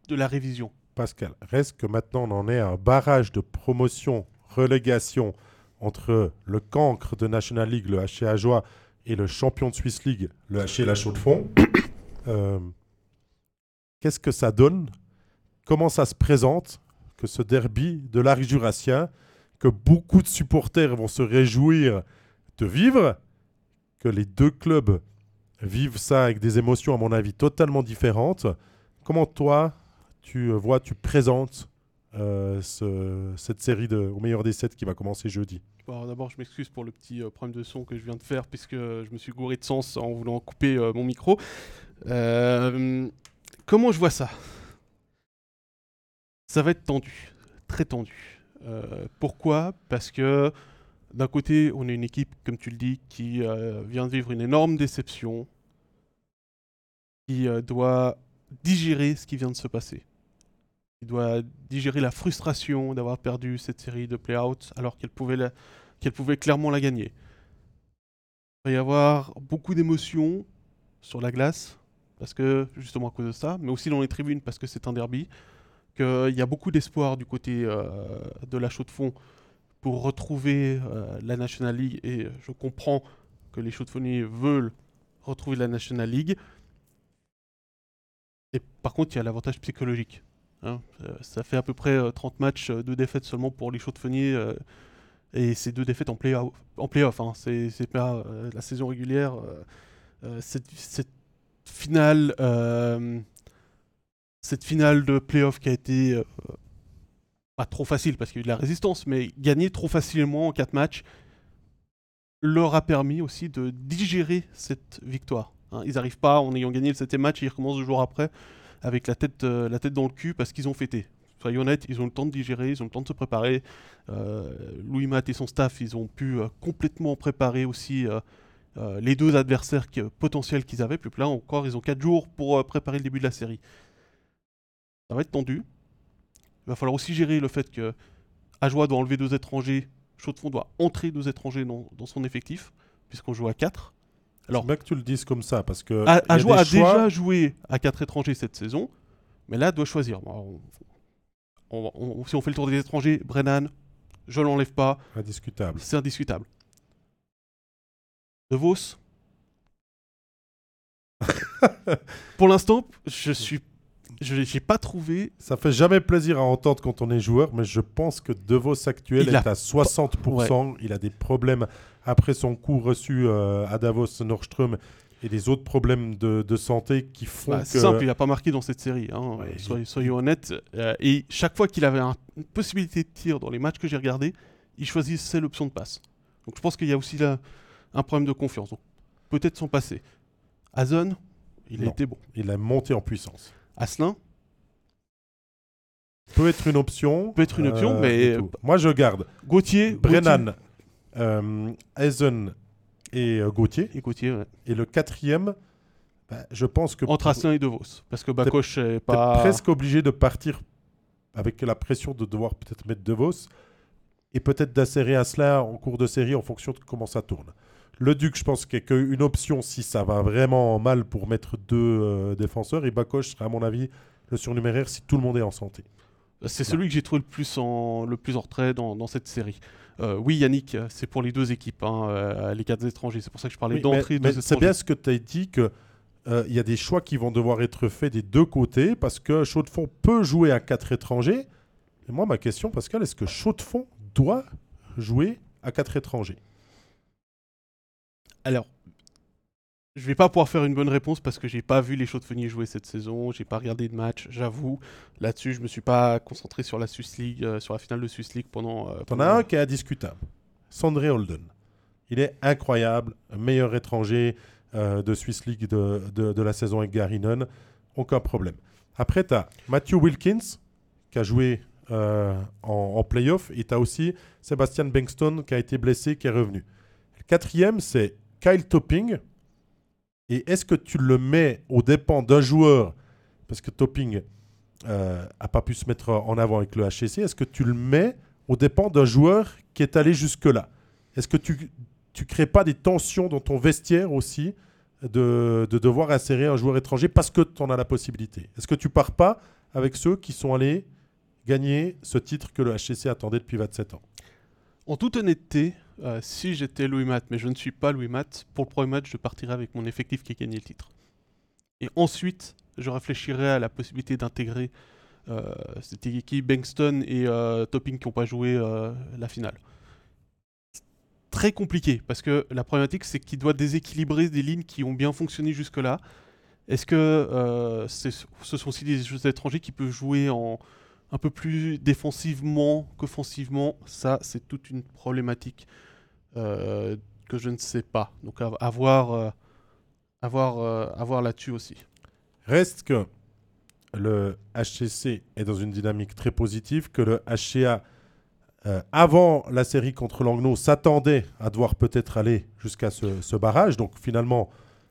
A: de la révision.
B: Pascal, reste que maintenant on en est à un barrage de promotion, relégation entre le cancre de National League, le HC Ajoie, et le champion de Swiss League, le HC La Chaux-de-Fonds. Euh, Qu'est-ce que ça donne? Comment ça se présente que ce derby de l'Arc jurassien, que beaucoup de supporters vont se réjouir de vivre, que les deux clubs vivent ça avec des émotions, à mon avis, totalement différentes. Comment toi, tu vois, tu présentes euh, ce- cette série de, au meilleur des 7 qui va commencer jeudi?
A: D'abord, je m'excuse pour le petit euh, problème de son que je viens de faire, puisque je me suis gouré de sens en voulant couper euh, mon micro. Comment je vois ça? Ça va être tendu, très tendu. Euh, pourquoi? Parce que d'un côté, on est une équipe, comme tu le dis, qui euh, vient de vivre une énorme déception, qui euh, doit digérer ce qui vient de se passer. Il doit digérer la frustration d'avoir perdu cette série de play-out alors qu'elle pouvait, pouvait clairement la gagner. Il va y avoir beaucoup d'émotions sur la glace, parce que justement à cause de ça, mais aussi dans les tribunes parce que c'est un derby, qu'il y a beaucoup d'espoir du côté euh, de la chaux de fond pour retrouver euh, la National League, et je comprends que les chauds de veulent retrouver la National League. Et par contre, il y a l'avantage psychologique. hein. Euh, ça fait à peu près euh, 30 matchs, euh, deux défaites seulement pour les chauds de Fenier, euh, et c'est deux défaites en play-off. Play-off hein. c'est pas euh, la saison régulière. euh, euh, cette, finale, euh, cette finale de play-off qui a été euh, pas trop facile parce qu'il y a eu de la résistance, mais gagner trop facilement en 4 matchs leur a permis aussi de digérer cette victoire. hein. ils n'arrivent pas en ayant gagné le septième match, ils recommencent deux jours après avec la tête, euh, la tête dans le cul parce qu'ils ont fêté. Soyons honnêtes, ils ont le temps de digérer, ils ont le temps de se préparer. Euh, Louis Matt et son staff, ils ont pu complètement préparer aussi les deux adversaires potentiels qu'ils avaient. Puis là encore, ils ont 4 jours pour préparer le début de la série. Ça va être tendu. Il va falloir aussi gérer le fait que Ajoie doit enlever deux étrangers, Chaux-de-Fonds doit entrer deux étrangers dans, dans son effectif, puisqu'on joue à 4. Alors,
B: bien que tu le dises comme ça parce que.
A: A- Ajoie a
B: choix-
A: déjà joué à 4 étrangers cette saison, mais là, doit choisir. Bon, on- on- on- si on fait le tour des étrangers, Brennan, je l'enlève pas,
B: Indiscutable.
A: c'est indiscutable. De Vos [LAUGHS] Pour l'instant, je suis. Je n'ai pas trouvé.
B: Ça fait jamais plaisir à entendre quand on est joueur, mais je pense que De Vos actuel
A: Il
B: est
A: a
B: à 60%. Il a des problèmes après son coup reçu euh, à Davos, Nordström et des autres problèmes de, de santé qui font
A: Bah,
B: que.
A: C'est simple, il n'a pas marqué dans cette série. hein,
B: Ouais,
A: honnêtes. Euh, et chaque fois qu'il avait un- une possibilité de tir dans les matchs que j'ai regardés, il choisissait l'option de passe. Donc je pense qu'il y a aussi là un problème de confiance. Peut-être son passé. Azon, il a
B: Non.
A: été bon.
B: Il a monté en puissance.
A: Aslin,
B: Peut être une option.
A: Peut être une option, mais-
B: et tout. Moi, je garde
A: Gauthier,
B: Brennan, euh, Eisen et euh, Gauthier.
A: Et Gauthier, ouais.
B: Et le quatrième, bah, je pense que
A: entre Asselin et De Vos. Parce que Bakoche est pas.
B: presque obligé de partir avec la pression de devoir peut-être mettre De Vos et peut-être d'acérer Asselin en cours de série en fonction de comment ça tourne. Le Duc, je pense qu'il n'y a qu'une option si ça va vraiment mal pour mettre deux euh, défenseurs. Et Bakoche serait, à mon avis, le surnuméraire si tout le monde est en santé.
A: C'est celui que j'ai trouvé le plus en, le plus en retrait dans, dans cette série. Euh, oui, Yannick, euh, c'est pour les deux équipes, hein, euh, les quatre étrangers. C'est pour ça que je parlais
B: Oui,
A: d'entrée
B: c'est bien ce que tu as dit que euh, il y a des choix qui vont devoir être faits des deux côtés parce que Chaux-de-Fonds peut jouer à quatre étrangers. Et moi, ma question, Pascal, est-ce que Chaux-de-Fonds doit jouer à quatre étrangers?
A: Alors, je vais pas pouvoir faire une bonne réponse parce que j'ai pas vu les Chaudes-Feniers jouer cette saison, j'ai pas regardé de match, j'avoue. Là-dessus, je me suis pas concentré sur la Swiss League, euh, sur la finale de Swiss League pendant. euh,
B: T'en as un qui est indiscutable. Sandré Holden. Il est incroyable, meilleur étranger euh, de Swiss League de, de- de la saison avec Garinen. Aucun problème. Après, tu as Matthew Wilkins, qui a joué euh, en, en playoff. Et tu as aussi Sébastien Bankston, qui a été blessé, qui est revenu. Le quatrième, c'est Kyle Topping. Et est-ce que tu le mets aux dépens d'un joueur? Parce que Topping n'a pas pu se mettre en avant avec le HCC. Est-ce que tu le mets aux dépens d'un joueur qui est allé jusque-là? Est-ce que tu tu crées pas des tensions dans ton vestiaire aussi de, de devoir insérer un joueur étranger parce que tu en as la possibilité? Est-ce que tu pars pas avec ceux qui sont allés gagner ce titre que le HCC attendait depuis 27 ans?
A: En toute honnêteté, euh, si j'étais Louis Matt, mais je ne suis pas Louis Matt, pour le premier match, je partirais avec mon effectif qui a gagné le titre. Et ensuite, je réfléchirais à la possibilité d'intégrer euh, cette équipe Bankston et euh, Topping qui n'ont pas joué la finale. Très compliqué parce que la problématique c'est qu'il doit déséquilibrer des lignes qui ont bien fonctionné jusque-là. Est-ce que ce sont aussi des jeux étrangers qui peuvent jouer en, un peu plus défensivement qu'offensivement, ça c'est toute une problématique euh, que je ne sais pas. Donc à, voir, euh, à voir, euh, à voir là-dessus aussi.
B: Reste que le HCC est dans une dynamique très positive, que le HCA, euh, avant la série contre Langnau, s'attendait à devoir peut-être aller jusqu'à ce barrage. Donc finalement,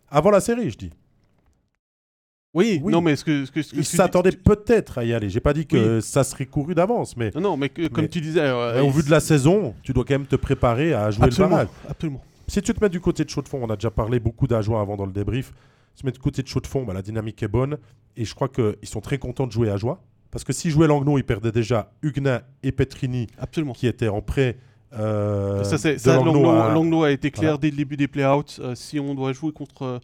B: avant la série, je dis.
A: Oui,
B: Oui.
A: non mais ce que, ce que, ce que
B: Il
A: tu dis-
B: s'attendait peut-être à y aller. J'ai pas dit que ça serait couru d'avance, mais
A: Non, non, mais que- comme tu disais, euh,
B: au
A: il-
B: vu de la saison, tu dois quand même te préparer à jouer
A: absolument,
B: le barrage.
A: absolument.
B: Si tu te mets du côté de Chaux-de-Fonds, on a déjà parlé beaucoup d'Ajoie avant dans le débrief. Si tu te mets du côté de Chaux-de-Fonds, bah, la dynamique est bonne. Et je crois qu'ils sont très contents de jouer à Joie. Parce que s'ils jouaient Langnau, ils perdaient déjà Huguenin et Petrini
A: absolument.
B: qui étaient en prêt. euh,
A: ça, c'est,
B: de Langnau
A: a été clair
B: Voilà.
A: dès le début des play-outs. euh, si on doit jouer contre,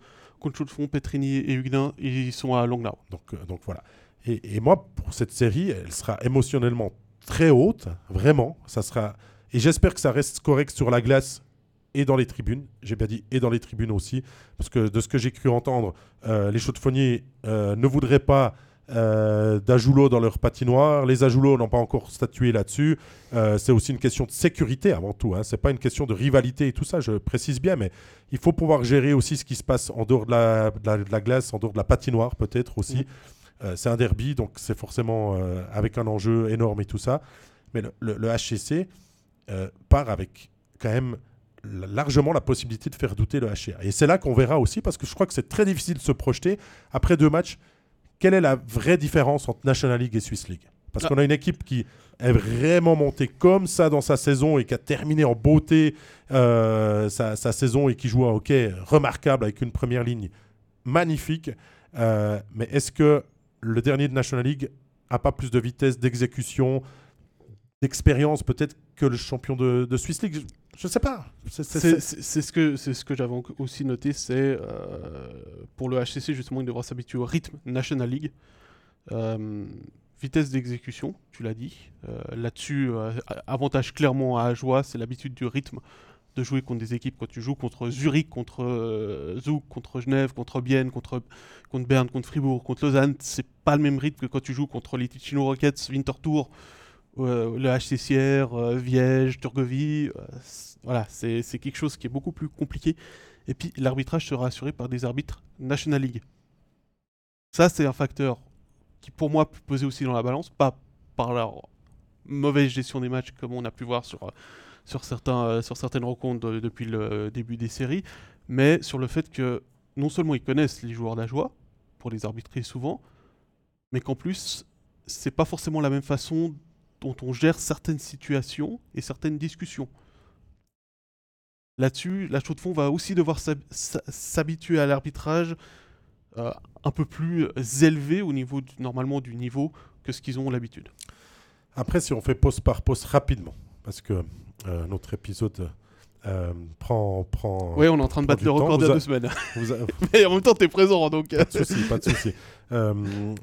A: Chaux-de-Fonds, Petrini et Huguenin, ils sont à Langnau.
B: Donc, euh, donc voilà. Et, moi, pour cette série, elle sera émotionnellement très haute, vraiment. Ça sera. Et j'espère que ça reste correct sur la glace et dans les tribunes. J'ai bien dit et dans les tribunes aussi, parce que de ce que j'ai cru entendre, euh, les chaudefonniers euh, ne voudraient pas euh, d'Ajoulo dans leur patinoire. Les Ajoulo n'ont pas encore statué là-dessus. Euh, c'est aussi une question de sécurité avant tout. Hein. C'est pas une question de rivalité et tout ça. Je précise bien, mais il faut pouvoir gérer aussi ce qui se passe en dehors de la, de la- de la glace, en dehors de la patinoire peut-être aussi.
A: Mhm.
B: Euh, c'est un derby, donc c'est forcément euh, avec un enjeu énorme et tout ça. Mais le, le- le HCC part avec quand même la- largement la possibilité de faire douter le HCA. Et c'est là qu'on verra aussi, parce que je crois que c'est très difficile de se projeter après deux matchs. Quelle est la vraie différence entre National League et Swiss League? Parce qu'on a une équipe qui est vraiment montée comme ça dans sa saison et qui a terminé en beauté euh, sa, sa saison et qui joue un hockey remarquable avec une première ligne magnifique. Euh, mais est-ce que le dernier de National League a pas plus de vitesse, d'exécution, d'expérience peut-être que le champion de, de Swiss League Je ne sais pas. C'est-
A: ce que, c'est ce que j'avais aussi noté, c'est euh, pour le HCC, justement, il devra s'habituer au rythme National League. Euh, vitesse d'exécution, tu l'as dit. Euh, là-dessus, avantage clairement à Ajoie, c'est l'habitude du rythme de jouer contre des équipes. Quand tu joues contre Zurich, contre Zug, contre Genève, contre Bienne, contre, contre Berne, contre Fribourg, contre Lausanne, c'est pas le même rythme que quand tu joues contre les Ticino Rockets, Winterthur, euh, le HCCR, euh, Viège, Turgovie. euh, voilà, c'est quelque chose qui est beaucoup plus compliqué. Et puis l'arbitrage sera assuré par des arbitres National League. Ça, c'est un facteur qui, pour moi, peut peser aussi dans la balance, pas par leur mauvaise gestion des matchs comme on a pu voir sur, sur, certains, euh, sur certaines rencontres de- depuis le début des séries, mais sur le fait que non seulement ils connaissent les joueurs d'Ajoie, pour les arbitrer souvent, mais qu'en plus, c'est pas forcément la même façon dont on gère certaines situations et certaines discussions. Là-dessus, la chaux de fond va aussi devoir s'habituer à l'arbitrage euh, un peu plus élevé au niveau du- normalement du niveau que ce qu'ils ont l'habitude.
B: Après, si on fait poste par poste rapidement, parce que euh, notre épisode euh, prend. prend
A: Oui, on est en train de battre le record
B: Vous
A: de
B: a-
A: deux semaines.
B: vous a- [LAUGHS]
A: Mais en même temps, t'es présent, donc. euh,
B: Pas de souci, pas de souci. Euh,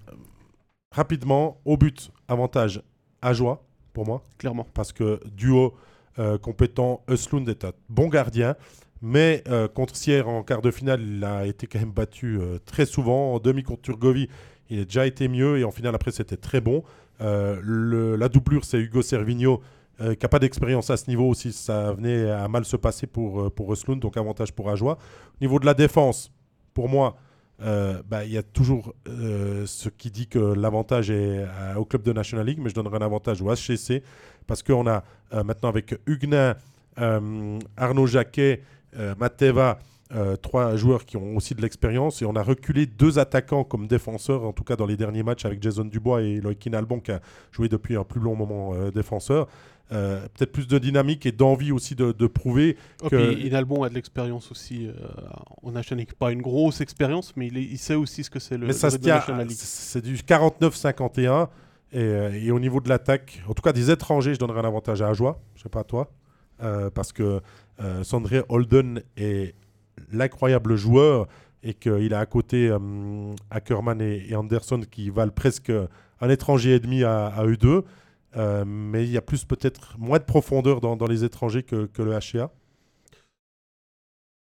B: rapidement, au but, avantage à joie pour moi,
A: Clairement.
B: parce que duo euh, compétent, Östlund est un bon gardien, mais euh, contre Sierre en quart de finale, il a été quand même battu euh, très souvent. En demi contre Turgovie, il a déjà été mieux, et en finale après, c'était très bon. Le- la doublure, c'est Hugo Servigno. qui n'a pas d'expérience à ce niveau aussi, ça venait à mal se passer pour, pour donc avantage pour Ajoie. Au niveau de la défense, pour moi, euh, bah, il y a toujours euh, ce qui dit que l'avantage est euh, au club de National League, mais je donnerai un avantage au HCC parce qu'on a euh, maintenant avec Huguenin, Arnaud Jacquet, Mateva, trois joueurs qui ont aussi de l'expérience et on a reculé deux attaquants comme défenseurs, en tout cas dans les derniers matchs avec Jason Dubois et Loïkin Albon qui a joué depuis un plus long moment défenseur. Euh, Peut-être plus de dynamique et d'envie aussi de, de prouver
A: Oh,
B: que-
A: Inalbon a de l'expérience aussi euh, en National League. Pas une grosse expérience, mais il, est- il sait aussi ce que c'est le,
B: Mais ça
A: le
B: se tient, c'est du 49-51. Et, euh, et au niveau de l'attaque, en tout cas des étrangers, je donnerais un avantage à Ajoie, je sais pas à toi, euh, parce que Sandré Holden est l'incroyable joueur et qu'il a à côté Ackerman et, et Anderson qui valent presque un étranger et demi à, à eux deux. Euh, mais il y a plus peut-être moins de profondeur dans, dans les étrangers que, que le HCA.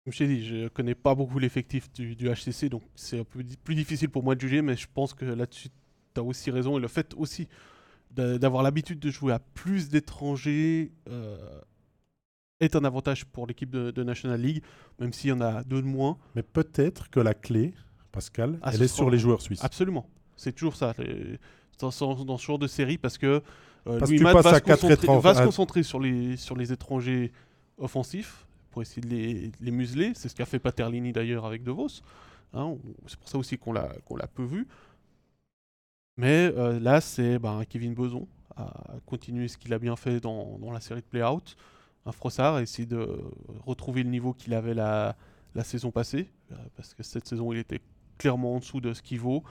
A: Comme je t'ai dit, je connais pas beaucoup l'effectif du, du HCC, donc c'est un peu di- plus difficile pour moi de juger, mais je pense que là-dessus, tu as aussi raison. Et le fait aussi d'avoir l'habitude de jouer à plus d'étrangers est un avantage pour l'équipe de, National League, même s'il y en a deux de moins.
B: Mais peut-être que la clé, Pascal, ah, elle est sur les joueurs suisses.
A: Absolument. C'est toujours ça. Dans, ce genre de série, parce que
B: euh, Louis va, se concentrer,
A: va se concentrer sur les, sur les étrangers offensifs pour essayer de les, les museler. C'est ce qu'a fait Paterlini d'ailleurs avec De Vos. Hein, c'est pour ça aussi qu'on l'a qu'on l'a peu vu. Mais euh, là, c'est ben, Kevin Beson à continuer ce qu'il a bien fait dans, dans la série de Play-Out un Frossard, essayer de retrouver le niveau qu'il avait la, la, saison passée, euh, parce que cette saison il était clairement en dessous de ce qu'il vaut.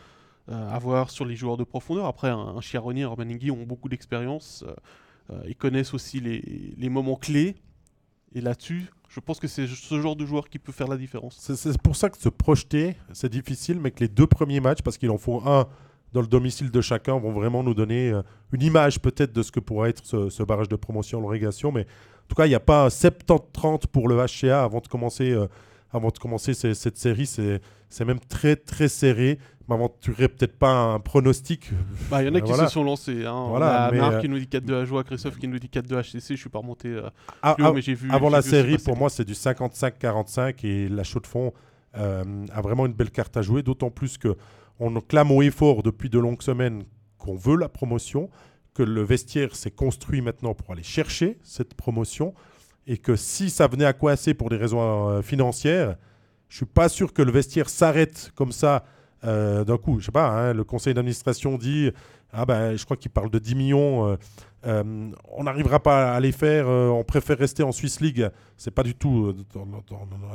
A: Euh, avoir sur les joueurs de profondeur. Après, un, un Chiaroni et un Romaningui ont beaucoup d'expérience. Euh, ils connaissent aussi les, moments clés. Et là-dessus, je pense que c'est ce genre de joueur qui peut faire la différence.
B: C'est pour ça que se projeter, c'est difficile, mais que les deux premiers matchs, parce qu'il en faut un dans le domicile de chacun, vont vraiment nous donner une image peut-être de ce que pourrait être ce, barrage de promotion en relégation. Mais en tout cas, il n'y a pas un 70-30 pour le HCA avant de commencer, euh, avant de commencer cette série. C'est même très très serré. M'aventurerai peut-être pas un pronostic.
A: Bah, il y en a qui se sont lancés. Hein. Voilà, Marc euh, qui nous dit 4-2 à joie, Christophe qui nous dit 4-2 HCC. Je suis pas remonté euh,
B: ah, mais j'ai vu. Avant la série, pour moi, c'est du 55-45 et la chaux de fond a vraiment une belle carte à jouer. D'autant plus que on clame au effort depuis de longues semaines qu'on veut la promotion que le vestiaire s'est construit maintenant pour aller chercher cette promotion et que si ça venait à coincer pour des raisons euh, financières, je suis pas sûr que le vestiaire s'arrête comme ça euh, d'un coup. Je sais pas, hein, le conseil d'administration dit ah ben je crois qu'il parle de 10 millions. Euh, on n'arrivera pas à les faire. on préfère rester en Swiss League. C'est pas du tout dans,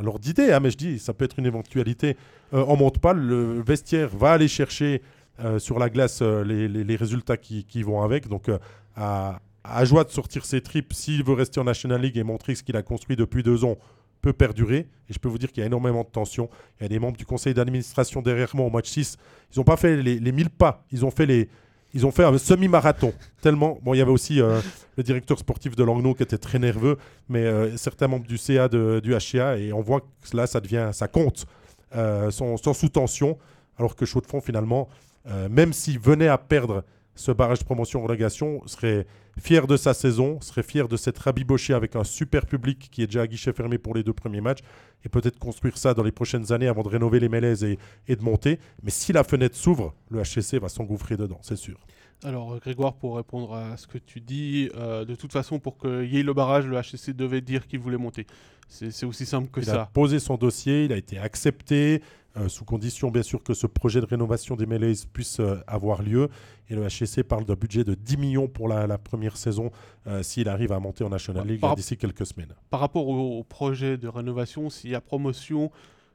B: l'ordre d'idée, hein, mais je dis ça peut être une éventualité. on monte pas. Le vestiaire va aller chercher euh, sur la glace euh, les, résultats qui, vont avec. Donc, euh, à, à, joie de sortir ses tripes, s'il veut rester en National League et montrer ce qu'il a construit depuis deux ans, peut perdurer. Et je peux vous dire qu'il y a énormément de tension. Il y a des membres du conseil d'administration derrière moi au match 6. Ils n'ont pas fait les, les 1000 pas. Ils ont fait les. Ils ont fait un semi-marathon. Tellement. Bon, il y avait aussi le directeur sportif de Langnau qui était très nerveux, mais certains membres du CA du HCA, et on voit que là, ça devient, ça compte, sont, sont, sous tension, alors que Chaud de Fond, finalement, euh, même s'il venait à perdre ce barrage de promotion-relégation, serait fier de sa saison, serait fier de s'être rabiboché avec un super public qui est déjà à guichet fermé pour les deux premiers matchs et peut-être construire ça dans les prochaines années avant de rénover les Mélèzes et, de monter. Mais si la fenêtre s'ouvre, le HCC va s'engouffrer dedans, c'est sûr.
A: Alors Grégoire, pour répondre à ce que tu dis, euh, de toute façon, pour qu'il y ait le barrage, le HCC devait dire qu'il voulait monter. C'est aussi simple que ça.
B: Il a posé son dossier, il a été accepté. Euh, sous condition bien sûr que ce projet de rénovation des mêlées puisse euh, avoir lieu. Et le HCC parle d'un budget de 10 millions pour la, première saison euh, s'il arrive à monter en National League d'ici quelques semaines.
A: Par rapport au, projet de rénovation, s'il y a promotion,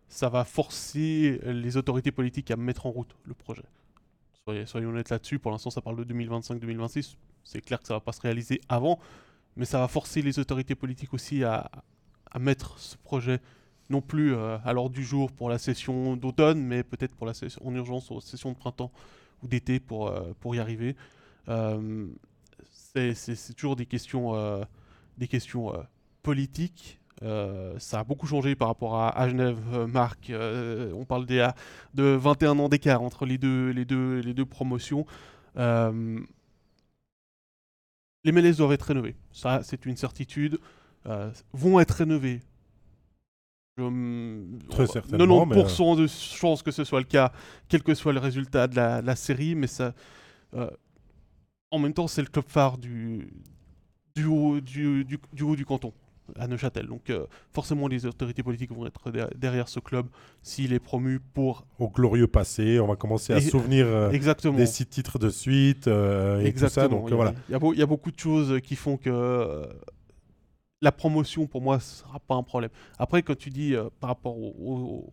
A: ça va forcer les autorités politiques à mettre en route le projet. Soyons, honnêtes là-dessus, pour l'instant ça parle de 2025-2026, c'est clair que ça ne va pas se réaliser avant, mais ça va forcer les autorités politiques aussi à, mettre ce projet non plus euh, à l'ordre du jour pour la session d'automne, mais peut-être pour la session en urgence aux sessions de printemps ou d'été pour, euh, pour y arriver. Euh, c'est toujours des questions, des questions politiques. ça a beaucoup changé par rapport à, Genève, Marc. on parle des, de 21 ans d'écart entre les deux, les, deux, les deux promotions. les MLS doivent être rénovés. Ça, c'est une certitude. Vont être rénovés
B: Très certainement.
A: 90% de chances que ce soit le cas, quel que soit le résultat de la, série, mais ça. Euh, en même temps, c'est le club phare du, du, haut, du, du, haut du canton, à Neuchâtel. Donc, euh, forcément, les autorités politiques vont être derrière ce club s'il est promu pour.
B: Au glorieux passé, on va commencer à se souvenir euh, des six titres de suite et tout ça. Donc,
A: il,
B: voilà.
A: il y, a beaucoup de choses qui font que la promotion, pour moi, ce sera pas un problème. Après, quand tu dis euh, par rapport au,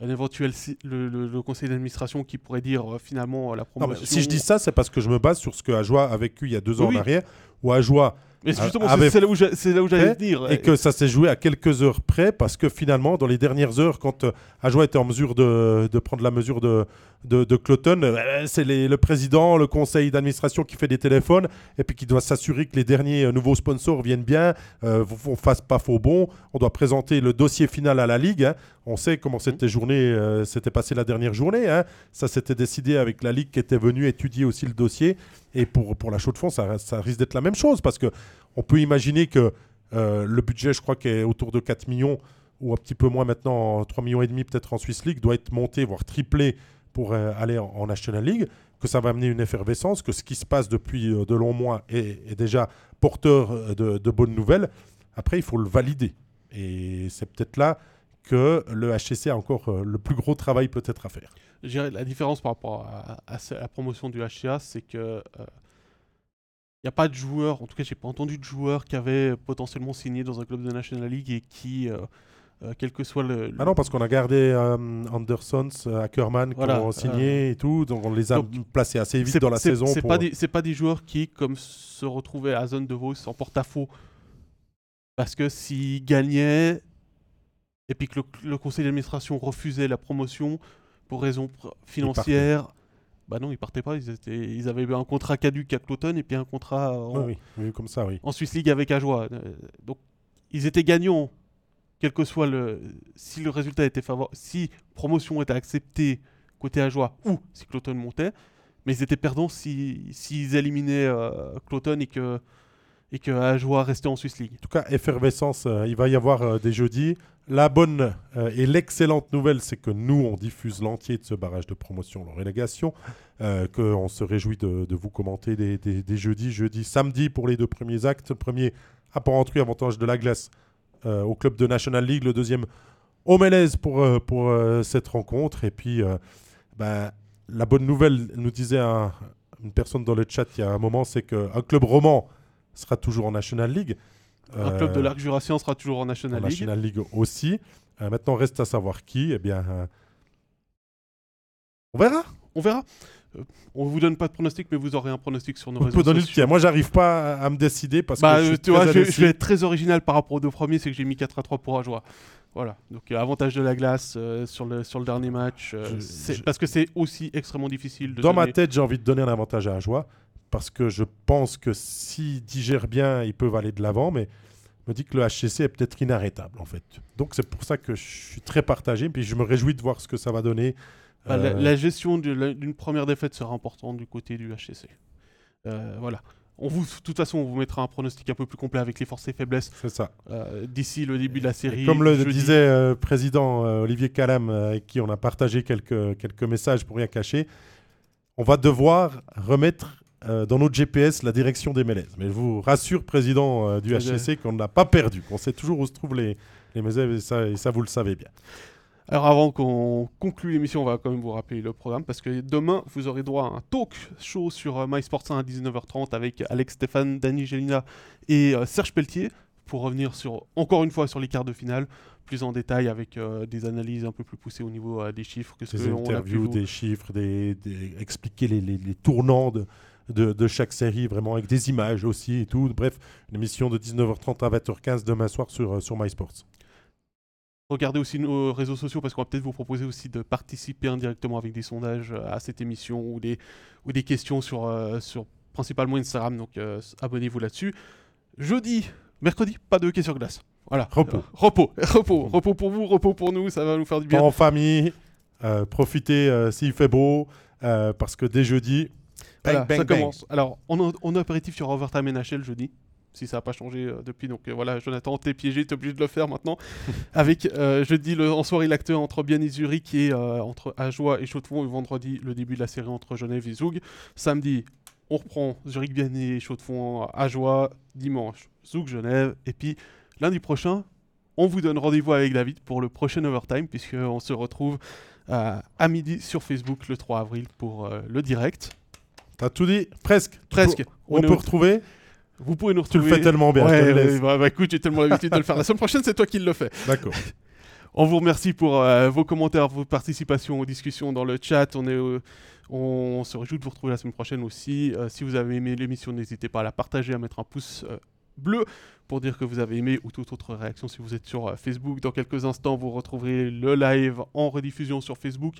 A: à l'éventuel le, conseil d'administration qui pourrait dire euh, finalement la promotion.
B: si je dis ça, c'est parce que je me base sur ce que Ajoie a vécu il y a deux ans en arrière, où Ajoie
A: mais justement, c'est là où j'allais dire.
B: Et que ça s'est joué à quelques heures près, parce que finalement, dans les dernières heures, quand euh, Ajoie était en mesure de, de, prendre la mesure de, de, de Cloton, euh, c'est le président, le conseil d'administration qui fait des téléphones, et puis qui doit s'assurer que les derniers euh, nouveaux sponsors viennent bien, euh, on fasse pas faux bon. On doit présenter le dossier final à la Ligue. Hein. On sait comment mmh. cette journée s'était passée la dernière journée. Hein. Ça s'était décidé avec la Ligue qui était venue étudier aussi le dossier. Et pour, pour la chaux de fond, ça, risque d'être la même chose parce que on peut imaginer que euh, le budget, je crois, qui est autour de 4 millions ou un petit peu moins maintenant, 3 millions et demi peut-être en Swiss League, doit être monté, voire triplé pour euh, aller en, National League, que ça va amener une effervescence, que ce qui se passe depuis euh, de longs mois est, déjà porteur de, bonnes nouvelles. Après, il faut le valider. Et c'est peut-être là que le HCC a encore le plus gros travail peut-être à faire.
A: La différence par rapport à, la promotion du HCA, c'est que il n'y a pas de joueur, en tout cas, j'ai pas entendu de joueur qui avait potentiellement signé dans un club de National League et qui, euh, euh, quel que soit le.
B: Ah non, parce qu'on a gardé euh, Andersons, Ackerman qui ont signé et tout, donc on les a placés assez vite dans la saison.
A: C'est pas, des, pas des joueurs qui, comme se retrouvaient à Zone de Vos en porte-à-faux, parce que s'ils gagnaient et puis que le, conseil d'administration refusait la promotion pour raisons financières bah non, ils partaient pas. Ils, étaient, ils avaient eu un contrat caduc à Cloton et puis un contrat en,
B: oui, oui, comme ça, oui.
A: en Swiss League avec Ajoie. Euh, donc, ils étaient gagnants, quel que soit le. Si le résultat était favorable, si promotion était acceptée côté Ajoie ou si Cloton montait, mais ils étaient perdants s'ils si, éliminaient euh, Cloton et que et que Ajoie restait en Swiss League.
B: En tout cas, effervescence, euh, il va y avoir euh, des jeudis. La bonne euh, et l'excellente nouvelle, c'est que nous, on diffuse l'entier de ce barrage de promotion, la relégation, qu'on se réjouit de, vous commenter des, jeudis, jeudi, samedi pour les deux premiers actes. Premier à Porrentruy, avantage de la glace au club de National League. Le deuxième au Mélèze pour, cette rencontre. Et puis, ben, la bonne nouvelle, nous disait une personne dans le chat il y a un moment, c'est qu'un club roman sera toujours en National League.
A: Un club de euh, l'Arc Jurassien sera toujours en National League.
B: National League aussi. Euh, maintenant, reste à savoir qui. Eh bien, euh, on verra.
A: On verra. on vous donne pas de pronostic, mais vous aurez un pronostic sur nos on réseaux
B: peut donner Le tien. Moi, j'arrive pas à, me décider parce
A: bah,
B: que je,
A: tu vois, je, vais être très original par rapport aux deux premiers, c'est que j'ai mis 4 à 3 pour Ajoie. Voilà, donc avantage de la glace sur, le, sur le dernier match, parce que c'est aussi extrêmement difficile. De
B: Dans ma tête, j'ai envie de donner un avantage à Ajoie parce que je pense que s'ils digèrent bien, ils peuvent aller de l'avant, mais je me dis que le HCC est peut-être inarrêtable en fait. Donc c'est pour ça que je suis très partagé, puis je me réjouis de voir ce que ça va donner.
A: Bah, la, euh, gestion d'une première défaite sera importante du côté du HCC. Euh, voilà. On vous, de toute façon, on vous mettra un pronostic un peu plus complet avec les forces et faiblesses.
B: C'est ça.
A: Euh, d'ici le début de la série.
B: comme le disait le président Olivier Calam, avec qui on a partagé quelques, quelques messages pour rien cacher, on va devoir remettre euh, dans notre GPS la direction des Mélèzes. Mais je vous rassure, président euh, du HCC, qu'on n'a pas perdu. On sait toujours où se trouvent les, les Mélèzes et ça, et ça, vous le savez bien.
A: Alors avant qu'on conclue l'émission, on va quand même vous rappeler le programme parce que demain, vous aurez droit à un talk show sur euh, MySports 1 à 19h30 avec Alex Stéphane, Dany Gélina et Serge Pelletier pour revenir sur, encore une fois sur les quarts de finale, plus en détail avec des analyses un peu plus poussées au niveau des chiffres.
B: Que des interviews, des chiffres, des, expliquer les, les, les tournants de, de, chaque série, vraiment avec des images aussi et tout. Bref, une émission de 19h30 à 20h15 demain soir sur, euh, sur MySports.
A: Regardez aussi nos réseaux sociaux parce qu'on va peut-être vous proposer aussi de participer indirectement avec des sondages euh, à cette émission ou des, ou des questions sur, euh, sur principalement Instagram. Donc abonnez-vous là-dessus. Jeudi, mercredi, pas de hockey sur glace. Voilà.
B: Repos.
A: repos. [LAUGHS] repos. Repos pour vous, repos pour nous. Ça va nous faire du bien.
B: En famille. profitez s'il fait beau. parce que dès jeudi,
A: ça commence. Alors, on a, on a apéritif sur Overtime NHL jeudi si ça n'a pas changé euh, depuis. Donc euh, voilà, Jonathan, t'es piégé, t'es obligé de le faire maintenant. [LAUGHS] Avec euh, jeudi le, en soirée l'acteur entre Bien et Zurich et entre Ajoie et Chaux-de-Fonds. Et vendredi, le début de la série entre Genève et Zoug. Samedi, on reprend Zurich, Bien et Chaux-de-Fonds, Ajoie. Dimanche, Zoug, Genève. Et puis lundi prochain, on vous donne rendez-vous avec David pour le prochain Overtime, puisqu'on se retrouve à midi sur Facebook le 3 avril pour le direct.
B: T'as tout dit Presque.
A: Presque.
B: On, peut retrouver
A: Vous pouvez nous retrouver.
B: Tu le fais tellement bien.
A: bah, bah, écoute, j'ai tellement l'habitude de le faire. La semaine prochaine, c'est toi qui le fais.
B: D'accord. [LAUGHS]
A: On vous remercie pour euh, vos commentaires, vos participations aux discussions dans le chat. On, est, euh, on se réjouit de vous retrouver la semaine prochaine aussi. Euh, si vous avez aimé l'émission, n'hésitez pas à la partager, à mettre un pouce bleu pour dire que vous avez aimé ou toute autre réaction si vous êtes sur Facebook. Dans quelques instants, vous retrouverez le live en rediffusion sur Facebook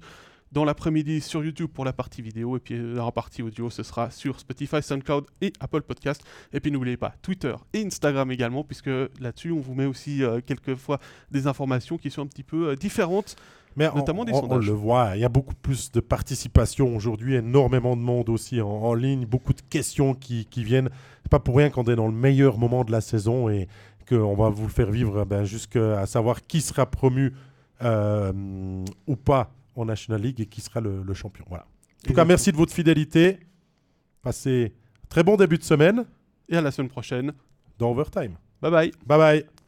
A: dans l'après-midi sur YouTube pour la partie vidéo et puis la partie audio ce sera sur Spotify, SoundCloud et Apple Podcast. Et puis n'oubliez pas Twitter et Instagram également puisque là-dessus on vous met aussi euh, quelquefois des informations qui sont un petit peu euh, différentes
B: Mais
A: Notamment
B: on,
A: des
B: on- on
A: sondages.
B: le voit, il y a beaucoup plus de participation aujourd'hui, énormément de monde aussi en, en ligne, beaucoup de questions qui, qui viennent. C'est pas pour rien qu'on est dans le meilleur moment de la saison et qu'on va vous le faire vivre ben, jusqu'à savoir qui sera promu euh, ou pas en National League et qui sera le, le champion. Voilà. En tout cas, merci de votre fidélité. Passez un très bon début de semaine
A: Et à la semaine prochaine.
B: dans Overtime.
A: Bye bye.
B: Bye bye.